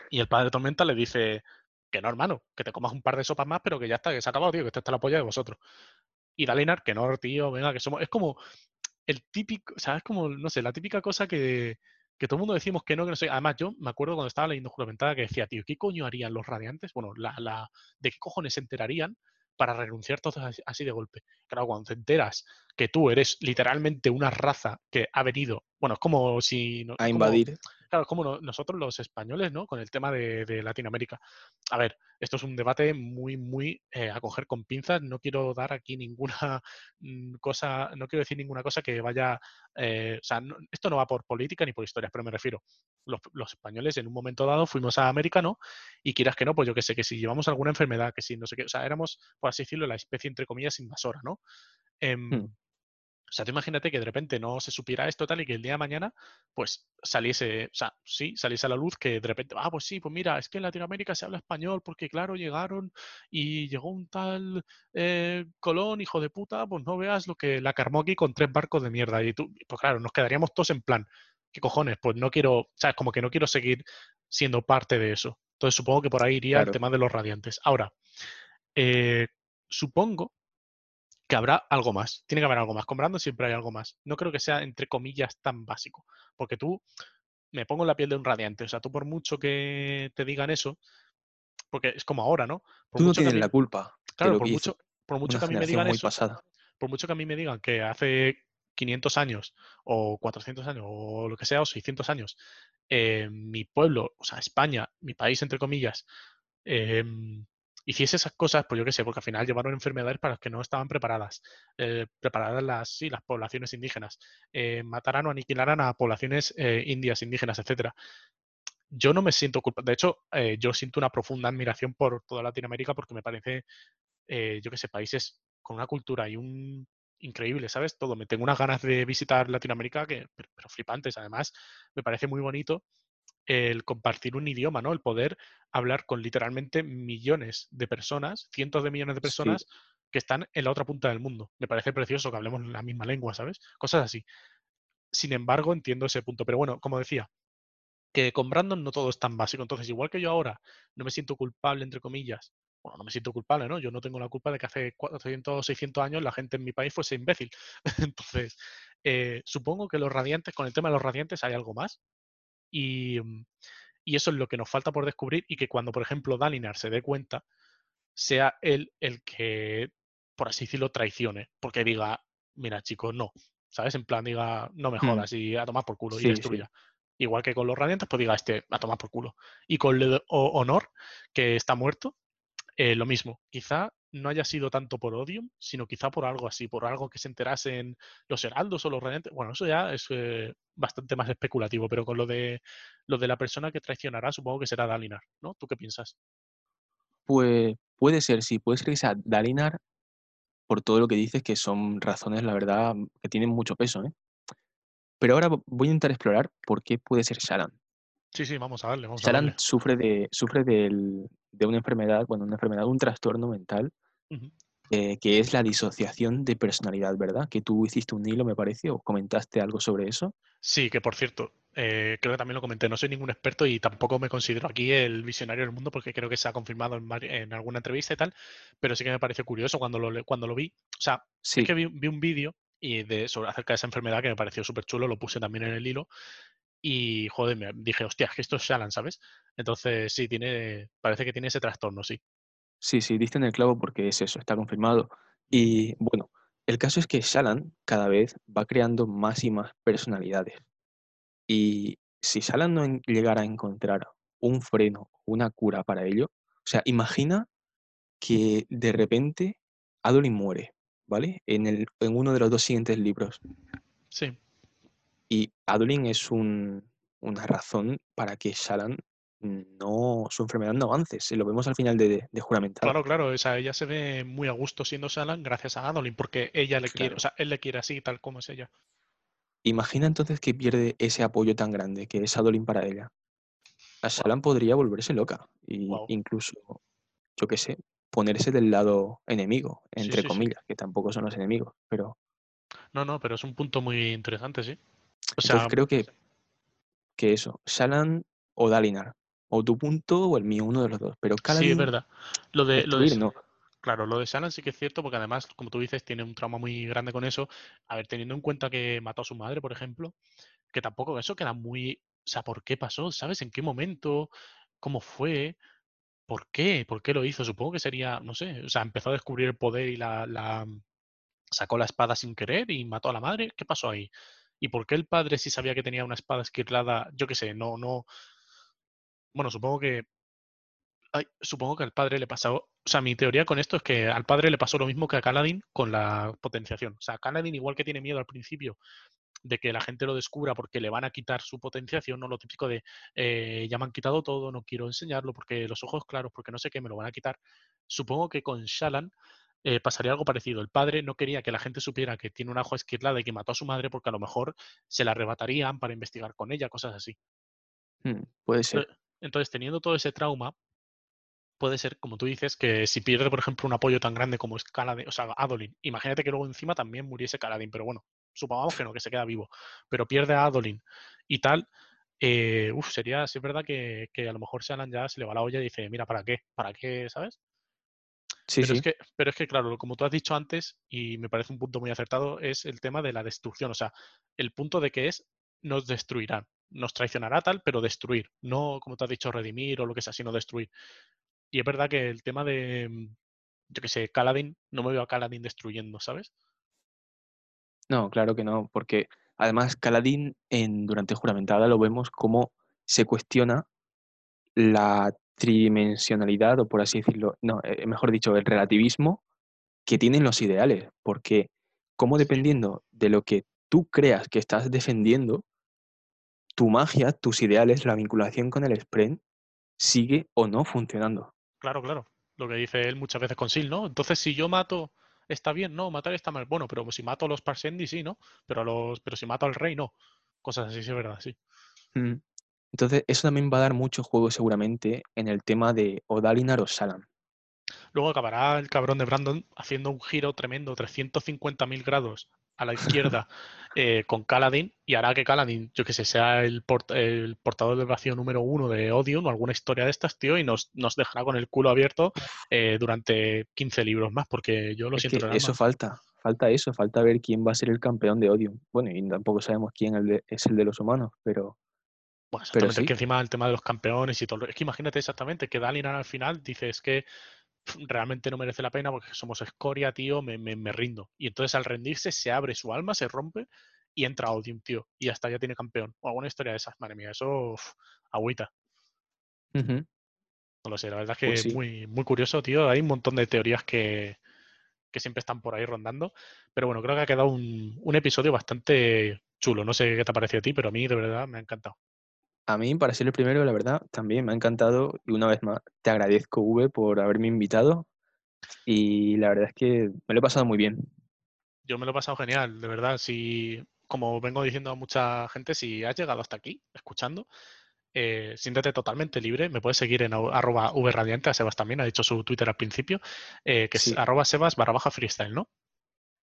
y el padre Tormenta le dice que no, hermano, que te comas un par de sopas más, pero que ya está, que se ha acabado, tío, que esta está la polla de vosotros. Y Dalinar, que no, tío, venga, que somos. Es como el típico, o sea, es como, no sé, la típica cosa que, que todo el mundo decimos que no, que no sé. Además, yo me acuerdo cuando estaba leyendo Juramentada que decía, tío, ¿qué coño harían los radiantes? Bueno, la, la, ¿de qué cojones se enterarían para renunciar todos así, así de golpe? Claro, cuando te enteras que tú eres literalmente una raza que ha venido, bueno, es como si, no- A como, invadir, claro, como no- nosotros los españoles, ¿no? Con el tema de, Latinoamérica. A ver, esto es un debate muy, muy eh, a coger con pinzas. No quiero dar aquí ninguna mm, cosa, no quiero decir ninguna cosa que vaya, eh, o sea, esto no va por política ni por historias, pero me refiero, los, españoles en un momento dado fuimos a América, ¿no? Y quieras que no, pues yo que sé, que si llevamos alguna enfermedad, que si no sé qué, o sea, éramos, por así decirlo, la especie entre comillas invasora, ¿no? Em, mm, o sea, tú imagínate que de repente no se supiera esto tal y que el día de mañana, pues saliese, o sea, sí, saliese a la luz que de repente, ah, pues sí, pues mira, es que en Latinoamérica se habla español porque, claro, llegaron y llegó un tal eh, Colón, hijo de puta, pues no veas lo que la carmó aquí con tres barcos de mierda. Y tú, pues claro, nos quedaríamos todos en plan, ¿qué cojones? Pues no quiero, sabes, como que no quiero seguir siendo parte de eso. Entonces supongo que por ahí iría el tema de los radiantes. Ahora, eh, supongo que habrá algo más. Tiene que haber algo más. Con Brandon siempre hay algo más. No creo que sea, entre comillas, tan básico. Porque tú, me pongo en la piel de un radiante. O sea, tú por mucho que te digan eso, porque es como ahora, ¿no? Por Tú no mucho que a tienes mí- la culpa claro, por que mucho, por mucho que a mí me digan eso, pasada. por mucho que a mí me digan que hace 500 años o 400 años o lo que sea, o 600 años, eh, mi pueblo, o sea, España, mi país, entre comillas, em, hiciese esas cosas, pues yo qué sé, porque al final llevaron enfermedades para las que no estaban preparadas, eh, preparadas las, sí, las poblaciones indígenas, eh, mataran o aniquilaran a poblaciones eh, indias, indígenas, etcétera. Yo no me siento culpable. De hecho, eh, yo siento una profunda admiración por toda Latinoamérica porque me parece eh, yo qué sé, países con una cultura y un increíble, ¿sabes? Todo. Me tengo unas ganas de visitar Latinoamérica que, pero, pero flipantes. Además, me parece muy bonito el compartir un idioma, ¿no? El poder hablar con literalmente millones de personas, cientos de millones de Sí, personas que están en la otra punta del mundo. Me parece precioso que hablemos la misma lengua, ¿sabes? Cosas así. Sin embargo, entiendo ese punto. Pero bueno, como decía, que con Brandon no todo es tan básico. Entonces, igual que yo ahora no me siento culpable, entre comillas, bueno, no me siento culpable, ¿no? Yo no tengo la culpa de que hace 400 o 600 años la gente en mi país fuese imbécil. Entonces, eh, supongo que los radiantes, con el tema de los radiantes hay algo más. Y, mm, y eso es lo que nos falta por descubrir y que cuando, por ejemplo, Dalinar se dé cuenta, sea él el que, por así decirlo, traicione. Porque diga, mira, chicos, no. ¿Sabes? En plan, diga, no me Mm. jodas y a tomar por culo y sí. destruya. Igual que con los radiantes, pues diga, este, a tomar por culo. Y con o- Honor, que está muerto, eh, lo mismo. Quizá no haya sido tanto por Odium, sino quizá por algo así, por algo que se enterasen los heraldos o los radiantes. Bueno, eso ya es eh, bastante más especulativo, pero con lo de lo de la persona que traicionará, supongo que será Dalinar, ¿no? ¿Tú qué piensas? Pues puede ser, sí, puede ser que sea Dalinar por todo lo que dices, que son razones, la verdad, que tienen mucho peso, ¿eh? Pero ahora vo- voy a intentar explorar por qué puede ser Shalan. Sí, sí, vamos a darle, vamos a Shalan darle. sufre de, sufre del- de una enfermedad, bueno, una enfermedad, un trastorno mental, Eh, que es la disociación de personalidad, ¿verdad? Que tú hiciste un hilo, me parece, o comentaste algo sobre eso. Sí, que por cierto, eh, creo que también lo comenté, no soy ningún experto y tampoco me considero aquí el visionario del mundo porque creo que se ha confirmado en, alguna entrevista y tal, pero sí que me pareció curioso cuando lo, cuando lo vi. O sea, Sí, es que vi, vi un vídeo y de, sobre, acerca de esa enfermedad que me pareció súper chulo, lo puse también en el hilo y, joder, me dije, hostia, es que esto es Shalan, ¿sabes? Entonces, sí, tiene, parece que tiene ese trastorno, sí. Sí, sí, diste en el clavo porque es eso, está confirmado. Y bueno, el caso es que Shalan cada vez va creando más y más personalidades. Y si Shalan no llegara a encontrar un freno, una cura para ello, o sea, imagina que de repente Adolin muere, ¿vale? En, el, en uno de los dos siguientes libros. Sí, Y Adolin es un- una razón para que Shalan no, su enfermedad no avance. Se lo vemos al final de, de Juramentada. claro, claro, o sea, ella se ve muy a gusto siendo Shalan gracias a Adolin porque ella le quiere, o sea, él le quiere así, tal como es ella. Imagina entonces que pierde ese apoyo tan grande que es Adolin para ella. A Shalan podría volverse loca Wow. incluso, yo qué sé, ponerse del lado enemigo, entre sí, sí. comillas, que tampoco son los enemigos. Pero No, no, pero es un punto muy interesante, sí. O entonces sea, creo que, que eso, Shalan o Dalinar, o tu punto o el mío, uno de los dos. Pero sí, es verdad. Lo de, lo de, no. claro, lo de Shannon sí que es cierto, porque además, como tú dices, tiene un trauma muy grande con eso. A ver, teniendo en cuenta que mató a su madre, por ejemplo, que tampoco eso queda muy. O sea, ¿por qué pasó? ¿Sabes? ¿En qué momento? ¿Cómo fue? ¿Por qué? ¿Por qué lo hizo? Supongo que sería, no sé, o sea, empezó a descubrir el poder y la, la sacó la espada sin querer y mató a la madre. ¿Qué pasó ahí? ¿Y por qué el padre si sabía que tenía una espada esquirlada? Yo qué sé, no, no. Bueno, supongo que Ay, supongo que al padre le pasó. O sea, mi teoría con esto es que al padre le pasó lo mismo que a Kaladin con la potenciación. O sea, Kaladin, igual que tiene miedo al principio de que la gente lo descubra porque le van a quitar su potenciación, no lo típico de eh, ya me han quitado todo, no quiero enseñarlo porque los ojos claros, porque no sé qué, me lo van a quitar. Supongo que con Shalan eh, pasaría algo parecido. El padre no quería que la gente supiera que tiene una ojo esquirlada y que mató a su madre porque a lo mejor se la arrebatarían para investigar con ella, cosas así. Hmm, puede ser. Entonces, teniendo todo ese trauma, puede ser, como tú dices, que si pierde, por ejemplo, un apoyo tan grande como es Kaladin, o sea, Adolin, imagínate que luego encima también muriese Kaladin, pero bueno, supongamos que no, que se queda vivo, pero pierde a Adolin y tal, eh, uf, sería, sí es verdad que, que a lo mejor Shalan ya se le va la olla y dice, mira, ¿para qué? ¿Para qué? ¿Sabes? Sí, Pero sí. es que, pero es que, claro, como tú has dicho antes, y me parece un punto muy acertado, es el tema de la destrucción, o sea, el punto de que es, nos destruirán. Nos traicionará tal, pero destruir, no como te has dicho, redimir o lo que sea, sino destruir. Y es verdad que el tema de, mm, yo que sé, Kaladin, no me veo a Kaladin destruyendo, ¿sabes? No, claro que no, porque además Kaladin en Durante Juramentada lo vemos como se cuestiona la tridimensionalidad, o por así decirlo, no, eh, mejor dicho, el relativismo que tienen los ideales, porque como dependiendo de lo que tú creas que estás defendiendo, tu magia, tus ideales, la vinculación con el Spren sigue o no funcionando. Claro, claro. Lo que dice él muchas veces con Sil, ¿no? Entonces, si yo mato, está bien, no, matar está mal. Bueno, pero si mato a los Parsendi, sí, ¿no? Pero, a los, pero si mato al rey, no. Cosas así, sí, es verdad, sí. Mm. Entonces, eso también va a dar mucho juego seguramente en el tema de Odalinar o Salam. Luego acabará el cabrón de Brandon haciendo un giro tremendo, 350.000 grados a la izquierda eh, con Kaladin y hará que Kaladin, yo que sé, sea el, el portador del vacío número uno de Odium o alguna historia de estas, tío, y nos, nos dejará con el culo abierto eh, durante 15 libros más, porque yo lo siento. eso falta, falta eso, falta ver quién va a ser el campeón de Odium. Bueno, y tampoco sabemos quién es el de los humanos, pero... Bueno, exactamente, que encima el tema de los campeones y todo. Es que imagínate exactamente que Dalinar al final dice es que realmente no merece la pena porque somos escoria, tío, me, me, rindo. Y entonces al rendirse se abre su alma, se rompe y entra Odium, tío. Y hasta ya tiene campeón. O alguna historia de esas, madre mía, eso agüita. No lo sé, la verdad es que pues es muy, muy curioso, tío. Hay un montón de teorías que, que siempre están por ahí rondando. Pero bueno, creo que ha quedado un, un episodio bastante chulo. No sé qué te ha parecido a ti, pero a mí de verdad me ha encantado. A mí, para ser el primero, la verdad, también me ha encantado y una vez más te agradezco, V, por haberme invitado y la verdad es que me lo he pasado muy bien. Yo me lo he pasado genial, de verdad. Si, como vengo diciendo a mucha gente, si has llegado hasta aquí, escuchando, eh, siéntete totalmente libre. Me puedes seguir en arroba vradiante, a Sebas también, ha dicho su Twitter al principio, eh, que es arroba sebas barra baja freestyle, ¿no?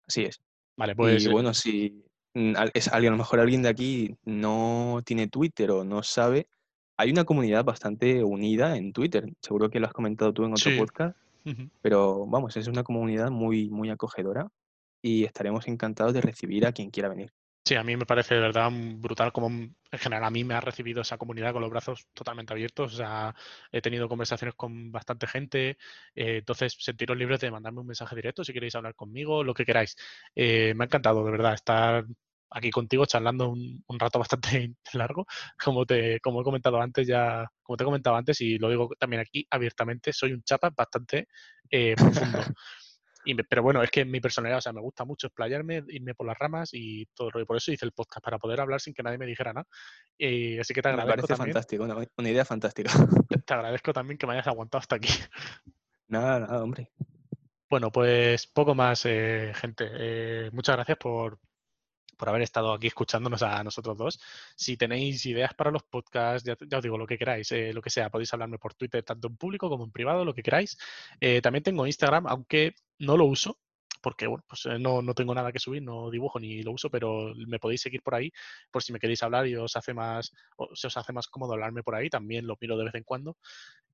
Así es. Vale, pues... Y eh bueno, si, Mm, es, a lo mejor alguien de aquí no tiene Twitter o no sabe, hay una comunidad bastante unida en Twitter. Seguro que lo has comentado tú en otro podcast. Pero vamos, es una comunidad muy, muy acogedora y estaremos encantados de recibir a quien quiera venir. Sí, a mí me parece de verdad brutal como en general a mí me ha recibido esa comunidad con los brazos totalmente abiertos. O sea, he tenido conversaciones con bastante gente. Eh, entonces, sentiros libres de mandarme un mensaje directo si queréis hablar conmigo, lo que queráis. Eh, me ha encantado, de verdad, estar aquí contigo charlando un, rato bastante largo. Como te, como he comentado antes, ya, como te he comentado antes, y lo digo también aquí abiertamente, soy un chapa bastante eh, profundo. pero bueno, es que mi personalidad, o sea, me gusta mucho explayarme, irme por las ramas y todo Y por eso hice el podcast, para poder hablar sin que nadie me dijera nada. Y así que te agradezco. Me parece fantástico, una, idea fantástica. Te agradezco también que me hayas aguantado hasta aquí. Nada, nada, hombre. Bueno, pues poco más, eh, gente. Eh, muchas gracias por, por haber estado aquí escuchándonos a nosotros dos. Si tenéis ideas para los podcasts, ya, os digo, lo que queráis, eh, lo que sea, podéis hablarme por Twitter, tanto en público como en privado, lo que queráis. Eh, también tengo Instagram, aunque no lo uso, porque bueno, pues eh, no, no, tengo nada que subir, no dibujo ni lo uso, pero me podéis seguir por ahí por si me queréis hablar y os hace más, os hace más cómodo hablarme por ahí, también lo miro de vez en cuando.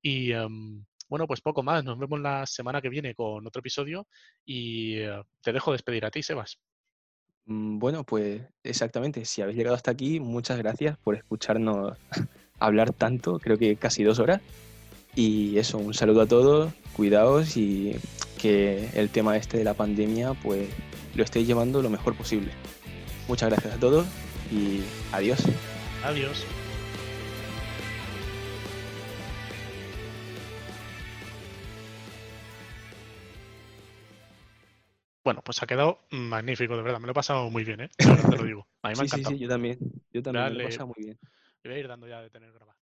Y em, bueno, pues poco más, nos vemos la semana que viene con otro episodio y te dejo despedir a ti, Sebas. Mm, bueno, pues exactamente, si habéis llegado hasta aquí, muchas gracias por escucharnos hablar tanto, creo que casi dos horas. Y eso, un saludo a todos, cuidaos y que el tema este de la pandemia pues lo estéis llevando lo mejor posible. Muchas gracias a todos y adiós. Adiós. Bueno, pues ha quedado magnífico, de verdad. Me lo he pasado muy bien, ¿eh? Te lo digo. A mí me ha encantado. Sí, sí, yo también. Yo también me lo he pasado muy bien. voy a ir dando ya de tener grabado.